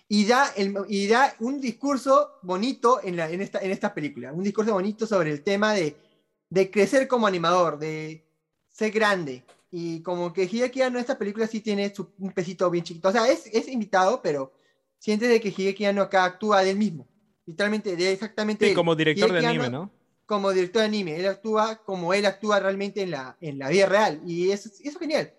y da, el, y da un discurso bonito en, la, en, esta, en esta película, un discurso bonito sobre el tema de, de crecer como animador, de ser grande. Y como que Hideki Anno, esta película sí tiene un pesito bien chiquito. O sea, es, es invitado, pero sientes de que Hideki Anno acá actúa de él mismo. Literalmente, de exactamente. Sí, como director de anime, ¿no? Como director de anime. Él actúa como él actúa realmente en la, en la vida real. Y eso, eso es genial.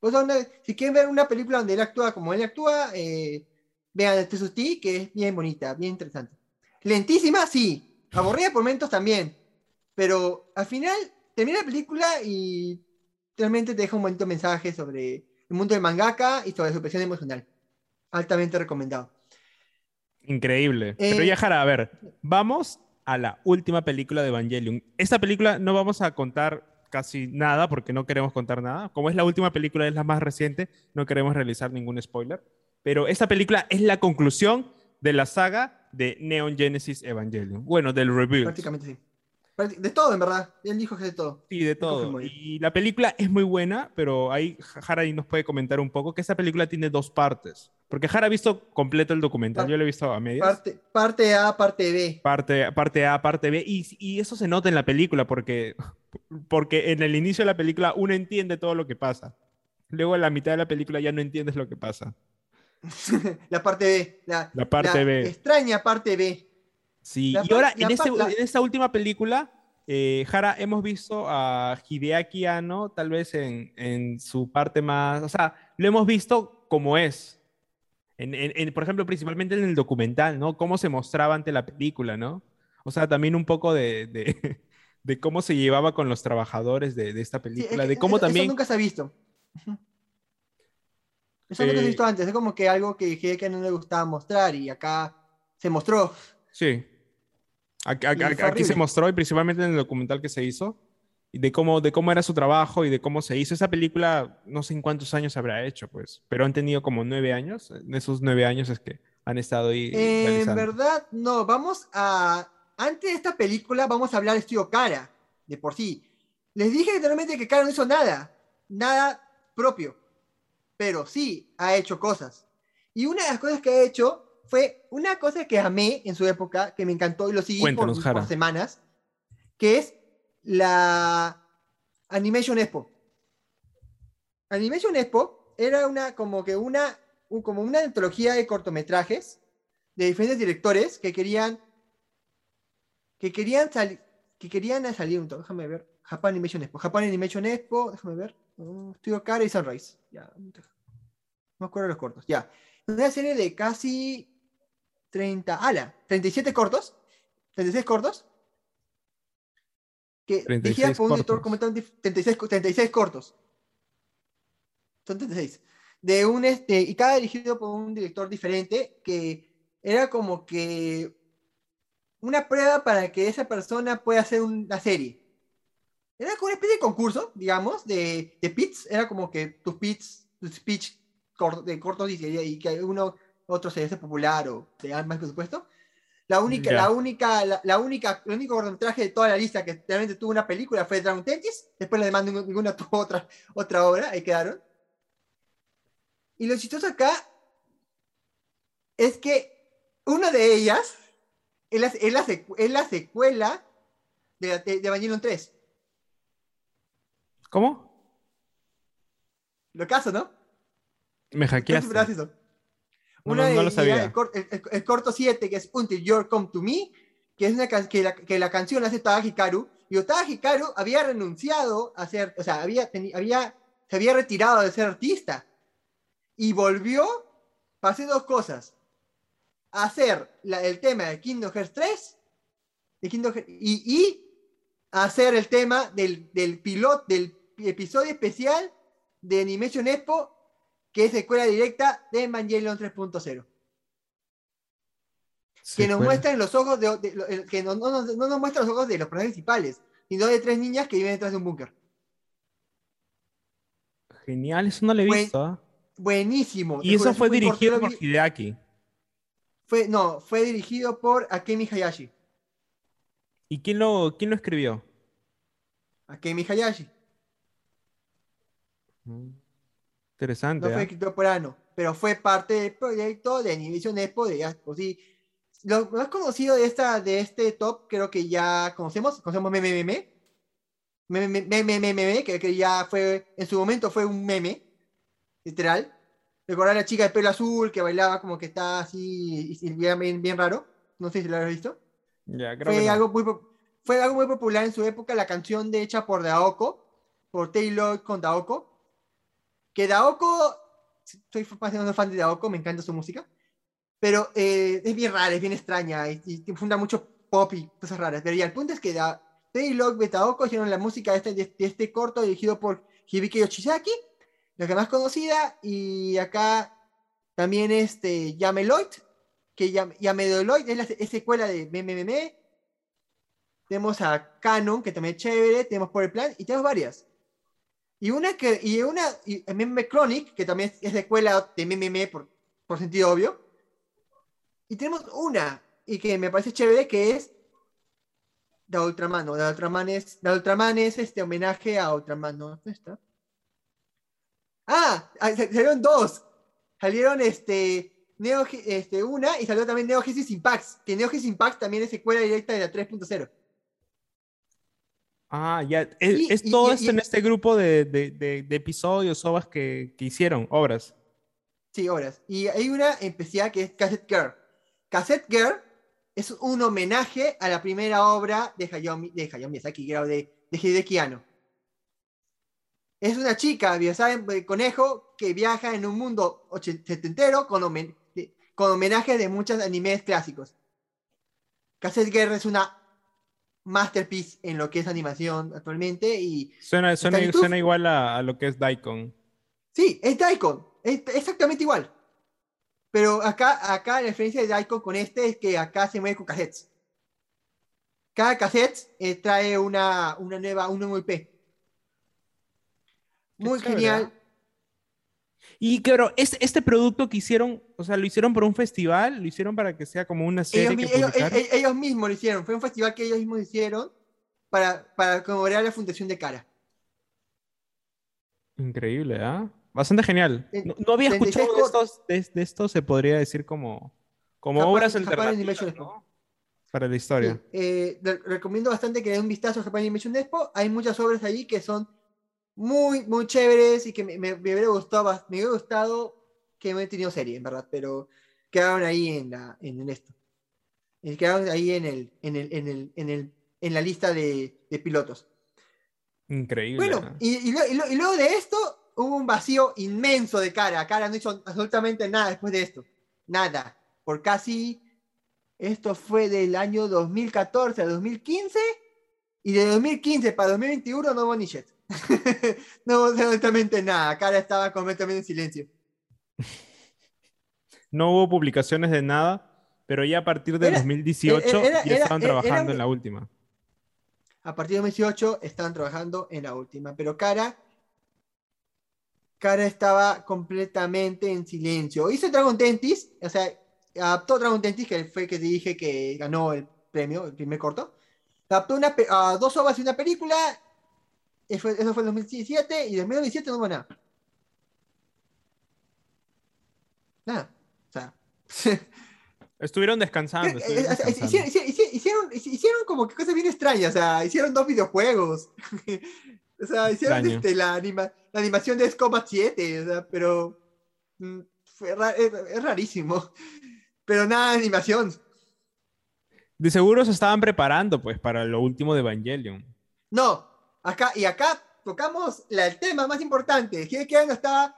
Pues, si quieren ver una película donde él actúa como él actúa, eh, Vean este Susti, que es bien bonita, bien interesante. Lentísima, sí. Aburrida por momentos también. Pero al final termina la película y realmente te deja un bonito mensaje sobre el mundo del mangaka y sobre su presión emocional. Altamente recomendado. Increíble. Pero ya, eh, Jara, a ver, vamos a la última película de Evangelion. Esta película no vamos a contar casi nada porque no queremos contar nada. Como es la última película, es la más reciente, no queremos realizar ningún spoiler. Pero esta película es la conclusión de la saga de Neon Genesis Evangelion. Bueno, del review. Prácticamente sí. De todo, en verdad. Él dijo que de todo. Sí, de todo. Y la película es muy buena, pero ahí Jara nos puede comentar un poco que esta película tiene dos partes. Porque Jara ha visto completo el documental, yo lo he visto a medias. Parte, parte A, parte B. Parte, parte A, parte B. Y, y, eso se nota en la película, porque, porque en el inicio de la película uno entiende todo lo que pasa. Luego en la mitad de la película ya no entiendes lo que pasa. la parte B. La, parte B. Extraña parte B. Sí, y ahora en, este, en, esta última película, eh, Jara, hemos visto a Hideaki Anno tal vez en, en, su parte más, o sea, lo hemos visto como es. En, en, por ejemplo, principalmente en el documental, ¿no? Cómo se mostraba ante la película, ¿no? O sea, también un poco de, de, de cómo se llevaba con los trabajadores de, de esta película, de cómo también... nunca se ha visto. Eso no lo he visto antes, es como que algo que dije que no le gustaba mostrar y acá se mostró. Sí. Aquí, se mostró y principalmente en el documental que se hizo de cómo, de cómo era su trabajo y de cómo se hizo. Esa película, no sé en cuántos años habrá hecho, pues, pero han tenido como nueve años. En esos nueve años es que han estado ahí. en verdad, no. Vamos a. Antes de esta película, vamos a hablar de Estudio Cara, de por sí. Les dije literalmente que Cara no hizo nada. Nada propio pero sí ha hecho cosas. Y una de las cosas que ha hecho fue una cosa que amé en su época, que me encantó y lo seguí por, por semanas, que es la Animation Expo. Animation Expo era una como que una un- como una antología de cortometrajes de diferentes directores que querían que querían salir que querían salir un déjame ver Japan Animation Expo Japan Animation Expo déjame ver uh, Studio Cara y Sunrise ya no me acuerdo los cortos ya. Una serie de casi 30 ala 37 cortos 36 cortos que 36 dirigidas por un tal, dif- 36, co- 36 cortos. Son 36 de un este y cada dirigido por un director diferente que era como que una prueba para que esa persona pueda hacer una serie. Era como una especie de concurso, digamos, de, de pits. Era como que tus pits, tus speech cor- de cortos y, y que uno otro se hace popular o te dan más presupuesto. La única, Ya. la única, la, la única, el único cortometraje de toda la lista que realmente tuvo una película fue Dragon Tentis. Después la demás ninguna, tuvo otra, otra obra, ahí quedaron. Y lo chistoso acá es que una de ellas es la, es la, secu- es la secuela de, de, de Evangelion 3. ¿Cómo? Lo caso, ¿no? Me ¿Qué hackeaste. No, Una no, no lo sabía. El, cor- el- el- el corto 7, que es Until You Come to Me, que es una que, la, que la canción la hace Tada Hikaru. Y Tada Hikaru había renunciado a ser, o sea, había, había, se había retirado de ser artista. Y volvió para hacer dos cosas. Hacer la- el tema de Kingdom Hearts 3 de Kingdom Hearts- y, y hacer el tema del, del piloto, del episodio especial de Animation Expo que es secuela directa de Evangelion 3.0. Que nos Secuela. muestran los ojos de, que no, no no nos muestra los ojos de los personajes principales, sino de tres niñas que viven detrás de un búnker. Genial, eso no lo he visto. ¿ah? Buenísimo. Y eso fue corto, dirigido por Hideaki. Fue, no, fue dirigido por Akemi Hayashi. ¿Y quién lo, quién lo escribió? Akemi Hayashi. Mm, Interesante. No fue ¿ah? escrito por Ano, pero fue parte del proyecto de Animation Expo de Aspo. Sí. Lo más conocido de, esta, de este top, creo que ya conocemos, conocemos Meme Meme. Meme Meme Meme, Meme, que, que ya fue, en su momento fue un meme, literal. Recordar a la chica de pelo azul que bailaba como que está así, y, bien, bien, raro. No sé si lo has visto. Ya, creo Fue que no. algo, muy, fue algo muy popular en su época, la canción de hecha por Daoko, por Taylor con Daoko. Que Daoko, soy bastante fan de Daoko, me encanta su música, pero eh, es bien rara, es bien extraña y, y funda mucho pop y cosas raras. Pero ya, el punto es que da, Taylor y Daoko hicieron la música de este, de, este corto dirigido por Hibiki Yoshizaki, la que más conocida, y acá también este Yameloid, que Yam- Yameloid es la es secuela de MMM. Tenemos a Canon, que también es chévere, tenemos por el plan, y tenemos varias. Y una que, y una, y MM Chronic, que también es secuela de MMM por, por sentido obvio. Y tenemos una, y que me parece chévere, que es de Ultraman, ¿no? De Ultraman es, de Ultraman es este homenaje a Ultraman, ¿no? ¿Dónde está? Ah, ah, sa- salieron dos. Salieron este, Neo, este, una y salió también Neo Genesis Impact, que Neo Genesis Impact también es secuela directa de la 3.0. Ah, ya. Es, Y- es y- todo y- esto en este grupo de, de, de, de episodios, obras que, que hicieron, obras. Sí, horas. Y hay una especial que es Cassette Girl. Cassette Girl es un homenaje a la primera obra de Hayao, de Hayao Miyazaki, de, de Hideki Anno. Es una chica, ya saben, de conejo, que viaja en un mundo setentero con, homen- con homenajes de muchos animes clásicos. Cassette Girl es una masterpiece en lo que es animación actualmente y Suena, suena, igual a, a lo que es Daikon. Sí, es Daikon, es exactamente igual. Pero acá, acá la diferencia de Daikon con este es que acá se mueve con cassettes. Cada cassette eh, trae una, una nueva, un nuevo IP. Muy genial. Y claro, este, este producto que hicieron, o sea, lo hicieron por un festival, lo hicieron para que sea como una serie Ellos, que ellos- ellos- ellos mismos lo hicieron. Fue un festival que ellos mismos hicieron para, para conmemorar la fundación de Cara. Increíble, ¿ah? bastante genial. En- No, no había 36 escuchado de estos, de, de estos, se podría decir como, como Japan- obras alternativas, ¿no? Para la historia. Sí, eh, re- recomiendo bastante que den un vistazo a Japan Animation Expo. Hay muchas obras ahí que son muy, muy chéveres y que me, me- me hubiera gustado, me hubiera gustado que me tenido serie, en verdad, pero quedaron ahí en, la, en, en esto. Eh, Quedaron ahí en, el, en, el, en, el, en, el, en la lista de, de pilotos. Increíble. Bueno, y, y, y y luego de esto hubo un vacío inmenso de cara. Cara no hizo absolutamente nada después de esto. Nada. Por casi. Esto fue del año 2014 a 2015. Y de 2015 para 2021 no hubo ni shit. no hubo absolutamente nada. Cara estaba completamente en silencio. No hubo publicaciones de nada, pero ya a partir de Era- 2018 era- ya era- estaban era- trabajando en la última. A partir de 2018 estaban trabajando en la última. Pero Cara. Cara estaba completamente en silencio. Hizo Dragon Tentis, o sea, adaptó Dragon Tentis, que fue el que te dije que ganó el premio, el primer corto. Adaptó una, a dos obras y una película. Eso fue, eso fue en 2017 y en 2017 no hubo nada. Nada. O sea. Estuvieron descansando. Estuvieron hicieron, hicieron- como que cosas bien extrañas, o sea, hicieron dos videojuegos. o sea, hicieron este, la, anima- la animación de Combat 7, o sea, pero mm, fue ra- es, es rarísimo. Pero nada de animación. De seguro se estaban preparando pues para lo último de Evangelion. No, acá y acá tocamos la- el tema más importante. Hideki Anno estaba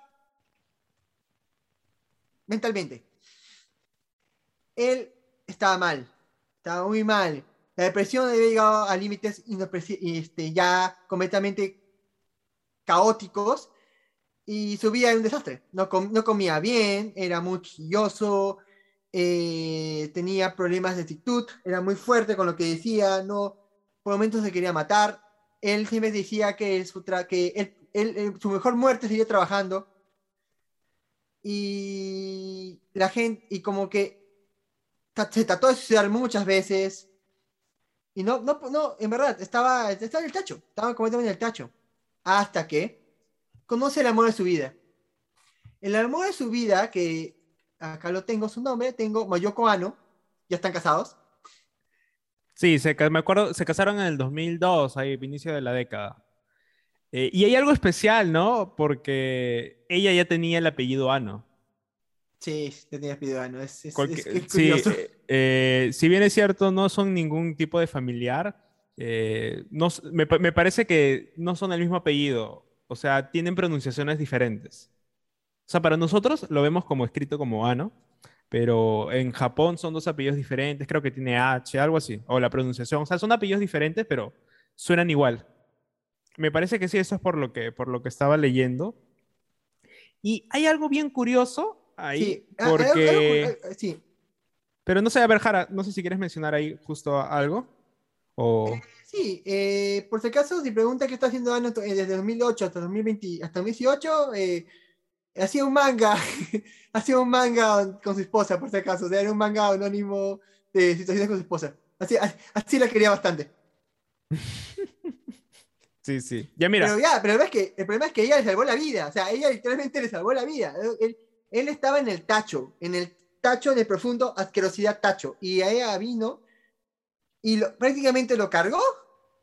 mentalmente. Él estaba mal, estaba muy mal. La depresión había llegado a límites este, ya completamente caóticos y su vida era un desastre. No, com- no comía bien, era muy quilloso, eh, tenía problemas de actitud, era muy fuerte con lo que decía, no, por momentos se quería matar. Él siempre decía que, su, que él- él- él- su mejor muerte sería trabajando. Y la gente, y como que se trató de suicidar muchas veces. Y no, no, no, en verdad, estaba, estaba en el tacho, estaba completamente en el tacho. Hasta que conoce el amor de su vida. El amor de su vida, que acá lo tengo su nombre, tengo Mayoko Ano, ya están casados. Sí, se, me acuerdo, se casaron en el 2002, ahí, inicio de la década. Eh, y hay algo especial, ¿no? Porque ella ya tenía el apellido Ano. Sí, tenía pedido Ano, es, es- Cualque- es- es sí, curioso. eh, eh, si bien es cierto, no son ningún tipo de familiar, eh, no me, me parece que no son el mismo apellido, o sea, tienen pronunciaciones diferentes. O sea, para nosotros lo vemos como escrito como Ano, pero en Japón son dos apellidos diferentes, creo que tiene H, algo así, o la pronunciación, o sea, son apellidos diferentes, pero suenan igual. Me parece que sí, eso es por lo que, por lo que estaba leyendo. Y hay algo bien curioso ahí, Sí, ah, porque... ah, sí. Pero no sé, a ver, Jara, no sé si quieres mencionar ahí justo algo. O... Sí, eh, por si acaso, si pregunta qué está haciendo eh, desde 2008 hasta 2020, hasta 2018, eh, hacía un manga, hacía un manga con su esposa, por si acaso, o sea, era un manga anónimo de situaciones con su esposa. Así, así, la quería bastante. Sí, sí. Ya mira, Pero ya, pero el problema, es que, el problema es que ella le salvó la vida, o sea, ella literalmente le salvó la vida. Él, él- estaba en el tacho, en el tacho, el profundo asquerosidad tacho, y ella vino y lo- prácticamente lo cargó.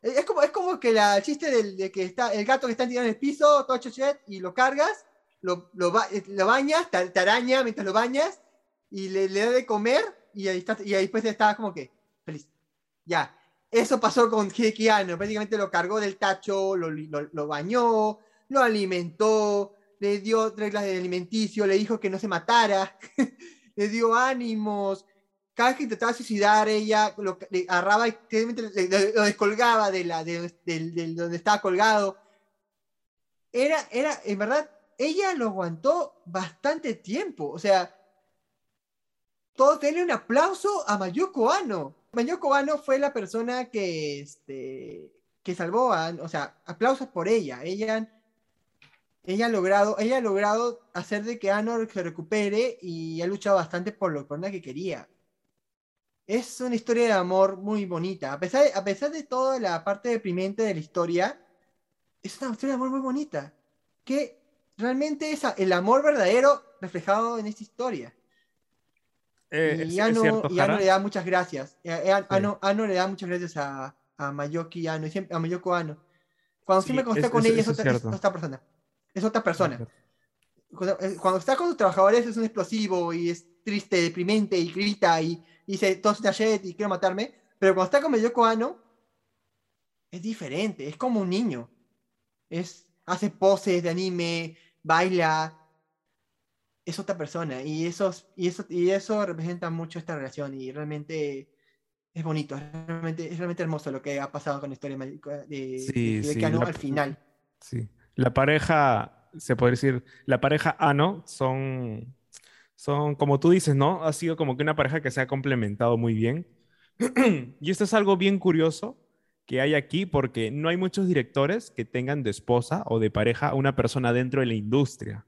Es como, es como que la, el chiste del, de que está el gato que está tirado en el piso, todo chochet, y lo cargas, lo, lo, lo bañas, te, te araña mientras lo bañas, y le, le da de comer, y ahí, está, y ahí después estaba como que feliz. Ya, eso pasó con Hideki Anno, prácticamente lo cargó del tacho, lo, lo, lo bañó, lo alimentó, le dio reglas de alimenticio, le dijo que no se matara, le dio ánimos. Cada vez que intentaba suicidar, ella lo le agarraba y lo descolgaba de, la, de, del- del- donde estaba colgado. Era, era, en verdad, ella lo aguantó bastante tiempo. O sea, todos denle un aplauso a Mayoko Ano. Mayoko Ano fue la persona que, este, que salvó a, o sea, aplausos por ella. Ella, ella ha logrado, ella ha logrado hacer de que Ano se recupere y ha luchado bastante por lo que quería. Es una historia de amor muy bonita. A pesar, de, a pesar de toda la parte deprimente de la historia, es una historia de amor muy bonita. Que realmente es el amor verdadero reflejado en esta historia. Eh, y Ano, cierto, y Ano le da muchas gracias. Eh, eh, Ano, Ano le da muchas gracias a, a Mayoki Ano, y siempre, a Mayoko Ano. Cuando Sí, siempre cuando está es- con es- ella es otra, es otra persona. Es otra persona. Cuando, eh, cuando está con sus trabajadores es un explosivo y es triste, deprimente y grita y, y dice todo es y quiero matarme. Pero cuando está con Mayoko Ano es diferente, es como un niño. Es, hace poses de anime, baila, es otra persona y eso, y eso, y eso representa mucho esta relación y realmente es bonito, es realmente, es realmente hermoso lo que ha pasado con la historia de, de, Sí, de sí, Keanu la- al final. Sí. La pareja, se puede decir, la pareja Ano son, son, como tú dices, ¿no? Ha sido como que una pareja que se ha complementado muy bien. y esto es algo bien curioso que hay aquí porque no hay muchos directores que tengan de esposa o de pareja a una persona dentro de la industria.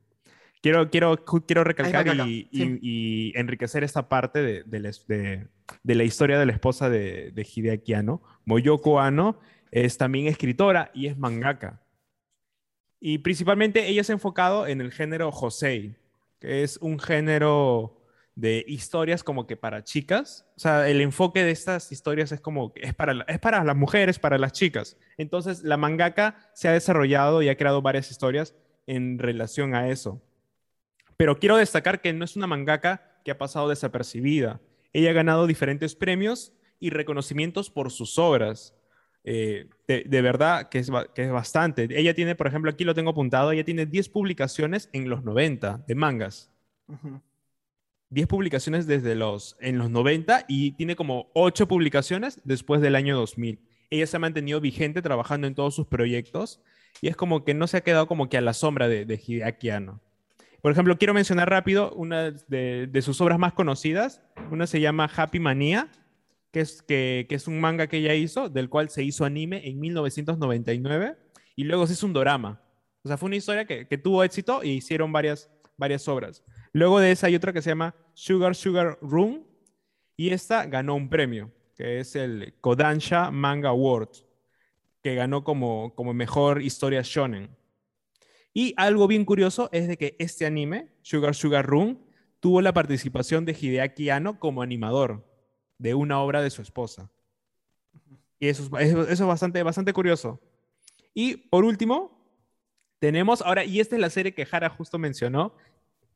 Quiero, quiero, quiero recalcar y, sí. y- y enriquecer esta parte de, de la de- de la historia de la esposa de, de Hideaki Anno. Moyoko Ano es también escritora y es mangaka. Y principalmente ella se ha enfocado en el género Josei, que es un género de historias como que para chicas. O sea, el enfoque de estas historias es como que es para, es para las mujeres, para las chicas. Entonces, la mangaka se ha desarrollado y ha creado varias historias en relación a eso. Pero quiero destacar que no es una mangaka que ha pasado desapercibida. Ella ha ganado diferentes premios y reconocimientos por sus obras. Eh, de, verdad que es, que es bastante. Ella tiene, por ejemplo, aquí lo tengo apuntado, ella tiene 10 publicaciones en los 90 de mangas. Ujú. 10 publicaciones desde los, en los 90 y tiene como 8 publicaciones después del año 2000. Ella se ha mantenido vigente trabajando en todos sus proyectos y es como que no se ha quedado como que a la sombra de, de. Por ejemplo, quiero mencionar rápido una de, sus obras más conocidas. Una se llama Happy Mania, que es, que es un manga que ella hizo, del cual se hizo anime en 1999 y luego se hizo un dorama. O sea, fue una historia que, que tuvo éxito y hicieron varias, varias obras. Luego de esa hay otra que se llama Sugar Sugar Room y esta ganó un premio, que es el Kodansha Manga Award, que ganó como, como mejor historia shonen. Y algo bien curioso es de que este anime, Sugar Sugar Room, tuvo la participación de Hideaki Anno como animador de una obra de su esposa. Y eso es, eso eso es bastante, bastante curioso. Y por último, tenemos ahora, y esta es la serie que Hara justo mencionó,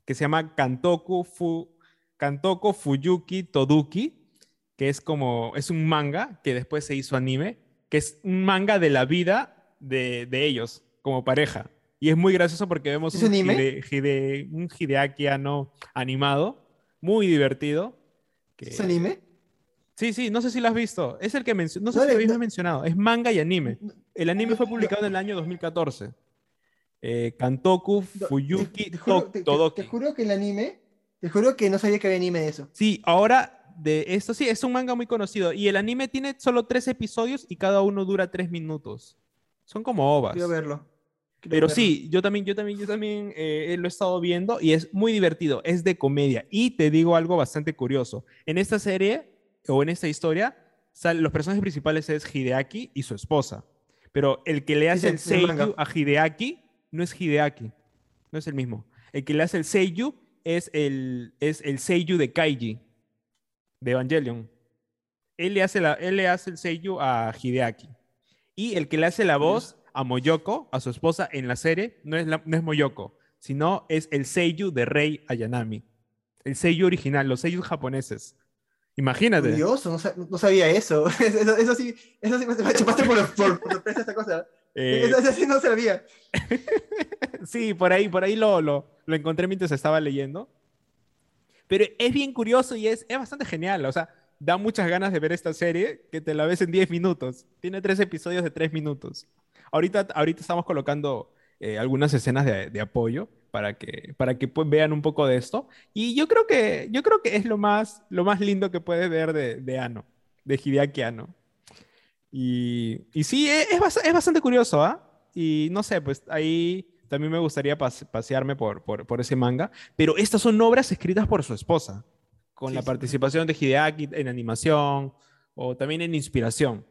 que se llama Kantoku, Fu, Kantoko Fuyuki Toduki, que es como, es un manga que después se hizo anime, que es un manga de la vida de, de ellos como pareja. Y es muy gracioso porque vemos ¿Es un, anime? Hide- Hide- un Hideaki animado, muy divertido. que- ¿Es anime? Sí, sí, no sé si lo has visto. Es el que mencionó, no sé No si le- lo habías no- mencionado. Es manga y anime. El anime fue publicado en el año 2014. Eh, Kantoku Fuyuki te, te juro, te- Todoki. te juro que el anime, te juro que no sabía que había anime de eso. Sí, ahora de esto sí, es un manga muy conocido. Y el anime tiene solo tres episodios y cada uno dura tres minutos. Son como ovas. Quiero verlo. Quiero Pero verlo. sí, yo también, yo también, yo también eh, lo he estado viendo y es muy divertido, es de comedia. Y te digo algo bastante curioso. En esta serie o en esta historia, sal- los personajes principales es Hideaki y su esposa. Pero el que le hace Sí, el el seiyuu a Hideaki no es Hideaki, no es el mismo. El que le hace el seiyuu es el, es el seiyuu de Kaiji, de Evangelion. Él le hace, la, él le hace el seiyuu a Hideaki. Y el que le hace la voz a Moyoko, a su esposa en la serie, no es, la- no es Moyoko, sino es el seiyuu de Rei Ayanami. El seiyuu original, los seiyuu japoneses. Imagínate. Curioso, no, no sabía eso. eso. Eso sí, eso sí me, chupaste por sorpresa esta cosa. Eh, eso sí no sabía. sí, por ahí, por ahí lo, lo, lo encontré mientras estaba leyendo. Pero es bien curioso y es, es bastante genial. O sea, da muchas ganas de ver esta serie que te la ves en 10 minutos. Tiene tres episodios de 3 minutos. Ahorita, ahorita estamos colocando eh, algunas escenas de, de apoyo para que, para que pues, vean un poco de esto. Y yo creo que, yo creo que es lo más, lo más lindo que puedes ver de, de Ano, de Hideaki Anno. Y, y sí, e- es, es bastante curioso, ¿ah? Y no sé, pues ahí también me gustaría pas- pasearme por, por, por ese manga. Pero estas son obras escritas por su esposa, con Sí, la sí. participación de Hideaki en animación o también en inspiración.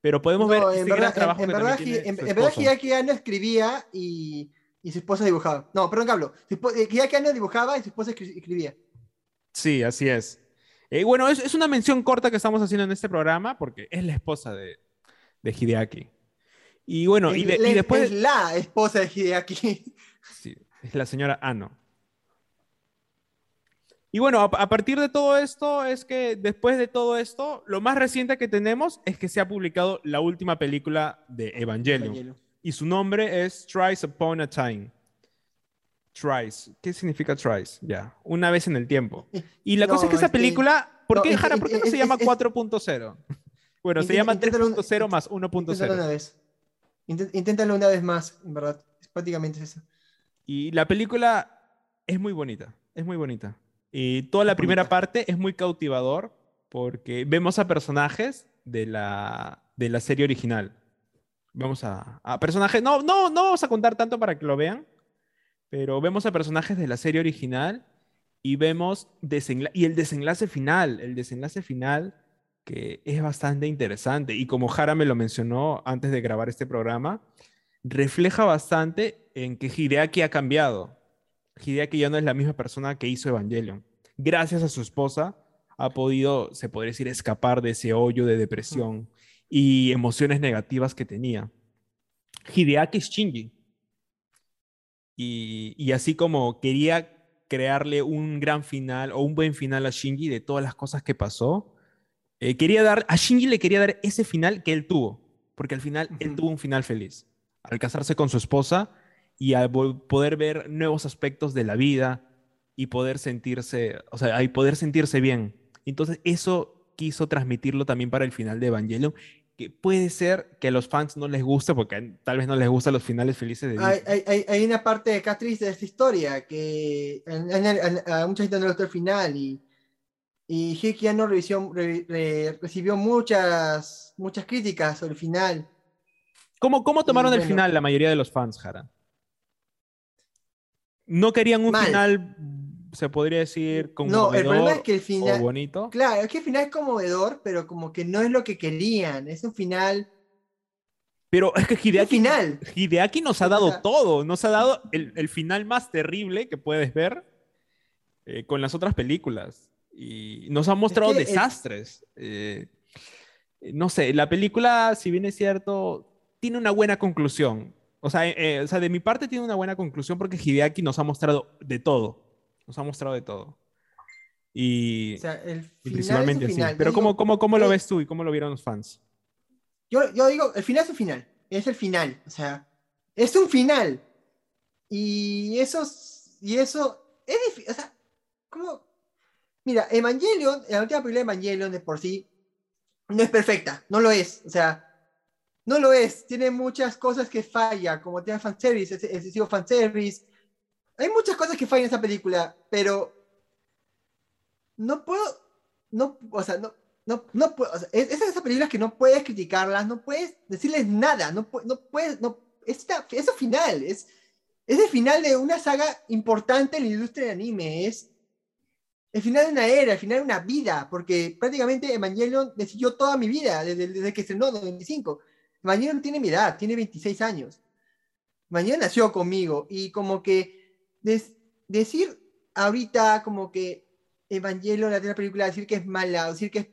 Pero podemos ver No, este en gran verdad, trabajo en, en que verdad, tiene en, en verdad. Hideaki Anno escribía y y su esposa dibujaba. No, perdón, hablo. Hideaki Anno dibujaba y su esposa escribía. Sí, así es. Eh, bueno, es, es, una mención corta que estamos haciendo en este programa porque es la esposa de, de Hideaki. Y bueno, y, después... Es la esposa de Hideaki. Sí, es la señora Ano. Y bueno, a, partir de todo esto, es que después de todo esto, lo más reciente que tenemos es que se ha publicado la última película de Evangelion. Y su nombre es Tries Upon a Time. Tries. ¿Qué significa tries? Ya, una vez en el tiempo. Y la cosa es que esa película, ¿por qué, Jara, ¿por qué no se llama 4.0? Bueno, se llama 3.0 más 1.0. Inténtalo una vez. Inténtalo una vez más, en verdad. Es prácticamente eso. Y la película es muy bonita. Es muy bonita. Y toda la primera parte es muy cautivador porque vemos a personajes de la, de la serie original. Vamos a, a personajes. No, no, no vamos a contar tanto para que lo vean. Pero vemos a personajes de la serie original y vemos y el desenlace final. El desenlace final que es bastante interesante y como Jara me lo mencionó antes de grabar este programa, refleja bastante en que Hideaki ha cambiado. Hideaki ya no es la misma persona que hizo Evangelion. Gracias a su esposa ha podido, se podría decir, escapar de ese hoyo de depresión y emociones negativas que tenía. Hideaki es Shinji. Y, y así como quería crearle un gran final o un buen final a Shinji de todas las cosas que pasó, eh, quería dar, a Shinji le quería dar ese final que él tuvo, porque al final él tuvo un final feliz, al casarse con su esposa y al poder ver nuevos aspectos de la vida y poder sentirse, o sea, y poder sentirse bien. Entonces eso quiso transmitirlo también para el final de Evangelion, que puede ser que a los fans no les guste, porque tal vez no les gustan los finales felices de hay, hay, hay, una parte acá triste de esta historia, que a, mucha gente no le gustó el final y y Hikiano recibió muchas, muchas críticas sobre el final. ¿Cómo, cómo tomaron el final la mayoría de los fans, Jara? ¿No querían un final, se podría decir, conmovedor no, el problema es que el final, bonito? Claro, es que el final es conmovedor, pero como que no es lo que querían. Es un final... Pero es que Hideaki, final. Hideaki nos ha dado todo. Nos ha dado el, el, final más terrible que puedes ver eh, con las otras películas y nos ha mostrado desastres. Eh, no sé, la película, si bien es cierto, tiene una buena conclusión. O sea, eh, o sea, de mi parte tiene una buena conclusión porque Hideaki nos ha mostrado de todo. Nos ha mostrado de todo. Y, o sea, el principalmente así. Pero ¿cómo, cómo, cómo lo ves tú y cómo lo vieron los fans? Yo, yo digo, el final es un final. Es el final. O sea, es un final. Y eso, y eso es difícil. O sea, ¿cómo, Mira, Evangelion, la última película de Evangelion de por sí, no es perfecta, no lo es. O sea, no lo es. Tiene muchas cosas que falla, como tiene fanservice, excesivo fanservice. Hay muchas cosas que fallan en esa película, pero no puedo, no, o sea, no, no, no puedo, o es, es esas películas que no puedes criticarlas, no puedes decirles nada, no, no puedes, no, es, es final, es el final de una saga importante en la industria de anime, es el final de una era, el final de una vida, porque prácticamente Evangelion decidió toda mi vida, desde, desde que estrenó en 95. Evangelion tiene mi edad, tiene 26 años. Evangelion nació conmigo y como que decir ahorita como que Evangelion, la película, decir que es mala, decir que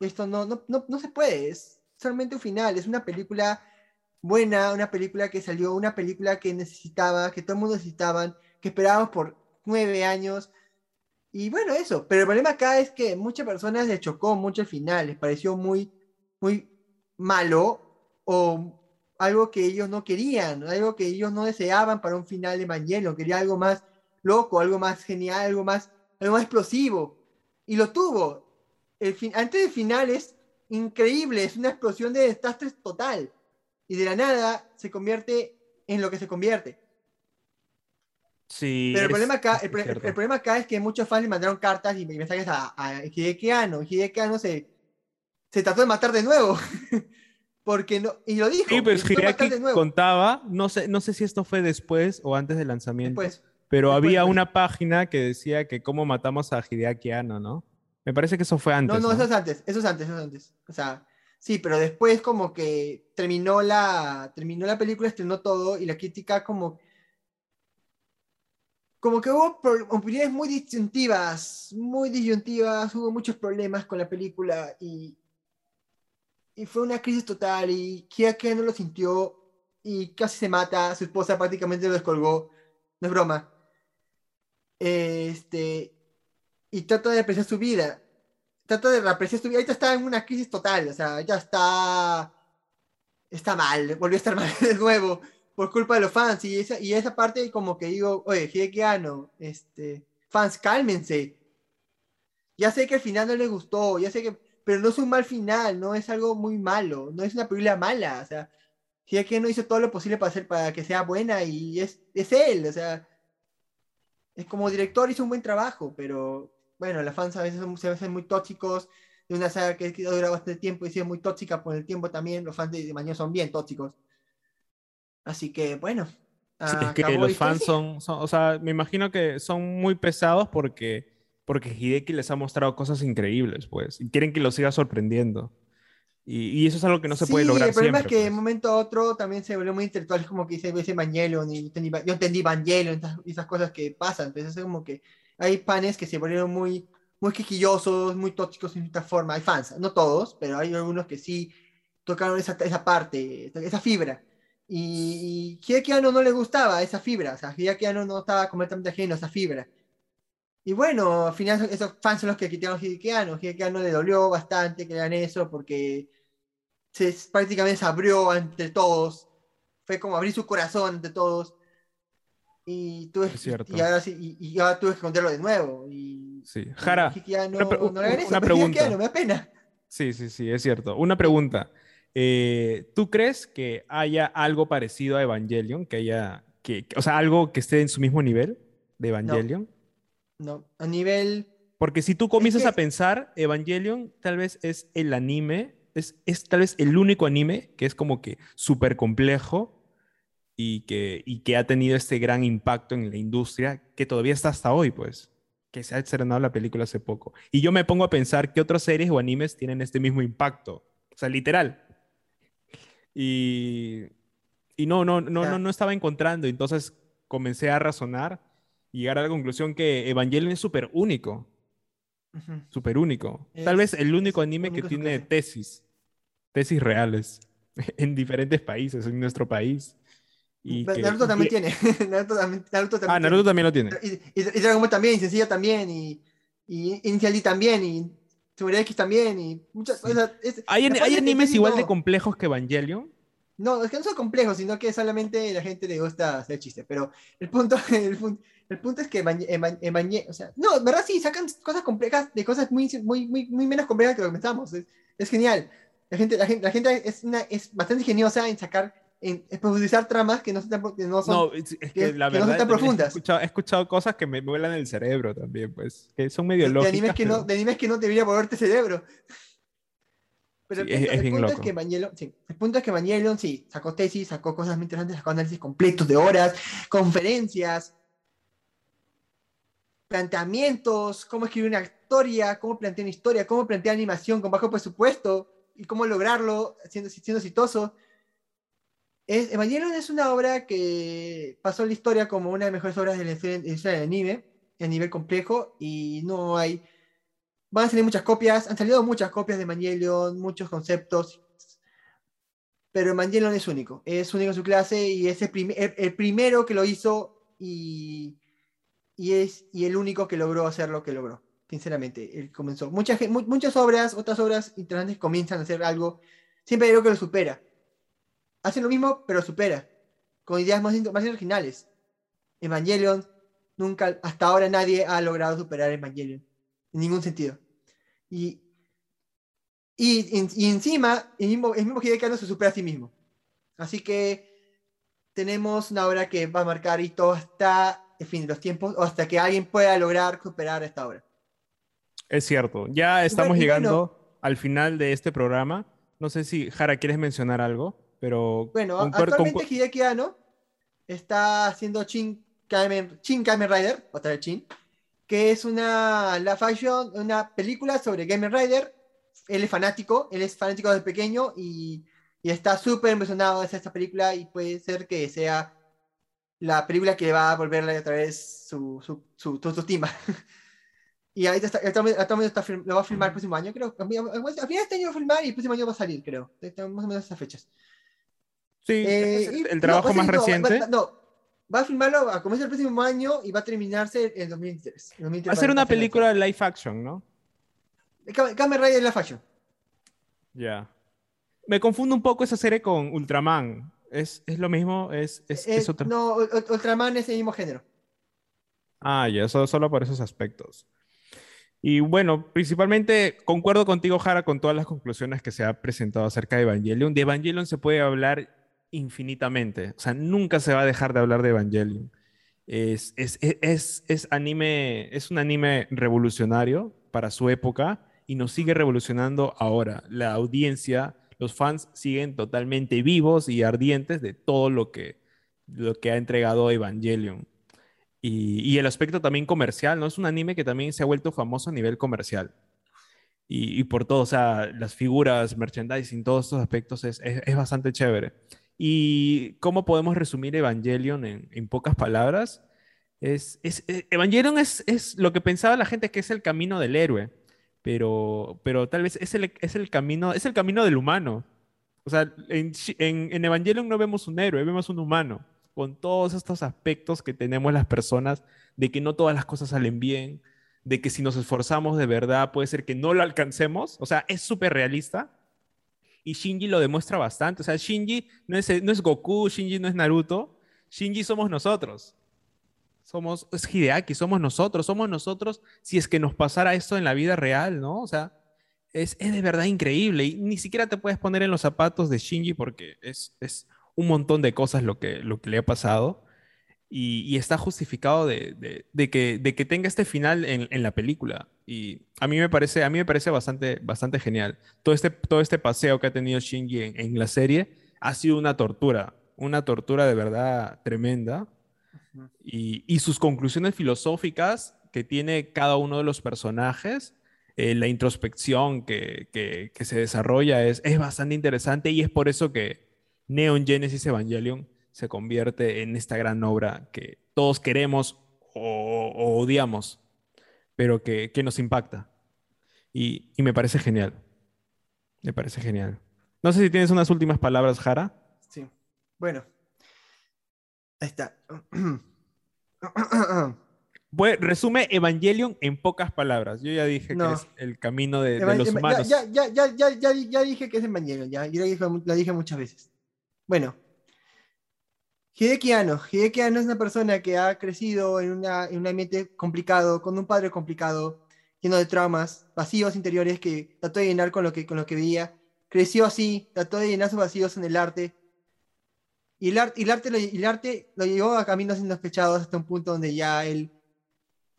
esto no, no, no, no se puede, es solamente un final, es una película buena, una película que salió, una película que necesitaba, que todo el mundo necesitaba, que esperábamos por nueve años, y bueno, eso. Pero el problema acá es que muchas personas les chocó mucho el final, les pareció muy, muy malo o algo que ellos no querían, algo que ellos no deseaban para un final de Evangelion, quería algo más loco, algo más genial, algo más, algo más explosivo. Y lo tuvo. El antes del final es increíble, es una explosión de desastres total. Y de la nada se convierte en lo que se convierte. Pero el, problema acá, el, problema acá es que muchos fans le mandaron cartas y mensajes a, a Hideki Anno. Hideki Anno se, se trató de matar de nuevo. Porque no, y lo dijo. Sí, pero Hideki contaba, no sé, no sé si esto fue después o antes del lanzamiento, pero había una página que decía que cómo matamos a Hideaki Anno, ¿no? Me parece que eso fue antes. No, no, eso es antes, eso es antes, eso es antes. O sea, sí, pero después como que terminó la, terminó la película, estrenó todo y la crítica como como que hubo opiniones muy disyuntivas, muy disyuntivas, hubo muchos problemas con la película y, y fue una crisis total y Hideaki no lo sintió y casi se mata, su esposa prácticamente lo descolgó, no es broma. Este, y trata de apreciar su vida, trata de reapreciar su vida, ahorita está en una crisis total, o sea, ya está, está mal, volvió a estar mal de nuevo por culpa de los fans. Y esa, y esa parte como que digo, oye, Hideki Anno, este, fans, cálmense. Ya sé que al final no les gustó, ya sé que, pero no es un mal final, no es algo muy malo, no es una película mala, o sea, Hideki Anno hizo todo lo posible para hacer, para que sea buena y es, es él, o sea, es como director hizo un buen trabajo, pero bueno, los fans a veces son, se hacen muy tóxicos, de una saga que, que dura bastante tiempo y sigue muy tóxica por el tiempo también, los fans de, de Mañana son bien tóxicos. Así que, bueno. Sí, es que acabó los fans son, son- o sea, me imagino que son muy pesados porque, porque Hideki les ha mostrado cosas increíbles, pues, y quieren que los siga sorprendiendo. Y, y eso es algo que no se puede Sí, lograr el problema siempre. es que de un pues. momento a otro también se volvió muy intelectual, es como que dice ese Evangelion y yo entendí, yo entendí Evangelion, esas, esas cosas que pasan. Entonces es como que hay panes que se volvieron muy, muy quisquillosos, muy tóxicos en cierta forma. Hay fans, no todos, pero hay algunos que sí tocaron esa, esa parte, esa fibra. Y, y Hideki Anno no le gustaba esa fibra, o sea, Hideki Anno no estaba completamente ajeno a esa fibra. Y bueno, al final esos fans son los que quitaron a Hideki Anno. Hideki Anno le dolió bastante que hagan eso porque se prácticamente se abrió ante todos. Fue como abrir su corazón ante todos. Y, tuve, Es cierto. y, ahora sí, y, y ahora tuve que contarlo de nuevo. Y, Sí. Jara, y Hideki Anno una pre- no una pregunta. Me da pena. Sí, sí, sí, es cierto. Una pregunta. Eh, ¿tú crees que haya algo parecido a Evangelion? Que haya, que, que- o sea, algo que esté en su mismo nivel de Evangelion? No, a nivel. Porque si tú comienzas que- a pensar, Evangelion tal vez es el anime, es, es tal vez el único anime que es como que súper complejo y que, y que ha tenido este gran impacto en la industria que todavía está hasta hoy, pues, que se ha estrenado la película hace poco. Y yo me pongo a pensar qué otras series o animes tienen este mismo impacto. O sea, literal. Y, y no, no, no, no, no estaba encontrando. Entonces comencé a razonar y llegar a la conclusión que Evangelion es súper único. Súper único. Tal vez el único anime que único tiene tesis. Tesis reales. En diferentes países, en nuestro país. Y que- Naruto y también que- tiene. Naruto también, Naruto también Ah, tiene. Naruto también lo tiene. Y, y, y Dragon Ball también, y Sencilla también, y, y Initial D también, y Seguridad X también, y muchas Sí. o sea, es- ¿Hay, parte hay animes igual de complejos que Evangelion? No, es que no son complejos, sino que solamente la gente le gusta hacer chistes. Pero el punto, el, el punto es que Evan- Evan- Evangel- o sea, no, en verdad sí, sacan cosas complejas de cosas muy, muy, muy, muy menos complejas que lo que pensamos. Es, es genial. La gente, la gente, la gente es, una, es bastante ingeniosa en sacar, en, en profundizar tramas que no, son tan- que no son. No, es, es que que- la que no son verdad tan también profundas. He escuchado, he escuchado cosas que me vuelan el cerebro también, pues. Que son medio de, de lógicas. animes que no, de animes que no debería volverte cerebro. Pero Sí, el punto, es el bien punto es loco. que Evangelion, sí, el punto es que sí, sacó tesis, sacó cosas muy interesantes, sacó análisis completos de horas, conferencias, planteamientos, cómo escribir una historia, cómo plantear una historia, cómo plantear animación con bajo presupuesto y cómo lograrlo siendo, siendo exitoso. Es, Evangelion es una obra que pasó la historia como una de las mejores obras de la historia del anime, a nivel complejo, y no hay... Van a salir muchas copias, han salido muchas copias de Evangelion, muchos conceptos, pero Evangelion es único, es único en su clase y es el, prim- el- el primero que lo hizo y, es y el único que logró hacer lo que logró, sinceramente. Él comenzó. Mucha, gen- mu- muchas obras, otras obras interesantes comienzan a hacer algo, siempre hay que lo supera. Hacen lo mismo, pero supera, con ideas más, más originales. Evangelion, nunca, hasta ahora nadie ha logrado superar Evangelion, en ningún sentido. Y, y, en- y encima, el mismo, el mismo se supera a sí mismo. Así que tenemos una obra que va a marcar hito hasta el fin de los tiempos, o hasta que alguien pueda lograr superar esta obra. Es cierto. Ya estamos bueno- llegando al final de este programa. No sé si, Jara, ¿quieres mencionar algo? Pero Bueno, actualmente Hideki Anno está haciendo Shin Kamen, Shin Kamen Rider, otra vez Shin, que es una la fashion, una película sobre Kamen Rider. Él es fanático, él es fanático desde pequeño y, y está súper emocionado de esta película y puede ser que sea la película que va a volverle otra vez su, su, su, su autoestima. y ahí está, actualmente está, lo va a filmar el próximo año, creo. A final de este año va a filmar y el próximo año va a salir, creo. Más o menos esas fechas. Sí, eh, el, el, trabajo no, más no, reciente. Va, no, va a filmarlo a comienzo del próximo año y va a terminarse en 2003. va a ser una película de live action, ¿no? Kamen Rider live action. Ya. Me confundo un poco esa serie con Ultraman. ¿Es, es lo mismo? ¿Es, es, es otro? No, Ultraman es el mismo género. Ah, ya, solo, solo por esos aspectos. Y bueno, principalmente concuerdo contigo, Jara, con todas las conclusiones que se ha presentado acerca de Evangelion. De Evangelion se puede hablar infinitamente. O sea, nunca se va a dejar de hablar de Evangelion. Es, es, es, es, anime, es un anime revolucionario para su época y nos sigue revolucionando ahora. La audiencia, los fans siguen totalmente vivos y ardientes de todo lo que, lo que ha entregado Evangelion. Y, y, el aspecto también comercial, ¿no? Es un anime que también se ha vuelto famoso a nivel comercial. Y, y por todo, o sea, las figuras, merchandising, todos estos aspectos es, es, es bastante chévere. ¿Y cómo podemos resumir Evangelion en, pocas palabras? Es, es, eh, Evangelion es, es, lo que pensaba la gente que es el camino del héroe, pero, pero tal vez es el, el, camino, es el camino del humano. O sea, en, en, en Evangelion no vemos un héroe, vemos un humano, con todos estos aspectos que tenemos las personas, de que no todas las cosas salen bien, de que si nos esforzamos de verdad puede ser que no lo alcancemos. O sea, es súper realista y Shinji lo demuestra bastante. O sea, Shinji no es, no es Goku, Shinji no es Naruto, Shinji somos nosotros. Somos, es Hideaki, somos nosotros, somos nosotros si es que nos pasara esto en la vida real, ¿no? O sea, es, es de verdad increíble y ni siquiera te puedes poner en los zapatos de Shinji porque es, es un montón de cosas lo que, lo que le ha pasado y, y está justificado de, de, de, que, de que tenga este final en, en, la película. Y a mí me parece, a mí me parece bastante, bastante genial. Todo este, todo este paseo que ha tenido Shinji en, en la serie ha sido una tortura, una tortura de verdad tremenda. Y, y, sus conclusiones filosóficas que tiene cada uno de los personajes, eh, la introspección que, que, que, se desarrolla es, es bastante interesante y es por eso que Neon Genesis Evangelion se convierte en esta gran obra que todos queremos o, o odiamos, pero que, que nos impacta. Y, y, me parece genial. Me parece genial. No sé si tienes unas últimas palabras, Jara. Sí. Bueno. Ahí está. Pues, resume Evangelion en pocas palabras. Yo ya dije no. que es el camino de, de los humanos. Ya, ya, ya, ya, ya, ya dije que es Evangelion, ya, ya lo dije muchas veces. Bueno, Hideki Anno. Es una persona que ha crecido en, una, en un ambiente complicado, con un padre complicado, lleno de traumas, vacíos interiores que trató de llenar con lo que, con lo que veía. Creció así, trató de llenar sus vacíos en el arte. Y el, arte, y el, arte, lo, el arte lo llevó a caminos indospechados hasta un punto donde ya él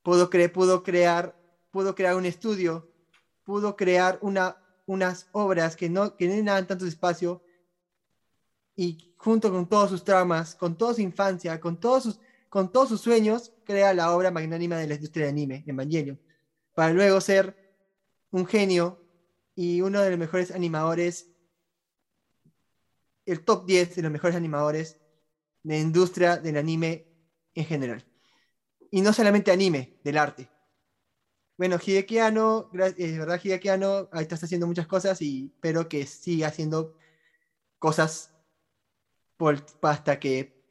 pudo, cre pudo, crear, pudo crear un estudio, pudo crear una, unas obras que no, que no llenaban tanto espacio y junto con todos sus traumas, con toda su infancia, con todos sus, con todos sus sueños, crea la obra magnánima de la industria de anime, Evangelion, para luego ser un genio y uno de los mejores animadores, el top 10 de los mejores animadores de la industria del anime en general. Y no solamente anime, del arte. Bueno, Hideki Anno, es verdad, Hideki Anno, ahorita está haciendo muchas cosas y espero que siga haciendo cosas por, hasta que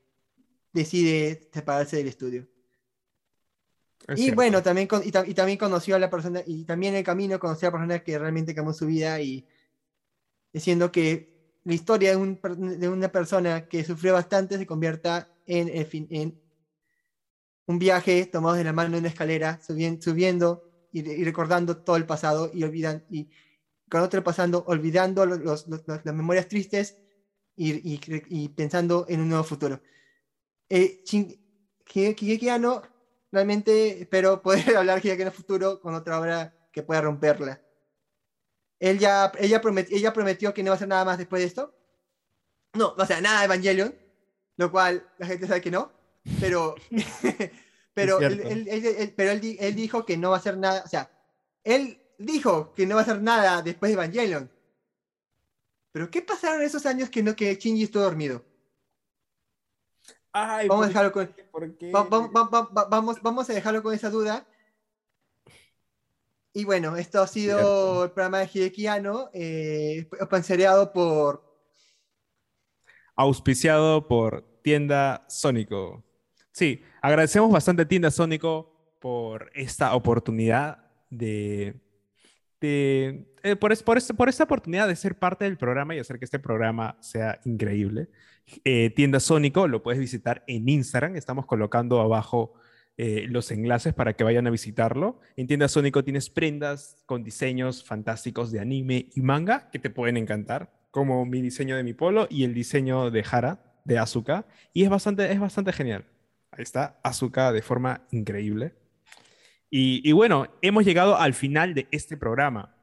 decide separarse del estudio. Es y cierto. bueno, también, y, y, también conoció a la persona, y también en el camino conoció a la persona que realmente cambió su vida y diciendo que la historia de, un, de una persona que sufrió bastante se convierta en, en, en un viaje tomados de la mano en una escalera, subiendo, subiendo y, y, recordando todo el pasado y olvidando, y con otro pasando, olvidando los, los, los, las memorias tristes y, y, y, pensando en un nuevo futuro. Eh, Shingeki no realmente espero poder hablar Shingeki en el futuro con otra obra que pueda romperla. Él ya, ella, prometió, ella prometió que no va a hacer nada más después de esto. No, o sea, nada de Evangelion, lo cual la gente sabe que no, pero, pero, él, él, él, pero él, él dijo que no va a hacer nada, o sea, él dijo que no va a hacer nada después de Evangelion, pero ¿qué pasaron esos años que no que Shinji estuvo dormido? Ay, Vamos a ¿por dejarlo con, vamos, vamos a dejarlo con esa duda. Y bueno, esto ha sido Cierto. el programa de Hidekiano, eh, por Auspiciado por Tienda Sónico. Sí, agradecemos bastante a Tienda Sónico por esta oportunidad de... de- eh, por, es- por, es- por esta oportunidad de ser parte del programa y hacer que este programa sea increíble. Eh, Tienda Sónico lo puedes visitar en Instagram. Estamos colocando abajo eh, los enlaces para que vayan a visitarlo. En Tienda Sónico tienes prendas con diseños fantásticos de anime y manga que te pueden encantar, como mi diseño de mi polo y el diseño de Hara, de Asuka. Y es bastante, es bastante genial. Ahí está, Asuka de forma increíble. Y bueno, hemos llegado al final de este programa.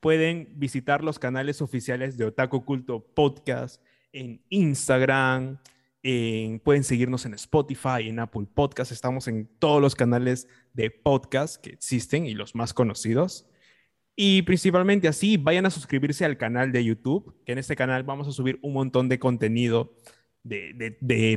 Pueden visitar los canales oficiales de Otaku Culto Podcast en Instagram, en- pueden seguirnos en Spotify, en Apple Podcast. Estamos en todos los canales de podcast que existen y los más conocidos. Y principalmente así, vayan a suscribirse al canal de YouTube, que en este canal vamos a subir un montón de contenido de,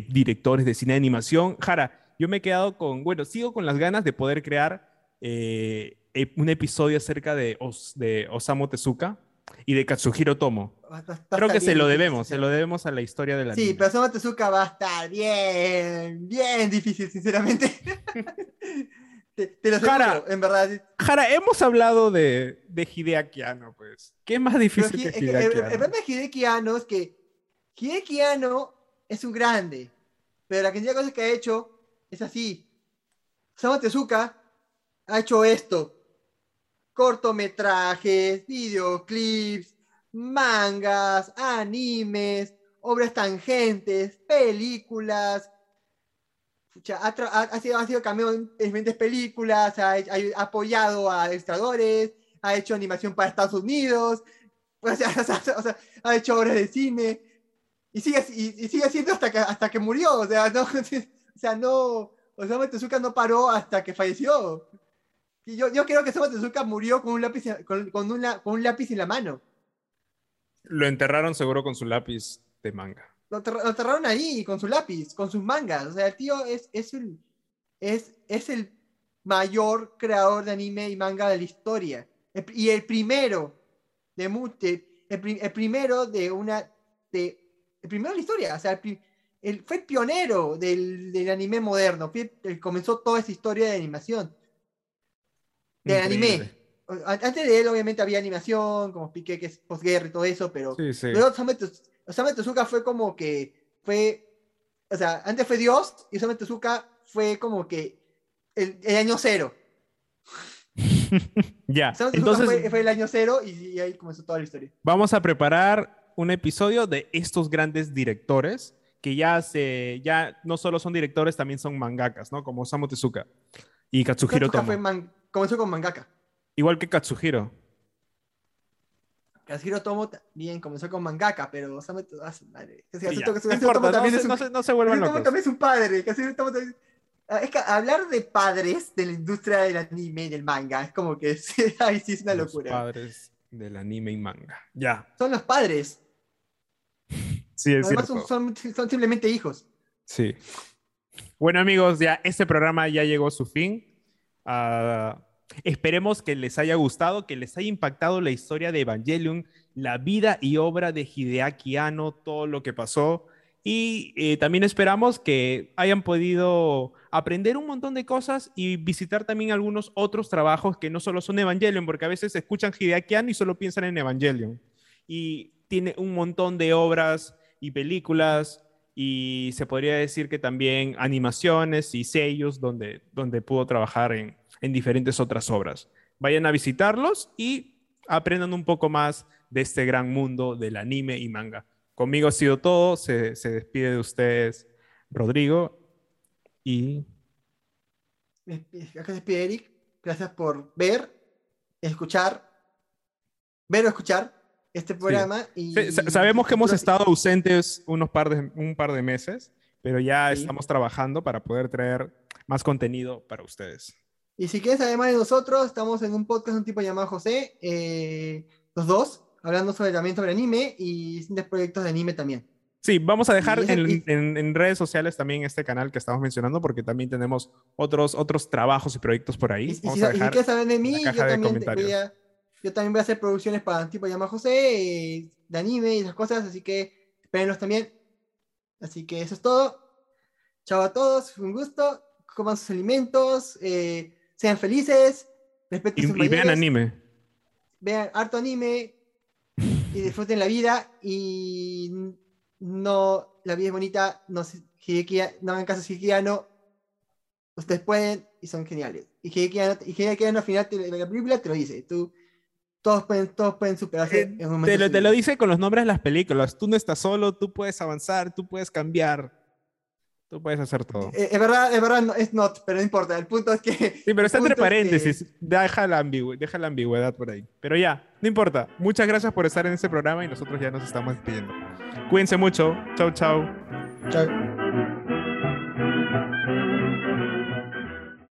directores de cine de animación. Jara, yo me he quedado con, bueno, sigo con las ganas de poder crear eh, un episodio acerca de, Os- de Osamu Tezuka y de Katsuhiro Tomo. Creo que se lo debemos, se lo debemos a la historia de la Sí, pero Osamu Tezuka va a estar bien, bien difícil, sinceramente. te, te lo aseguro, Jara. en verdad. Jara, hemos hablado de, de Hideaki Anno, pues. ¿Qué es más difícil que el, Hideaki el Anno? problema de Hideki Anno es que Hideki Anno es un grande, pero la cantidad de cosas que ha hecho es así. Osamu Tezuka ha hecho esto. Cortometrajes, videoclips, mangas, animes, obras tangentes, películas. Pucha, ha, ha sido, ha sido cameo en diferentes películas, ha, ha apoyado a ilustradores, ha hecho animación para Estados Unidos, o sea, o sea, o sea, ha hecho obras de cine y sigue, y, y sigue haciendo hasta que, hasta que murió. O sea, no, o sea, no, Osamu Tezuka no paró hasta que falleció. Yo, yo creo que Osamu Tezuka murió con un lápiz, con, con con un lápiz en la mano. Lo enterraron seguro con su lápiz de manga. Lo, ter- lo enterraron ahí con su lápiz, con sus mangas. O sea, el tío es, es, el, es, es el mayor creador de anime y manga de la historia. El- y el primero de, de- el, el primero de una de el primero de la historia. O sea, el, el- fue el pionero del, del anime moderno. Comenzó toda esa historia de animación. Increíble. anime. Antes de él, obviamente, había animación, como expliqué, que es posguerra y todo eso, pero Sí, sí. Luego Osamu Tez- Osamu Tezuka fue como que fue, o sea, antes fue Dios y Osamu Tezuka fue como que el, el año cero. ya, Osamu entonces fue, fue el año cero y, y ahí comenzó toda la historia. vamos a preparar un episodio de estos grandes directores que ya se, ya no solo son directores, también son mangakas, ¿no? Como Osamu Tezuka y Katsuhiro Tezuka Tomo. fue man- comenzó con mangaka. Igual que Katsuhiro. Katsuhiro Tomo también comenzó con mangaka, pero Osamu ah, madre. Tomo- también se- es un- no se- vuelvan Tomo también es un padre. Katsuhiro Tomo también- Ah, Es que hablar de padres de la industria del anime y del manga es como que ay, sí es una Los locura. padres del anime y manga. Ya, Son los padres. sí, es Además cierto. son, son, son simplemente hijos. Sí. Bueno, amigos, ya este programa ya llegó a su fin. Esperemos que les haya gustado, que les haya impactado la historia de Evangelion, la vida y obra de Hideaki Anno, todo lo que pasó. Y eh, también esperamos que hayan podido aprender un montón de cosas y visitar también algunos otros trabajos que no solo son Evangelion, porque a veces escuchan Hideaki Anno y solo piensan en Evangelion. Y tiene un montón de obras y películas y se podría decir que también animaciones y sellos donde, donde pudo trabajar en, en diferentes otras obras. Vayan a visitarlos y aprendan un poco más de este gran mundo del anime y manga. Conmigo ha sido todo, se, se despide de ustedes Rodrigo y Acá se despide Eric. Gracias por ver, escuchar, ver o escuchar este programa. Y, Sí, sa- sabemos que hemos y- estado ausentes unos par de, un par de meses, pero ya Sí. estamos trabajando para poder traer más contenido para ustedes. Y si quieres, además de nosotros, estamos en un podcast de un tipo llamado José, eh, los dos, hablando sobre, también sobre anime y distintos proyectos de anime también. Sí, vamos a dejar Y en, y- en- en redes sociales también este canal que estamos mencionando porque también tenemos otros, otros trabajos y proyectos por ahí. Y, y si, Vamos y a si dejar quieres saber de mí, yo de también, voy a, yo también voy a hacer producciones para tipo Llama José, de anime y esas cosas, así que espérenlos también. Así que eso es todo. Chao a todos, un gusto. Coman sus alimentos, eh, sean felices, respeten y, sus y vean mayores, anime. vean harto anime y disfruten la vida y no, la vida es bonita, no, no hagan caso a Hidekiano, ustedes pueden y son geniales. Y Hidekiano, y Hidekiano al final de la película te lo dice, tú, todos pueden, todos pueden superarse Eh, en un momento. Te lo, te lo dice con los nombres de las películas. Tú no estás solo, tú puedes avanzar, tú puedes cambiar. Tú puedes hacer todo. Eh, Es verdad, es verdad, no, es not, pero no importa, el punto es que... Sí, pero está entre es que- paréntesis. Deja, la deja la ambigüedad por ahí. Pero ya, no importa. Muchas gracias por estar en este programa y nosotros ya nos estamos despidiendo. Cuídense mucho. Chau, chau. Chao.